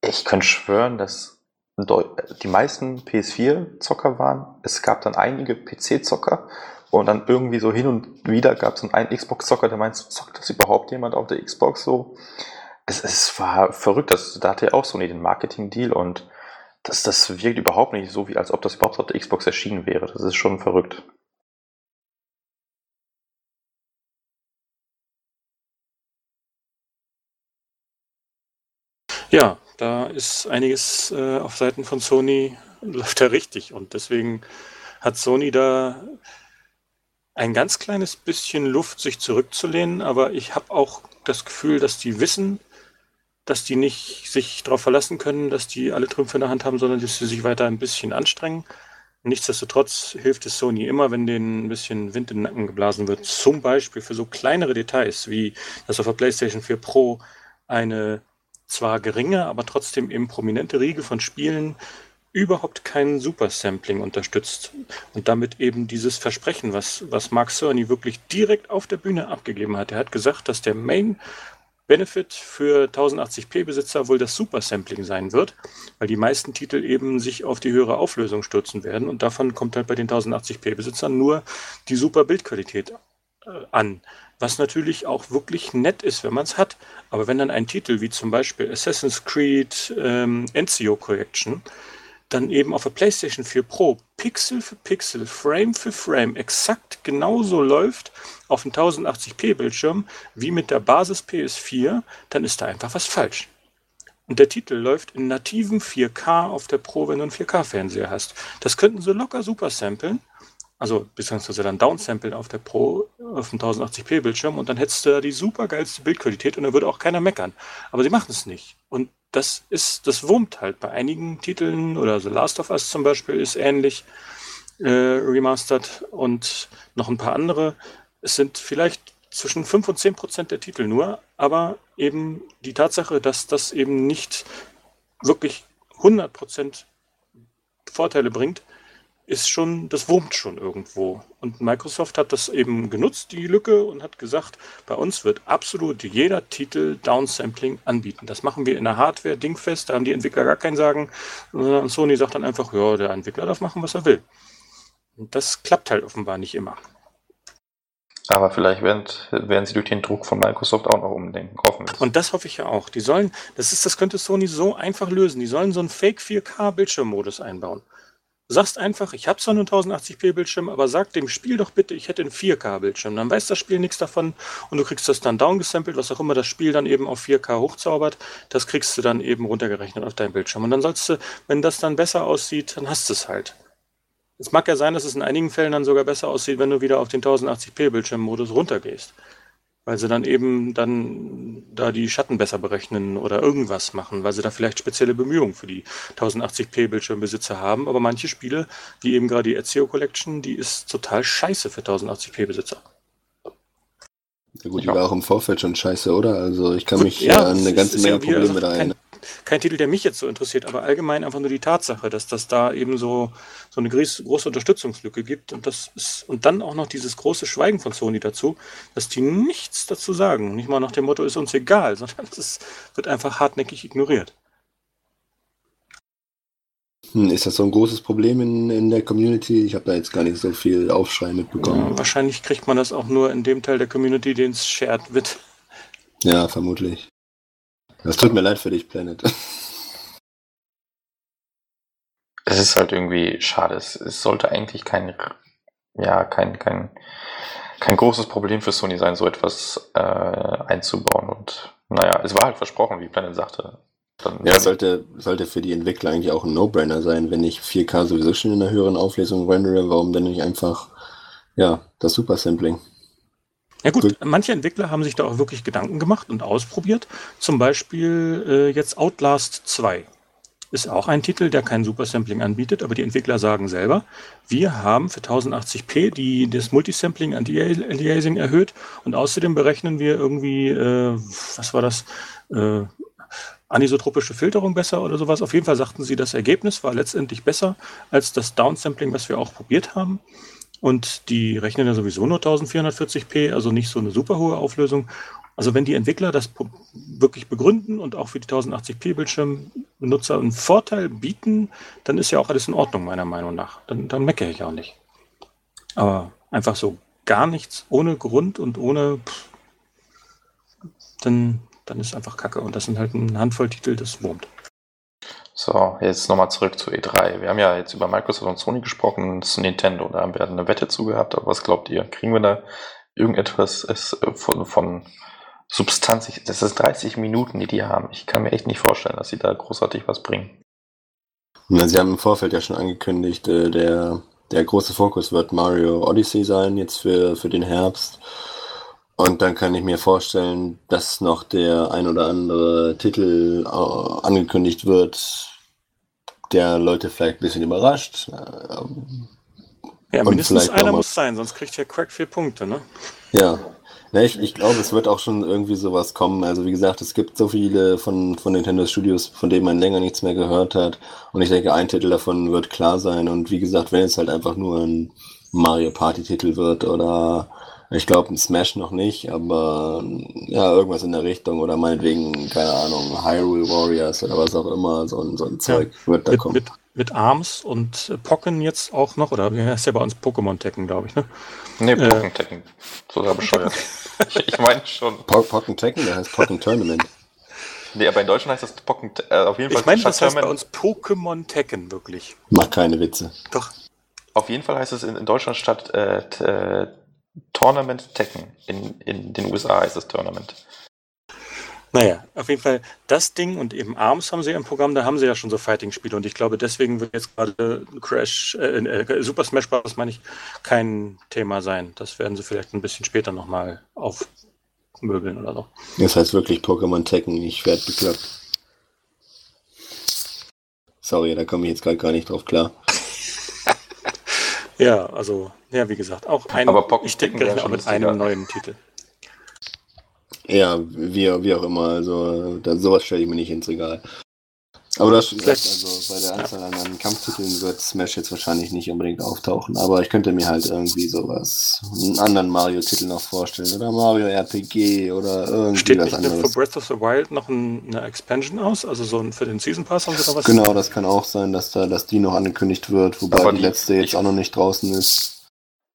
ich könnte schwören, dass die meisten PS4-Zocker waren. Es gab dann einige PC-Zocker und dann irgendwie so hin und wieder gab es einen Xbox-Zocker, der meint, zockt das überhaupt jemand auf der Xbox so? Es, es war verrückt, das, da hatte er auch so den Marketing-Deal und das, das wirkt überhaupt nicht so, wie als ob das überhaupt auf der Xbox erschienen wäre. Das ist schon verrückt. Ja, da ist einiges äh, auf Seiten von Sony läuft ja richtig und deswegen hat Sony da ein ganz kleines bisschen Luft, sich zurückzulehnen, aber ich habe auch das Gefühl, dass die wissen, dass die nicht sich darauf verlassen können, dass die alle Trümpfe in der Hand haben, sondern dass sie sich weiter ein bisschen anstrengen. Nichtsdestotrotz hilft es Sony immer, wenn denen ein bisschen Wind in den Nacken geblasen wird. Zum Beispiel für so kleinere Details, wie dass auf der PlayStation 4 Pro eine zwar geringe, aber trotzdem eben prominente Riege von Spielen überhaupt kein Supersampling unterstützt und damit eben dieses Versprechen, was, was Mark Cerny wirklich direkt auf der Bühne abgegeben hat. Er hat gesagt, dass der Main Benefit für 1080p-Besitzer wohl das Supersampling sein wird, weil die meisten Titel eben sich auf die höhere Auflösung stürzen werden und davon kommt halt bei den 1080p-Besitzern nur die super Bildqualität äh, an. was natürlich auch wirklich nett ist, wenn man es hat. Aber wenn dann ein Titel wie zum Beispiel Assassin's Creed ähm, Ezio Collection dann eben auf der PlayStation 4 Pro Pixel für Pixel, Frame für Frame exakt genauso läuft auf dem 1080p Bildschirm wie mit der Basis PS4, dann ist da einfach was falsch. Und der Titel läuft in nativen 4K auf der Pro, wenn du einen 4K-Fernseher hast. Das könnten sie locker super samplen also beziehungsweise dann downsamplen auf der Pro auf dem 1080p Bildschirm und dann hättest du da die super geilste Bildqualität und dann würde auch keiner meckern. Aber sie machen es nicht. Und das ist, das wurmt halt bei einigen Titeln oder The Last of Us zum Beispiel ist ähnlich äh, remastered und noch ein paar andere. Es sind vielleicht zwischen 5 und 10 Prozent der Titel nur, aber eben die Tatsache, dass das eben nicht wirklich 100 Prozent Vorteile bringt, ist schon, das wurmt schon irgendwo. Und Microsoft hat das eben genutzt, die Lücke, und hat gesagt, bei uns wird absolut jeder Titel Downsampling anbieten. Das machen wir in der Hardware dingfest, da haben die Entwickler gar keinen Sagen. Und Sony sagt dann einfach, ja, der Entwickler darf machen, was er will. Und das klappt halt offenbar nicht immer. Aber vielleicht werden, werden sie durch den Druck von Microsoft auch noch umdenken. Hoffen wir. Und das hoffe ich ja auch. Die sollen, das ist, das könnte Sony so einfach lösen. Die sollen so einen Fake 4K Bildschirmmodus einbauen. Sagst einfach, ich habe zwar nur 1080p Bildschirm, aber sag dem Spiel doch bitte, ich hätte einen 4K Bildschirm. Dann weiß das Spiel nichts davon und du kriegst das dann downgesampelt, was auch immer das Spiel dann eben auf 4K hochzaubert, das kriegst du dann eben runtergerechnet auf deinem Bildschirm. Und dann sollst du, wenn das dann besser aussieht, dann hast du es halt. Es mag ja sein, dass es in einigen Fällen dann sogar besser aussieht, wenn du wieder auf den 1080p Bildschirmmodus runtergehst weil sie dann eben dann da die Schatten besser berechnen oder irgendwas machen, weil sie da vielleicht spezielle Bemühungen für die 1080p Bildschirmbesitzer haben. Aber manche Spiele, wie eben gerade die Ezio Collection, die ist total scheiße für 1080p Besitzer. Ja gut, die war auch im Vorfeld schon scheiße, oder? Also ich kann mich ja, an eine ganze Menge Probleme da erinnern kein Titel, der mich jetzt so interessiert, aber allgemein einfach nur die Tatsache, dass das da eben so, so eine große Unterstützungslücke gibt und das ist, und dann auch noch dieses große Schweigen von Sony dazu, dass die nichts dazu sagen. Nicht mal nach dem Motto ist uns egal, sondern es wird einfach hartnäckig ignoriert. Hm, ist das so ein großes Problem in, in der Community? Ich habe da jetzt gar nicht so viel Aufschrei mitbekommen. Ja, wahrscheinlich kriegt man das auch nur in dem Teil der Community, den es shared wird. Ja, vermutlich. Das tut mir leid für dich, Planet. Es ist halt irgendwie schade. Es, es sollte eigentlich kein, ja, kein, kein, kein großes Problem für Sony sein, so etwas äh, einzubauen. Und naja, es war halt versprochen, wie Planet sagte. Dann ja, es sollte, sollte für die Entwickler eigentlich auch ein No-Brainer sein, wenn ich 4K sowieso schon in einer höheren Auflösung rendere, warum denn nicht einfach, ja, das Super Sampling? Ja gut, manche Entwickler haben sich da auch wirklich Gedanken gemacht und ausprobiert. Zum Beispiel äh, jetzt Outlast 2 ist auch ein Titel, der kein Supersampling anbietet, aber die Entwickler sagen selber, wir haben für 1080p die, das Multisampling Anti-Aliasing erhöht und außerdem berechnen wir irgendwie, äh, was war das, äh, anisotropische Filterung besser oder sowas. Auf jeden Fall sagten sie, das Ergebnis war letztendlich besser als das Downsampling, was wir auch probiert haben. Und die rechnen ja sowieso nur 1440p, also nicht so eine super hohe Auflösung. Also wenn die Entwickler das wirklich begründen und auch für die 1080p Bildschirmbenutzer einen Vorteil bieten, dann ist ja auch alles in Ordnung, meiner Meinung nach. Dann, dann meckere ich auch nicht. Aber einfach so gar nichts, ohne Grund und ohne, pff, dann, dann ist einfach Kacke. Und das sind halt eine Handvoll Titel, das wurmt. So, jetzt nochmal zurück zu E3. Wir haben ja jetzt über Microsoft und Sony gesprochen und zu Nintendo. Da haben wir eine Wette zugehabt, aber was glaubt ihr? Kriegen wir da irgendetwas äh, von, von Substanz? Das ist 30 Minuten, die die haben. Ich kann mir echt nicht vorstellen, dass sie da großartig was bringen. Na, sie haben im Vorfeld ja schon angekündigt, äh, der, der große Fokus wird Mario Odyssey sein, jetzt für, für den Herbst. Und dann kann ich mir vorstellen, dass noch der ein oder andere Titel äh, angekündigt wird, der Leute vielleicht ein bisschen überrascht. Ähm, ja, mindestens einer muss sein, sonst kriegt ja Crack vier Punkte, ne? Ja. Ne, ich, ich glaube, es wird auch schon irgendwie sowas kommen. Also wie gesagt, es gibt so viele von, von Nintendo Studios, von denen man länger nichts mehr gehört hat. Und ich denke, ein Titel davon wird klar sein. Und wie gesagt, wenn es halt einfach nur ein Mario Party Titel wird oder ich glaube, ein Smash noch nicht, aber ja, irgendwas in der Richtung oder meinetwegen, keine Ahnung, Hyrule Warriors oder was auch immer, so ein, so ein Zeug ja, wird da mit, kommen. Mit, mit Arms und Pocken jetzt auch noch, oder wie heißt ja bei uns Pokémon Tekken, glaube ich, ne? Ne, Pokémon Tekken. Sogar bescheuert. ich, ich meine schon. Pocken Tekken, der heißt Pocken Tournament. Nee, aber in Deutschland heißt das Pocken, äh, auf jeden Fall. Ich meine, das heißt bei uns Pokémon Tekken, wirklich. Mach keine Witze. Doch. Auf jeden Fall heißt es in, in Deutschland statt äh, äh, Tournament Tekken. In, in den USA heißt es Tournament. Naja, auf jeden Fall das Ding und eben ARMS haben sie im Programm, da haben sie ja schon so Fighting-Spiele und ich glaube, deswegen wird jetzt gerade Crash, äh, äh, Super Smash Bros. meine ich, kein Thema sein. Das werden sie vielleicht ein bisschen später nochmal aufmöbeln oder so. Das heißt wirklich Pokémon Tekken, ich werde bekloppt. Sorry, da komme ich jetzt gerade gar nicht drauf klar. Ja, also, ja, wie gesagt, auch ein, Aber ich denke auch mit einem neuen Titel. Ja, wie, wie auch immer. Also, da, sowas stelle ich mir nicht ins Regal. Aber das stimmt. Also bei der Anzahl an, Kampftiteln wird Smash jetzt wahrscheinlich nicht unbedingt auftauchen. Aber ich könnte mir halt irgendwie sowas, einen anderen Mario-Titel noch vorstellen. Oder Mario RPG oder irgendwie Steht was nicht anderes. für Breath of the Wild noch ein, eine Expansion aus? Also so ein, für den Season Pass haben sie da was? Genau, das kann auch sein, dass da, dass die noch angekündigt wird, wobei die, die- letzte jetzt ich- auch noch nicht draußen ist.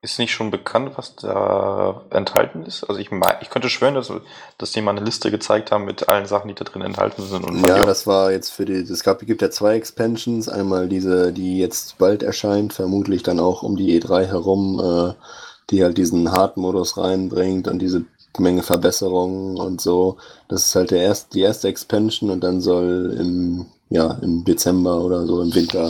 Ist nicht schon bekannt, was da enthalten ist? Also ich, mein, ich könnte schwören, dass, dass die mal eine Liste gezeigt haben mit allen Sachen, die da drin enthalten sind. Und Ja, das war jetzt für die, es gab, gibt ja zwei Expansions. Einmal diese, die jetzt bald erscheint, vermutlich dann auch um die E3 herum, äh, die halt diesen Hard-Modus reinbringt und diese Menge Verbesserungen und so. Das ist halt der erst, die erste Expansion und dann soll im, ja, im Dezember oder so im Winter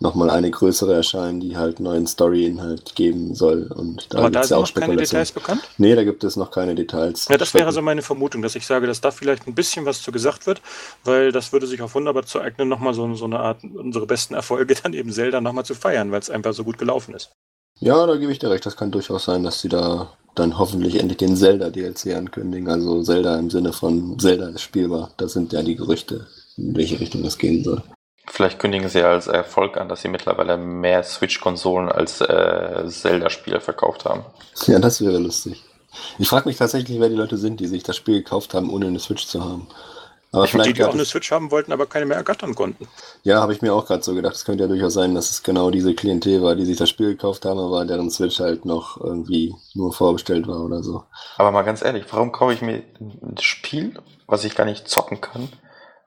nochmal eine größere erscheinen, die halt neuen Story-Inhalt geben soll. Und da Aber da sind ja auch noch keine. Details bekannt? Nee, da gibt es noch keine Details. Ja, das wäre so meine Vermutung, dass ich sage, dass da vielleicht ein bisschen was zu gesagt wird, weil das würde sich auch wunderbar zu eignen, nochmal so, so eine Art, unsere besten Erfolge dann eben Zelda nochmal zu feiern, weil es einfach so gut gelaufen ist. Ja, da gebe ich dir recht. Das kann durchaus sein, dass sie da dann hoffentlich endlich den Zelda-DLC ankündigen. Also Zelda im Sinne von Zelda ist spielbar. Das sind ja die Gerüchte, in welche Richtung das gehen soll. Vielleicht kündigen sie als Erfolg an, dass sie mittlerweile mehr Switch-Konsolen als äh, Zelda-Spiele verkauft haben. Ja, das wäre lustig. Ich frage mich tatsächlich, wer die Leute sind, die sich das Spiel gekauft haben, ohne eine Switch zu haben. Aber Die, vielleicht die auch gab eine Switch haben wollten, aber keine mehr ergattern konnten. ja, habe ich mir auch gerade so gedacht. Es könnte ja durchaus sein, dass es genau diese Klientel war, die sich das Spiel gekauft haben, aber deren Switch halt noch irgendwie nur vorbestellt war oder so. Aber mal ganz ehrlich, warum kaufe ich mir ein Spiel, was ich gar nicht zocken kann,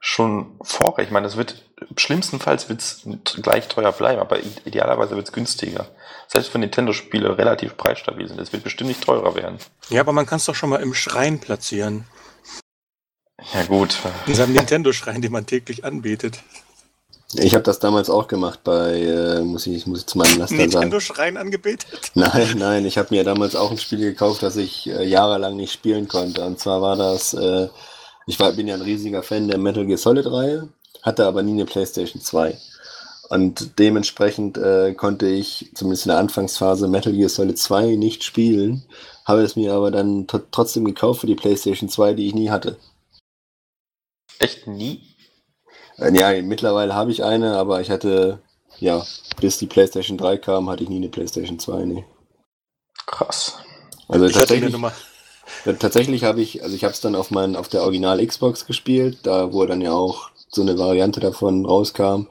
schon vor? Ich meine, es wird schlimmstenfalls wird's gleich teuer bleiben, aber idealerweise wird es günstiger. Selbst wenn Nintendo-Spiele relativ preisstabil sind, es wird bestimmt nicht teurer werden. Ja, aber man kann es doch schon mal im Schrein platzieren. Ja gut, In seinem Nintendo-Schrein, den man täglich anbetet. Ich habe das damals auch gemacht bei, äh, muss, ich, muss ich zu meinem Laster sagen. Nintendo-Schrein angebetet? Nein, nein, ich habe mir damals auch ein Spiel gekauft, das ich äh, jahrelang nicht spielen konnte. Und zwar war das, äh, ich war, bin ja ein riesiger Fan der Metal Gear Solid-Reihe, hatte aber nie eine PlayStation 2. Und dementsprechend äh, konnte ich zumindest in der Anfangsphase Metal Gear Solid 2 nicht spielen, habe es mir aber dann tr- trotzdem gekauft für die PlayStation 2, die ich nie hatte. echt nie? Äh, ja, mittlerweile habe ich eine, aber ich hatte, ja, bis die PlayStation 3 kam, hatte ich nie eine PlayStation 2, nee. Krass. Also Ich hatte eine tatsächlich, Nummer. Ja, tatsächlich habe ich, also ich habe es dann auf, mein, auf der Original Xbox gespielt, da wo dann ja auch so eine Variante davon rauskam.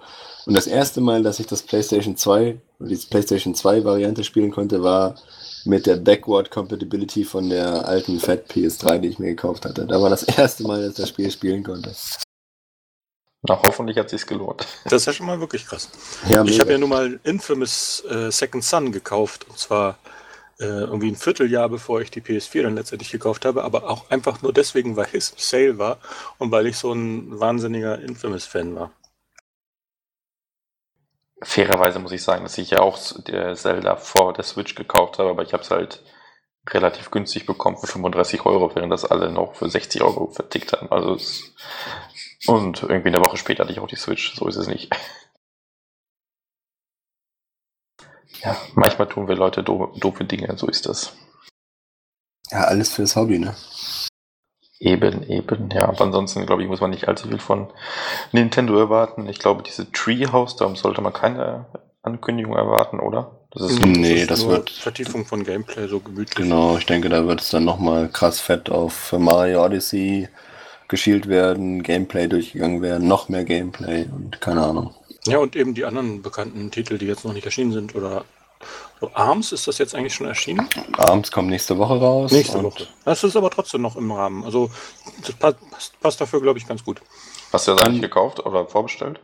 Und das erste Mal, dass ich das PlayStation 2, oder die PlayStation 2 Variante spielen konnte, war mit der Backward Compatibility von der alten Fat PS3, die ich mir gekauft hatte. Da war das erste Mal, dass ich das Spiel spielen konnte. Na, hoffentlich hat sich's gelohnt. Das ist ja schon mal wirklich krass. Ja, Ich habe ja nun mal Infamous äh, Second Son gekauft. Und zwar äh, irgendwie ein Vierteljahr, bevor ich die PS4 dann letztendlich gekauft habe. Aber auch einfach nur deswegen, weil es Sale war und weil ich so ein wahnsinniger Infamous-Fan war. Fairerweise muss ich sagen, dass ich ja auch der Zelda vor der Switch gekauft habe, aber ich habe es halt relativ günstig bekommen für 35 Euro, während das alle noch für 60 Euro vertickt haben. Also und irgendwie eine Woche später hatte ich auch die Switch, so ist es nicht. Ja, manchmal tun wir Leute do doofe Dinge, so ist das. ja, alles fürs Hobby, ne? Eben, eben, ja. Aber ansonsten, glaube ich, muss man nicht allzu viel von Nintendo erwarten. Ich glaube, diese Treehouse, da sollte man keine Ankündigung erwarten, oder? Das ist Nee, ist das wird- Vertiefung von Gameplay, so gemütlich. Genau, ich denke, da wird es dann nochmal krass fett auf Mario Odyssey geschielt werden, Gameplay durchgegangen werden, noch mehr Gameplay und keine Ahnung. Ja, und eben die anderen bekannten Titel, die jetzt noch nicht erschienen sind oder So, Arms, ist das jetzt eigentlich schon erschienen? Arms kommt nächste Woche raus. Nächste Woche. Das ist aber trotzdem noch im Rahmen. Also das passt, passt dafür, glaube ich, ganz gut. Hast du das eigentlich gekauft oder vorbestellt?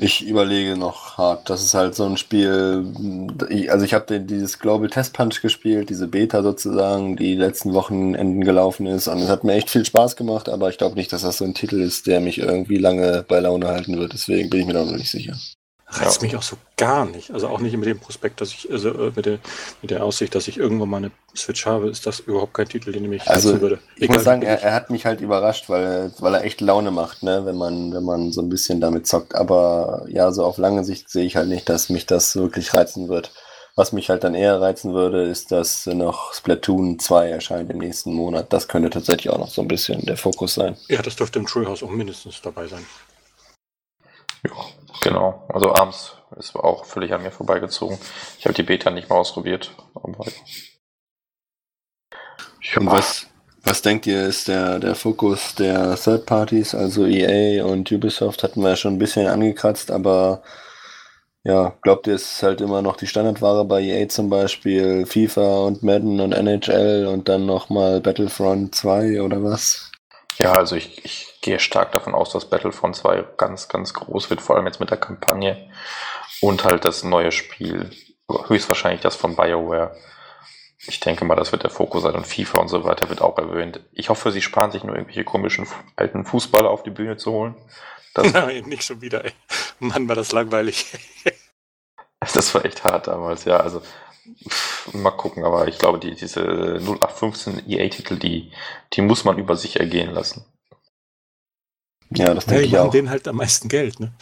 Ich überlege noch hart. Das ist halt so ein Spiel. Also ich habe dieses Global Test Punch gespielt, diese Beta sozusagen, die letzten Wochenenden gelaufen ist. Und es hat mir echt viel Spaß gemacht, aber ich glaube nicht, dass das so ein Titel ist, der mich irgendwie lange bei Laune halten wird. Deswegen bin ich mir da noch nicht sicher reizt ja. mich auch so gar nicht. Also auch nicht mit dem Prospekt, dass ich, also äh, mit der, mit der Aussicht, dass ich irgendwann mal eine Switch habe, ist das überhaupt kein Titel, den mich also, würde. Ich Egal, muss sagen, er, er, hat mich halt überrascht, weil, weil er echt Laune macht, ne, wenn man, wenn man so ein bisschen damit zockt. Aber ja, so auf lange Sicht sehe ich halt nicht, dass mich das wirklich reizen wird. Was mich halt dann eher reizen würde, ist, dass noch Splatoon 2 erscheint im nächsten Monat. Das könnte tatsächlich auch noch so ein bisschen der Fokus sein. Ja, das dürfte im Treehouse auch mindestens dabei sein. Ja, genau. Also abends ist auch völlig an mir vorbeigezogen. Ich habe die Beta nicht mal ausprobiert. Und was, was denkt ihr, ist der, der Fokus der Third Parties, also EA und Ubisoft hatten wir ja schon ein bisschen angekratzt, aber ja, glaubt ihr, es ist halt immer noch die Standardware bei EA zum Beispiel, FIFA und Madden und NHL und dann nochmal Battlefront 2 oder was? Ja, also ich, ich gehe stark davon aus, dass Battlefront 2 ganz, ganz groß wird, vor allem jetzt mit der Kampagne und halt das neue Spiel, höchstwahrscheinlich das von BioWare. Ich denke mal, das wird der Fokus sein und FIFA und so weiter wird auch erwähnt. Ich hoffe, sie sparen sich nur irgendwelche komischen alten Fußballer auf die Bühne zu holen. Das Nein, nicht schon wieder, ey. Mann, war das langweilig. das war echt hart damals, ja. Also mal gucken, aber ich glaube, die, diese 0815 EA-Titel, die, die muss man über sich ergehen lassen. Ja, das denke ja, ich auch. denen halt am meisten Geld, ne?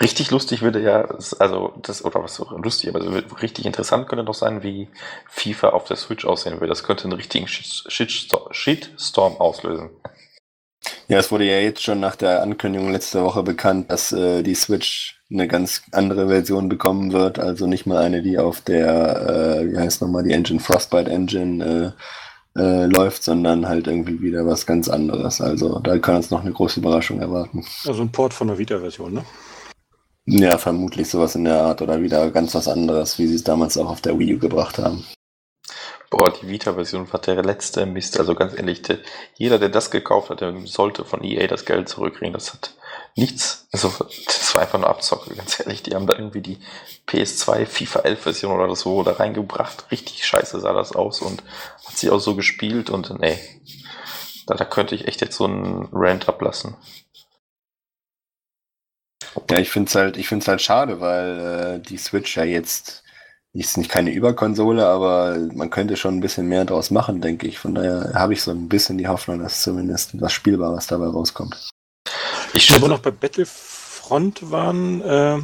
Richtig lustig würde ja, also das, oder was so lustig, aber richtig interessant könnte doch sein, wie FIFA auf der Switch aussehen würde. Das könnte einen richtigen Shitstorm auslösen. Ja, es wurde ja jetzt schon nach der Ankündigung letzte Woche bekannt, dass äh, die Switch eine ganz andere Version bekommen wird. Also nicht mal eine, die auf der, äh, wie heißt nochmal, die Engine, Frostbite Engine äh, äh, läuft, sondern halt irgendwie wieder was ganz anderes. Also da kann uns noch eine große Überraschung erwarten. Also ein Port von der Vita-Version, ne? Ja, vermutlich sowas in der Art oder wieder ganz was anderes, wie sie es damals auch auf der Wii U gebracht haben. Boah, die Vita-Version war der letzte Mist. Also ganz ehrlich, der, jeder, der das gekauft hat, der sollte von EA das Geld zurückkriegen. Das hat nichts, also das war einfach nur Abzocke, ganz ehrlich. Die haben da irgendwie die PS2 FIFA 11 Version oder so da reingebracht. Richtig scheiße sah das aus und hat sich auch so gespielt und nee, da, da könnte ich echt jetzt so einen Rant ablassen. Ja, ich finde es halt, halt schade, weil äh, die Switch ja jetzt ist nicht keine Überkonsole, aber man könnte schon ein bisschen mehr draus machen, denke ich. Von daher habe ich so ein bisschen die Hoffnung, dass zumindest was Spielbares dabei rauskommt. Ich glaube noch bei Battlefront waren, äh,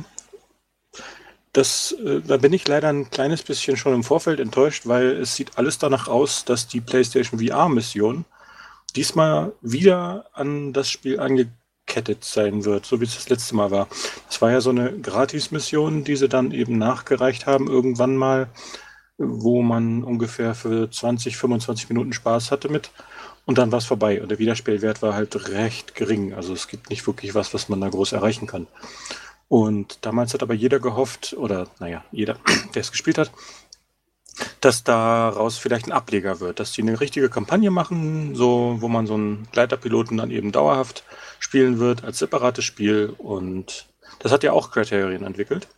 das, äh, da bin ich leider ein kleines bisschen schon im Vorfeld enttäuscht, weil es sieht alles danach aus, dass die PlayStation VR-Mission diesmal wieder an das Spiel ange angekettet sein wird, so wie es das letzte Mal war. Das war ja so eine Gratis-Mission, die sie dann eben nachgereicht haben, irgendwann mal, wo man ungefähr für 20, 25 Minuten Spaß hatte mit. Und dann war es vorbei. Und der Wiederspielwert war halt recht gering. Also es gibt nicht wirklich was, was man da groß erreichen kann. Und damals hat aber jeder gehofft, oder naja, jeder, der es gespielt hat, dass daraus vielleicht ein Ableger wird, dass die eine richtige Kampagne machen, so wo man so einen Gleiterpiloten dann eben dauerhaft spielen wird als separates Spiel und das hat ja auch Criterion entwickelt.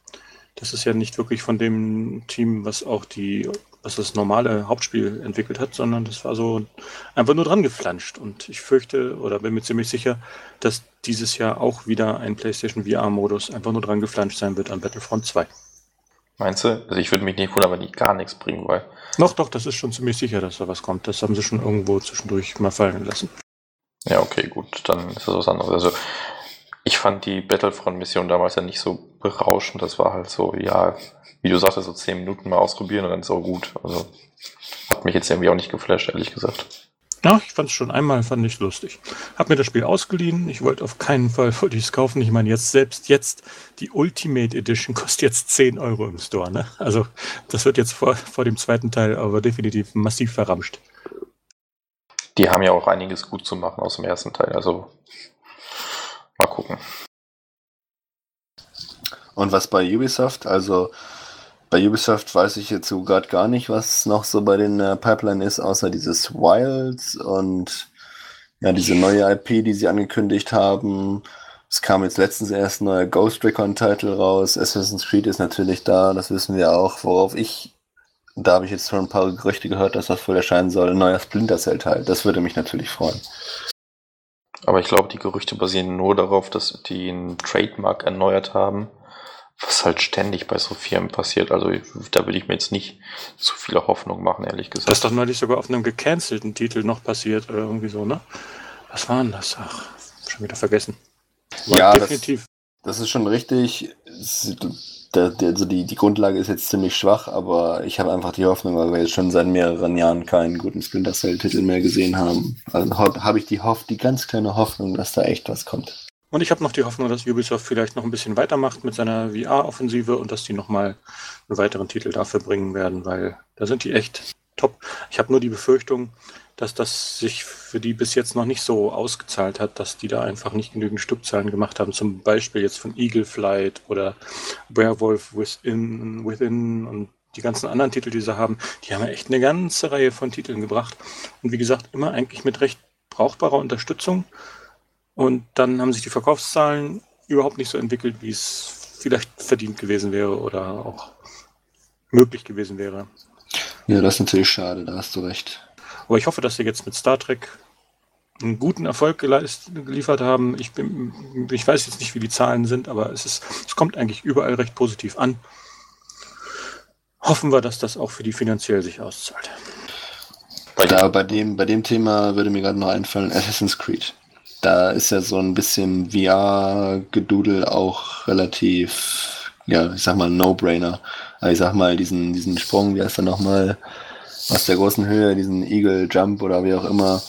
Das ist ja nicht wirklich von dem Team, was auch die, was das normale Hauptspiel entwickelt hat, sondern das war so einfach nur dran geflanscht. Und ich fürchte oder bin mir ziemlich sicher, dass dieses Jahr auch wieder ein PlayStation VR-Modus einfach nur dran geflanscht sein wird an Battlefront 2. Meinst du? Also ich würde mich nicht wundern, wenn die gar nichts bringen, weil. Doch, doch, das ist schon ziemlich sicher, dass da was kommt. Das haben sie schon irgendwo zwischendurch mal fallen lassen. Ja, okay, gut, dann ist das was anderes. Also ich fand die Battlefront-Mission damals ja nicht so berauschend. Das war halt so, ja, wie du sagst, so zehn Minuten mal ausprobieren und dann ist auch gut. Also hat mich jetzt irgendwie auch nicht geflasht, ehrlich gesagt. Ja, ich fand es schon einmal, fand ich lustig. Hab mir das Spiel ausgeliehen. Ich wollte auf keinen Fall wollte ich es kaufen. Ich meine, jetzt selbst jetzt die Ultimate Edition kostet jetzt 10 Euro im Store. Ne? Also das wird jetzt vor, vor dem zweiten Teil aber definitiv massiv verramscht. Die haben ja auch einiges gut zu machen aus dem ersten Teil. Also mal gucken. Und was bei Ubisoft, also bei Ubisoft weiß ich jetzt so gerade gar nicht, was noch so bei den äh, Pipeline ist, außer dieses Wilds und ja, diese neue IP, die sie angekündigt haben. Es kam jetzt letztens erst ein neuer Ghost Recon-Titel raus. Assassin's Creed ist natürlich da, das wissen wir auch. Worauf ich, da habe ich jetzt schon ein paar Gerüchte gehört, dass das wohl erscheinen soll, ein neuer Splinter Cell-Teil. Das würde mich natürlich freuen. Aber ich glaube, die Gerüchte basieren nur darauf, dass die einen Trademark erneuert haben, was halt ständig bei so Firmen passiert. Also da will ich mir jetzt nicht zu viele Hoffnung machen, ehrlich gesagt. Das ist doch neulich sogar auf einem gecancelten Titel noch passiert oder irgendwie so, ne? Was war denn das? Ach, schon wieder vergessen. War ja, definitiv. Das, das, ist schon richtig. also die, die Grundlage ist jetzt ziemlich schwach, aber ich habe einfach die Hoffnung, weil wir jetzt schon seit mehreren Jahren keinen guten Splinter Cell-Titel mehr gesehen haben. Also habe ich die, Hoff die ganz kleine Hoffnung, dass da echt was kommt. Und ich habe noch die Hoffnung, dass Ubisoft vielleicht noch ein bisschen weitermacht mit seiner VR-Offensive und dass die nochmal einen weiteren Titel dafür bringen werden, weil da sind die echt top. Ich habe nur die Befürchtung, dass das sich für die bis jetzt noch nicht so ausgezahlt hat, dass die da einfach nicht genügend Stückzahlen gemacht haben. Zum Beispiel jetzt von Eagle Flight oder Werewolf Within, Within und die ganzen anderen Titel, die sie haben, die haben ja echt eine ganze Reihe von Titeln gebracht. Und wie gesagt, immer eigentlich mit recht brauchbarer Unterstützung. Und dann haben sich die Verkaufszahlen überhaupt nicht so entwickelt, wie es vielleicht verdient gewesen wäre oder auch möglich gewesen wäre. Ja, das ist natürlich schade, da hast du recht. Aber ich hoffe, dass sie jetzt mit Star Trek einen guten Erfolg geliefert haben. Ich, bin, ich weiß jetzt nicht, wie die Zahlen sind, aber es, ist, es kommt eigentlich überall recht positiv an. Hoffen wir, dass das auch für die finanziell sich auszahlt. Da, bei, dem, bei dem Thema würde mir gerade noch einfallen, Assassin's Creed. Da ist ja so ein bisschen VR-Gedudel auch relativ, ja, ich sag mal, No-Brainer. Ich sag mal, diesen, diesen Sprung, wie heißt er nochmal? aus der großen Höhe, diesen Eagle Jump oder wie auch immer,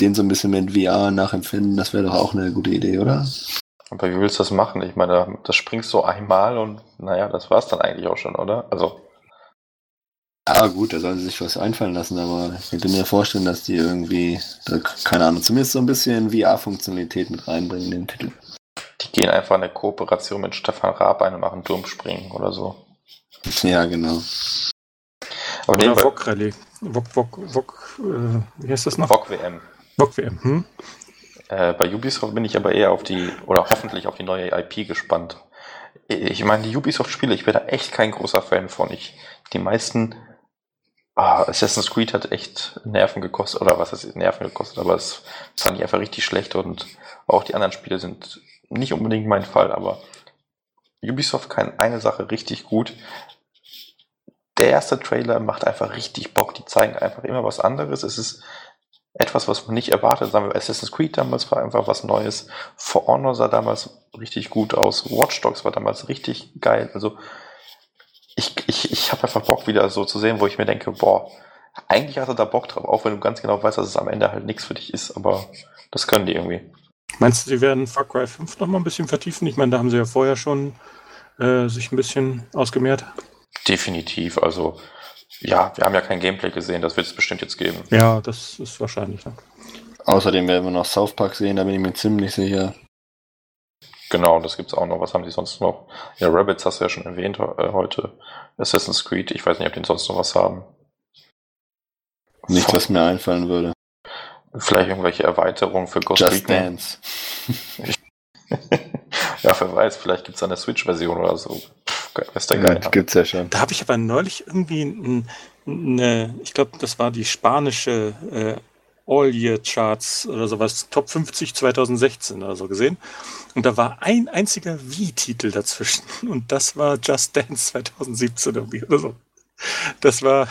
den so ein bisschen mit VR nachempfinden, das wäre doch auch eine gute Idee, oder? Aber wie willst du das machen? Ich meine, das springst du einmal und naja, das war es dann eigentlich auch schon, oder? Also. Ja, gut, da sollen sie sich was einfallen lassen, aber ich könnte mir vorstellen, dass die irgendwie, keine Ahnung, zumindest so ein bisschen VR-Funktionalität mit reinbringen in den Titel. Die gehen einfach in eine Kooperation mit Stefan Raab ein und machen Turmspringen oder so. Ja, genau. Aber Oder VOG Rallye. VOG, VOG, VOG, äh, wie heißt das noch? VOG WM. VOG WM, hm? Äh, bei Ubisoft bin ich aber eher auf die, oder hoffentlich auf die neue IP gespannt. Ich meine, die Ubisoft-Spiele, ich bin da echt kein großer Fan von. Ich, die meisten, ah, Assassin's Creed hat echt Nerven gekostet, oder was heißt Nerven gekostet, aber es fand ich einfach richtig schlecht und auch die anderen Spiele sind nicht unbedingt mein Fall, aber Ubisoft kann eine Sache richtig gut der erste Trailer macht einfach richtig Bock. Die zeigen einfach immer was anderes. Es ist etwas, was man nicht erwartet. Sagen wir, Assassin's Creed damals war einfach was Neues. For Honor sah damals richtig gut aus. Watch Dogs war damals richtig geil. Also ich, ich, ich habe einfach Bock wieder so zu sehen, wo ich mir denke, boah, eigentlich hast du da Bock drauf, auch wenn du ganz genau weißt, dass es am Ende halt nichts für dich ist, aber das können die irgendwie. Meinst du, sie werden Far Cry 5 noch mal ein bisschen vertiefen? Ich meine, da haben sie ja vorher schon äh, sich ein bisschen ausgemehrt. Definitiv. Also, ja, wir haben ja kein Gameplay gesehen, das wird es bestimmt jetzt geben. Ja, das ist wahrscheinlich. Ne? Außerdem werden wir noch South Park sehen, da bin ich mir ziemlich sicher. Genau, das gibt es auch noch. Was haben die sonst noch? Ja, Rabbits hast du ja schon erwähnt äh, heute. Assassin's Creed, ich weiß nicht, ob die sonst noch was haben. Nicht, was mir einfallen würde. Vielleicht irgendwelche Erweiterungen für Ghost Just Recon. Dance. ja, wer weiß, vielleicht gibt es eine Switch-Version oder so. Ist der geil. Ja, gibt's ja schon. Da habe ich aber neulich irgendwie eine, ich glaube, das war die spanische äh, All-Year-Charts oder sowas, Top 50 2016 oder so gesehen. Und da war ein einziger Wie-Titel dazwischen. Und das war Just Dance 2017 irgendwie oder so. Das war,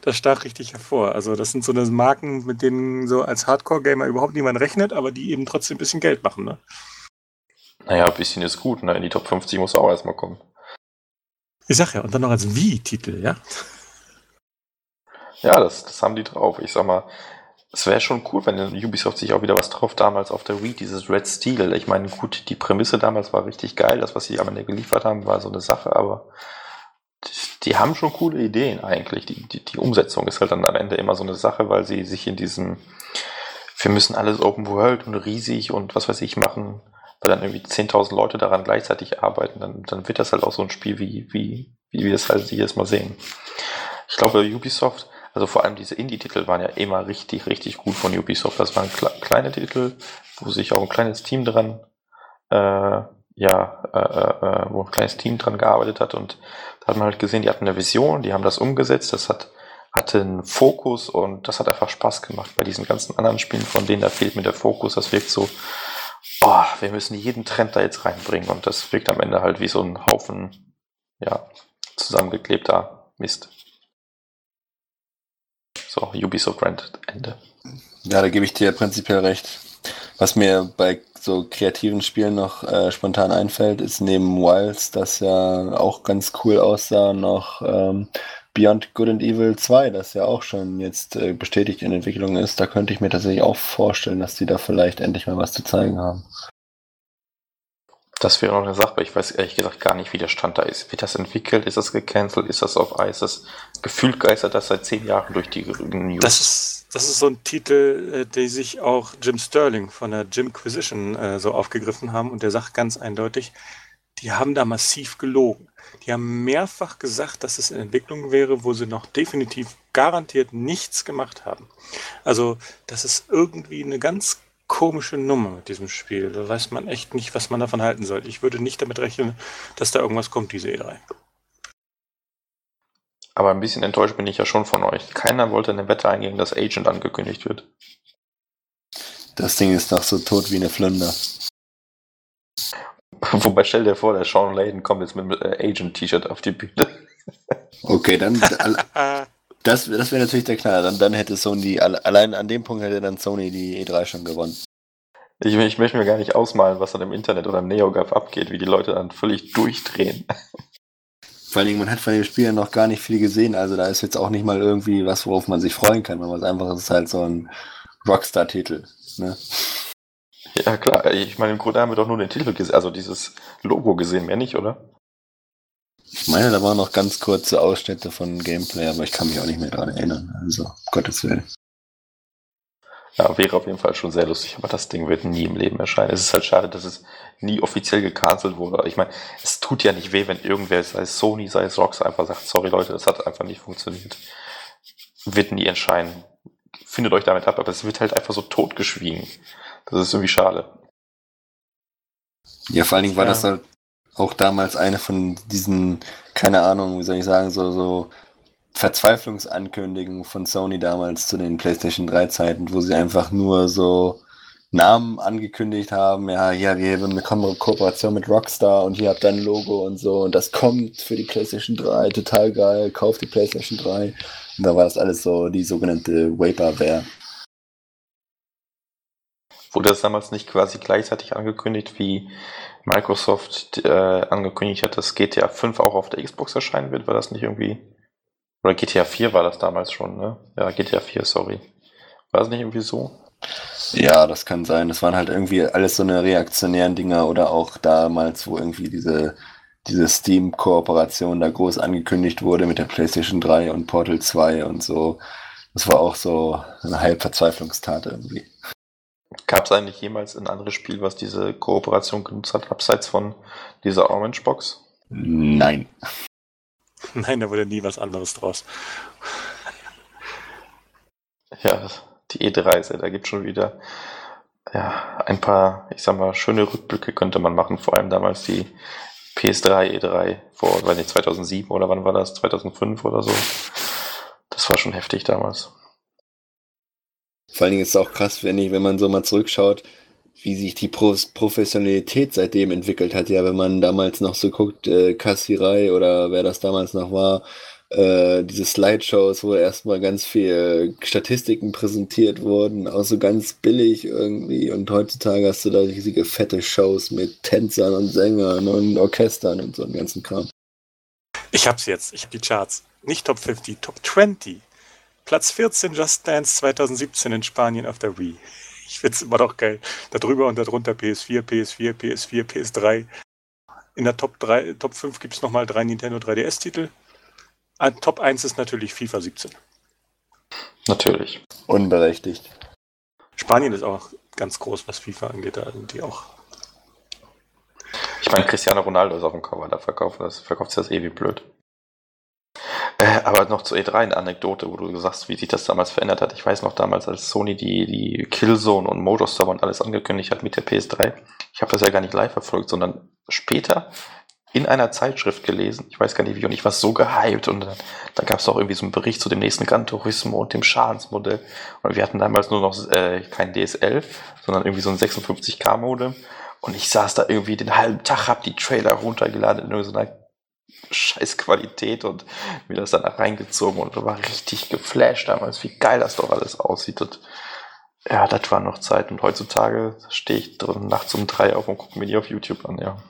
das stach richtig hervor. Also das sind so eine Marken, mit denen so als Hardcore-Gamer überhaupt niemand rechnet, aber die eben trotzdem ein bisschen Geld machen. Ne? Naja, ein bisschen ist gut. Ne? In die Top 50 muss auch erstmal kommen. Ich sag ja, und dann noch als Wie-Titel, ja? Ja, das, das haben die drauf. Ich sag mal, es wäre schon cool, wenn Ubisoft sich auch wieder was drauf damals auf der Wii, dieses Red Steel. Ich meine, gut, die Prämisse damals war richtig geil. Das, was sie am Ende geliefert haben, war so eine Sache, aber die, die haben schon coole Ideen eigentlich. Die, die, die Umsetzung ist halt dann am Ende immer so eine Sache, weil sie sich in diesem, wir müssen alles Open World und riesig und was weiß ich machen weil dann irgendwie 10.000 Leute daran gleichzeitig arbeiten, dann, dann wird das halt auch so ein Spiel wie, wie, wie wir es halt jedes Mal sehen. Ich glaube, Ubisoft, also vor allem diese Indie-Titel waren ja immer richtig, richtig gut von Ubisoft. Das waren kleine Titel, wo sich auch ein kleines Team dran, äh, ja, äh, äh, äh, wo ein kleines Team dran gearbeitet hat und da hat man halt gesehen, die hatten eine Vision, die haben das umgesetzt, das hat, hatte einen Fokus und das hat einfach Spaß gemacht. Bei diesen ganzen anderen Spielen, von denen da fehlt mir der Fokus, das wirkt so, oh, wir müssen jeden Trend da jetzt reinbringen und das wirkt am Ende halt wie so ein Haufen, ja, zusammengeklebter Mist. So, Ubisoft Brand Ende. Ja, da gebe ich dir prinzipiell recht. Was mir bei so kreativen Spielen noch äh, spontan einfällt, ist neben Wilds, das ja auch ganz cool aussah, noch ähm, Beyond Good and Evil 2, das ja auch schon jetzt äh, bestätigt in Entwicklung ist. Da könnte ich mir tatsächlich auch vorstellen, dass die da vielleicht endlich mal was zu zeigen haben. Das wäre noch eine Sache, ich weiß ehrlich gesagt gar nicht, wie der Stand da ist. Wird das entwickelt? Ist das gecancelt? Ist das auf Eis? Das Gefühl geistert das seit zehn Jahren durch die News. Das ist, das ist so ein Titel, äh, der sich auch Jim Sterling von der Jimquisition äh, so aufgegriffen haben und der sagt ganz eindeutig, die haben da massiv gelogen. Die haben mehrfach gesagt, dass es in Entwicklung wäre, wo sie noch definitiv garantiert nichts gemacht haben. Also, das ist irgendwie eine ganz komische Nummer mit diesem Spiel. Da weiß man echt nicht, was man davon halten soll. Ich würde nicht damit rechnen, dass da irgendwas kommt, diese E3. Aber ein bisschen enttäuscht bin ich ja schon von euch. Keiner wollte eine Wette eingehen, dass Agent angekündigt wird. Das Ding ist doch so tot wie eine Flunder. Wobei stell dir vor, der Sean Layden kommt jetzt mit einem Agent-T-Shirt auf die Bühne. Okay, dann. Das, das wäre natürlich der Knaller. Dann, dann hätte Sony, allein an dem Punkt hätte dann Sony die E3 schon gewonnen. Ich, ich möchte mir gar nicht ausmalen, was dann im Internet oder im NeoGAF abgeht, wie die Leute dann völlig durchdrehen. Vor allen Dingen, man hat von dem Spiel noch gar nicht viel gesehen, also da ist jetzt auch nicht mal irgendwie was, worauf man sich freuen kann, weil es einfach ist halt so ein Rockstar-Titel. Ne? Ja, klar, ich meine, im Grunde haben wir doch nur den Titel gesehen, also dieses Logo gesehen, mehr nicht, oder? Ich meine, da waren noch ganz kurze Ausschnitte von Gameplay, aber ich kann mich auch nicht mehr daran erinnern. Also, Gottes Willen. Ja, wäre auf jeden Fall schon sehr lustig, aber das Ding wird nie im Leben erscheinen. Es ist halt schade, dass es nie offiziell gecancelt wurde. Ich meine, es tut ja nicht weh, wenn irgendwer, sei es Sony, sei es Rockstar, einfach sagt, sorry Leute, das hat einfach nicht funktioniert. Wird nie entscheiden. Findet euch damit ab, aber es wird halt einfach so totgeschwiegen. Das ist irgendwie schade. Ja, vor allen Dingen war ja. das halt auch damals eine von diesen, keine Ahnung, wie soll ich sagen, so, so Verzweiflungsankündigungen von Sony damals zu den PlayStation 3 Zeiten, wo sie einfach nur so Namen angekündigt haben, ja, ja, wir haben eine Ko Kooperation mit Rockstar und hier habt ihr ein Logo und so und das kommt für die PlayStation 3, total geil, kauft die PlayStation 3. Und da war das alles so die sogenannte Vaporware. Wurde das damals nicht quasi gleichzeitig angekündigt, wie Microsoft äh, angekündigt hat, dass GTA 5 auch auf der Xbox erscheinen wird? War das nicht irgendwie. Oder GTA 4 war das damals schon, ne? Ja, GTA 4, sorry. War das nicht irgendwie so? Ja, das kann sein. Das waren halt irgendwie alles so eine reaktionären Dinger oder auch damals, wo irgendwie diese, diese Steam-Kooperation da groß angekündigt wurde mit der PlayStation 3 und Portal 2 und so. Das war auch so eine Halbverzweiflungstat irgendwie. Gab es eigentlich jemals ein anderes Spiel, was diese Kooperation genutzt hat, abseits von dieser Orange Box? Nein. Nein, da wurde nie was anderes draus. Ja, die E3, da gibt schon wieder ja, ein paar, ich sag mal, schöne Rückblicke könnte man machen, vor allem damals die PS3 E3 vor, weiß nicht, 2007 oder wann war das? 2005 oder so. Das war schon heftig damals. Vor allen Dingen ist es auch krass, wenn, ich, wenn man so mal zurückschaut, wie sich die Pro Professionalität seitdem entwickelt hat. Ja, wenn man damals noch so guckt, äh, Kassirei oder wer das damals noch war, äh, diese Slideshows, wo erstmal ganz viel Statistiken präsentiert wurden, auch so ganz billig irgendwie. Und heutzutage hast du da riesige fette Shows mit Tänzern und Sängern und Orchestern und so einen ganzen Kram. Ich hab's jetzt, ich hab die Charts. Nicht Top 50, Top 20. Platz 14 Just Dance 2017 in Spanien auf der Wii. Ich finde es immer noch geil. Darüber und darunter PS4, PS4, PS4, PS3. In der Top 3, Top 5 gibt es nochmal drei Nintendo 3DS-Titel. Ah, Top 1 ist natürlich FIFA 17. Natürlich. Unberechtigt. Spanien ist auch ganz groß, was FIFA angeht. Da sind die auch. Ich meine, Cristiano Ronaldo ist auf dem Cover, da verkauft das, verkauft das eh wie blöd. Äh, aber noch zur E3 eine Anekdote, wo du sagst, wie sich das damals verändert hat. Ich weiß noch damals, als Sony die, die Killzone und Motorstorm und alles angekündigt hat mit der PS3. Ich habe das ja gar nicht live verfolgt, sondern später in einer Zeitschrift gelesen. Ich weiß gar nicht wie und ich war so gehypt und dann, dann gab es auch irgendwie so einen Bericht zu dem nächsten Gran Turismo und dem Schadensmodell. Und wir hatten damals nur noch äh, kein DSL, sondern irgendwie so ein 56K-Modem. Und ich saß da irgendwie den halben Tag, hab die Trailer runtergeladen in so einer scheiß Qualität und mir das dann reingezogen und war richtig geflasht damals, wie geil das doch alles aussieht. Und ja, das war noch Zeit. Und heutzutage stehe ich drin nachts um drei auf und gucke mir die auf YouTube an, ja.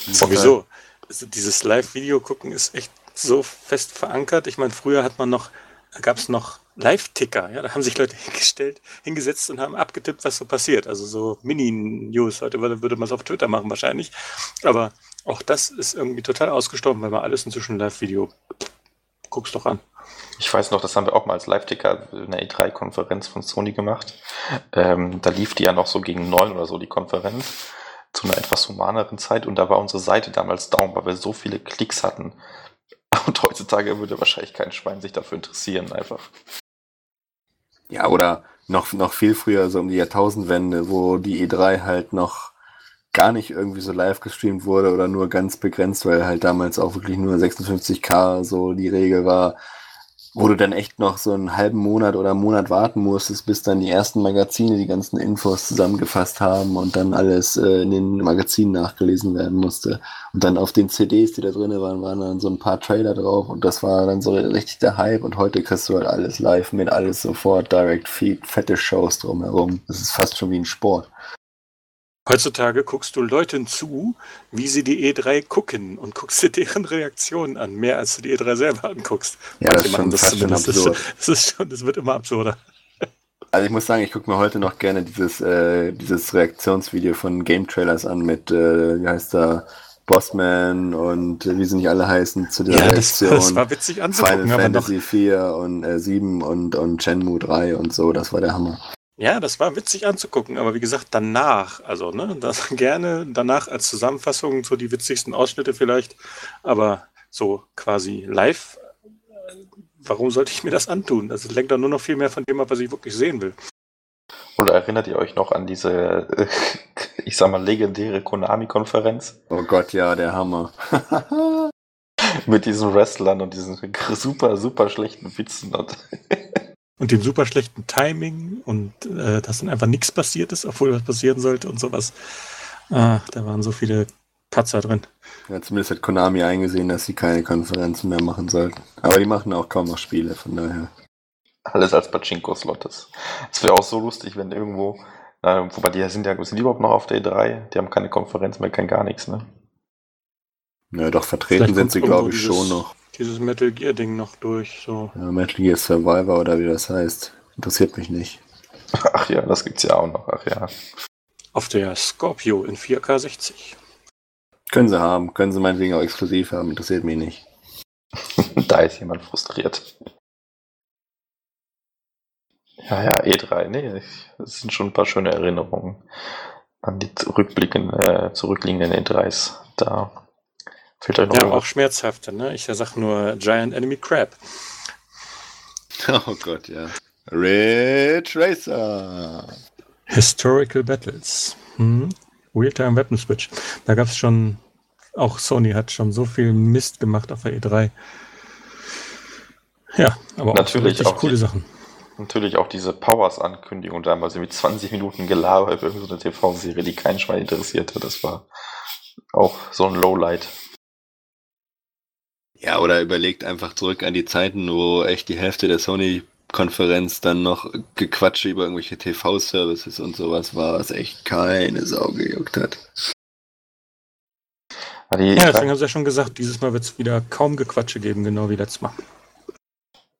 Sowieso. Also dieses Live-Video gucken ist echt so fest verankert. Ich meine, früher hat man noch, da gab es noch Live-Ticker, ja, da haben sich Leute hingestellt, hingesetzt und haben abgetippt, was so passiert. Also so Mini-News. Heute würde man es auf Twitter machen wahrscheinlich. Aber auch das ist irgendwie total ausgestorben, weil man alles inzwischen Live-Video guckst doch an. Ich weiß noch, das haben wir auch mal als Live-Ticker in der E3-Konferenz von Sony gemacht. Ähm, da lief die ja noch so gegen neun oder so, die Konferenz zu einer etwas humaneren Zeit und da war unsere Seite damals down, weil wir so viele Klicks hatten. Und heutzutage würde wahrscheinlich kein Schwein sich dafür interessieren, einfach. Ja, oder noch, noch viel früher, so um die Jahrtausendwende, wo die E3 halt noch gar nicht irgendwie so live gestreamt wurde oder nur ganz begrenzt, weil halt damals auch wirklich nur 56k so die Regel war wo du dann echt noch so einen halben Monat oder einen Monat warten musstest, bis dann die ersten Magazine die ganzen Infos zusammengefasst haben und dann alles äh, in den Magazinen nachgelesen werden musste. Und dann auf den CDs, die da drin waren, waren dann so ein paar Trailer drauf und das war dann so richtig der Hype und heute kriegst du halt alles live mit alles sofort, Direct Feed, fette Shows drumherum. Das ist fast schon wie ein Sport. Heutzutage guckst du Leuten zu, wie sie die E3 gucken und guckst dir deren Reaktionen an, mehr als du die E3 selber anguckst. Ja, das ist schon das fast schon absurd. Das, ist schon, das wird immer absurder. Also ich muss sagen, ich gucke mir heute noch gerne dieses, äh, dieses Reaktionsvideo von Game Trailers an mit, äh, wie heißt der, Bossman und äh, wie sie nicht alle heißen zu der ja, Reaktion. Das, das war witzig anzugucken. Final Fantasy 4 und äh, 7 und, und Shenmue 3 und so, das war der Hammer. Ja, das war witzig anzugucken, aber wie gesagt, danach, also ne, das gerne danach als Zusammenfassung so die witzigsten Ausschnitte vielleicht, aber so quasi live, warum sollte ich mir das antun? Das lenkt dann nur noch viel mehr von dem ab, was ich wirklich sehen will. Oder erinnert ihr euch noch an diese, ich sag mal, legendäre Konami-Konferenz? Oh Gott, ja, der Hammer. Mit diesen Wrestlern und diesen super, super schlechten Witzen. Und und dem super schlechten Timing und äh, dass dann einfach nichts passiert ist, obwohl was passieren sollte und sowas. Ah, da waren so viele Patzer drin. Ja, zumindest hat Konami eingesehen, dass sie keine Konferenzen mehr machen sollten. Aber die machen auch kaum noch Spiele, von daher. Alles als Pachinko-Slot ist. Es wäre auch so lustig, wenn irgendwo, äh, wobei die sind ja sind die überhaupt noch auf der E3, die haben keine Konferenz mehr, kein gar nichts, ne? Ja, doch, vertreten sind sie, glaube ich, schon noch dieses Metal Gear Ding noch durch. So. Ja, Metal Gear Survivor oder wie das heißt. Interessiert mich nicht. Ach ja, das gibt's ja auch noch. Ach ja. Auf der Scorpio in 4K 60. Können sie haben. Können sie meinetwegen auch exklusiv haben. Interessiert mich nicht. da ist jemand frustriert. Ja, ja, E3. Nee, das sind schon ein paar schöne Erinnerungen an die rückblickenden, äh, zurückliegenden E3s. Da Fällt euch noch ja, auch schmerzhafte, ne? Ich sag nur Giant Enemy Crab. Oh Gott, ja. Ridge Racer. Historical Battles. Hm. Real-Time Weapon Switch. Da gab es schon, auch Sony hat schon so viel Mist gemacht auf der E3. Ja, aber natürlich auch, auch coole die, Sachen. Natürlich auch diese Powers-Ankündigung damals, mit 20 Minuten gelabert für irgendeine TV-Serie, die keinen Schwein interessierte. Das war auch so ein Lowlight. Ja, oder überlegt einfach zurück an die Zeiten, wo echt die Hälfte der Sony-Konferenz dann noch Gequatsche über irgendwelche TV-Services und sowas war, was echt keine Sau gejuckt hat. Ja, deswegen haben sie ja schon gesagt, dieses Mal wird es wieder kaum Gequatsche geben, genau wie letztes Mal.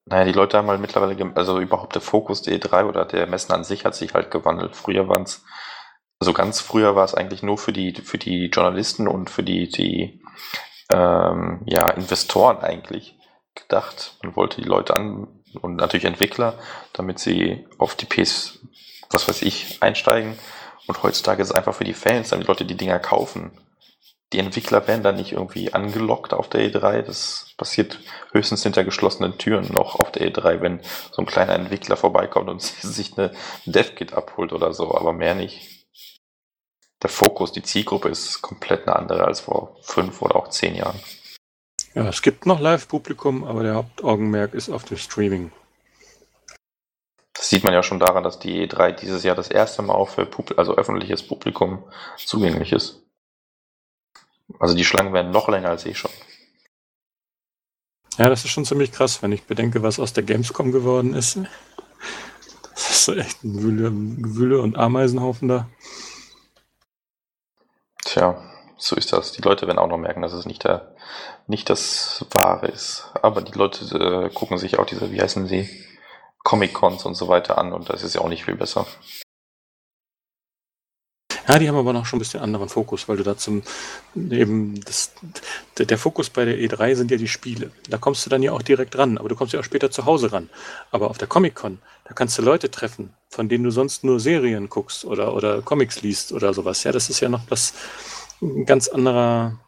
Naja, die Leute haben halt mittlerweile, also überhaupt der Fokus der E3 oder der Messen an sich hat sich halt gewandelt. Früher waren es, also ganz früher war es eigentlich nur für die, für die Journalisten und für die, die ähm, ja, Investoren eigentlich gedacht. Man wollte die Leute an und natürlich Entwickler, damit sie auf die PS, was weiß ich, einsteigen. Und heutzutage ist es einfach für die Fans, damit Leute die Dinger kaufen, die Entwickler werden da nicht irgendwie angelockt auf der E3. Das passiert höchstens hinter geschlossenen Türen noch auf der E3, wenn so ein kleiner Entwickler vorbeikommt und sich eine DevKit abholt oder so, aber mehr nicht. Der Fokus, die Zielgruppe ist komplett eine andere als vor fünf oder auch zehn Jahren. Ja, es gibt noch Live-Publikum, aber der Hauptaugenmerk ist auf dem Streaming. Das sieht man ja schon daran, dass die E3 dieses Jahr das erste Mal auch für Publi also öffentliches Publikum zugänglich ist. Also die Schlangen werden noch länger als eh schon. Ja, das ist schon ziemlich krass, wenn ich bedenke, was aus der Gamescom geworden ist. Das ist echt ein Gewühle, Gewühle und Ameisenhaufen da. Tja, so ist das. Die Leute werden auch noch merken, dass es nicht, der, nicht das Wahre ist. Aber die Leute äh, gucken sich auch diese, wie heißen sie, Comic-Cons und so weiter an und das ist ja auch nicht viel besser. Ja, die haben aber noch schon ein bisschen anderen Fokus, weil du da zum eben das, der Fokus bei der E3 sind ja die Spiele. Da kommst du dann ja auch direkt ran, aber du kommst ja auch später zu Hause ran. Aber auf der Comic-Con, da kannst du Leute treffen, von denen du sonst nur Serien guckst oder, oder Comics liest oder sowas. Ja, das ist ja noch das ein ganz anderer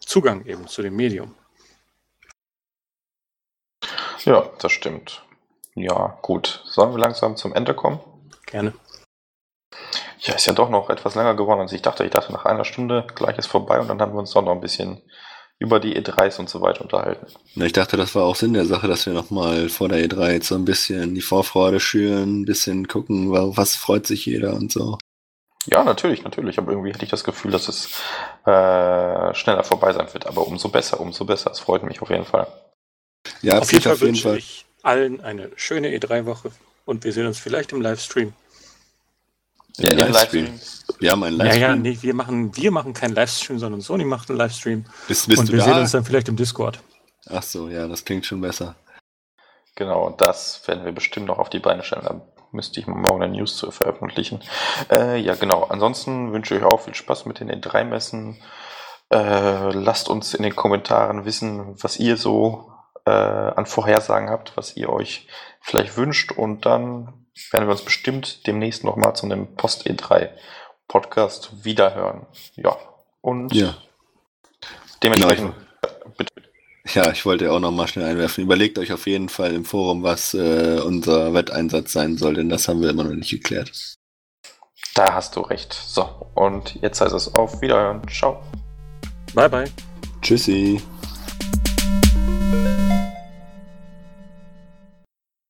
Zugang eben zu dem Medium. Ja, das stimmt. Ja, gut. Sollen wir langsam zum Ende kommen? Gerne. Ja, ist ja doch noch etwas länger geworden, als ich dachte. Ich dachte, nach einer Stunde gleich ist vorbei und dann haben wir uns doch noch ein bisschen über die E3s und so weiter unterhalten. Ich dachte, das war auch Sinn der Sache, dass wir nochmal vor der E3 jetzt so ein bisschen die Vorfreude schüren, ein bisschen gucken, was freut sich jeder und so. Ja, natürlich, natürlich. Aber irgendwie hatte ich das Gefühl, dass es äh, schneller vorbei sein wird. Aber umso besser, umso besser. Es freut mich auf jeden Fall. Ja, auf jeden Fall auf jeden wünsche Fall. ich allen eine schöne E3-Woche und wir sehen uns vielleicht im Livestream. Ja, im Livestream. Wir haben einen Livestream. Ja, ja, nee, wir machen, wir machen keinen Livestream, sondern Sony macht einen Livestream. Bist, bist und wir da? sehen uns dann vielleicht im Discord. Ach so, ja, das klingt schon besser. Genau, das werden wir bestimmt noch auf die Beine stellen. Da müsste ich morgen eine News zu veröffentlichen. Äh, ja, genau. Ansonsten wünsche ich euch auch viel Spaß mit den E3-Messen. Äh, lasst uns in den Kommentaren wissen, was ihr so äh, an Vorhersagen habt, was ihr euch vielleicht wünscht. Und dann werden wir uns bestimmt demnächst nochmal zu einem Post-E3-Podcast wiederhören. Ja, und ja. dementsprechend, genau. bitte. Ja, ich wollte auch noch mal schnell einwerfen. Überlegt euch auf jeden Fall im Forum, was äh, unser Wetteinsatz sein soll, denn das haben wir immer noch nicht geklärt. Da hast du recht. So, und jetzt heißt es auf Wiederhören. Ciao. Bye, bye. Tschüssi.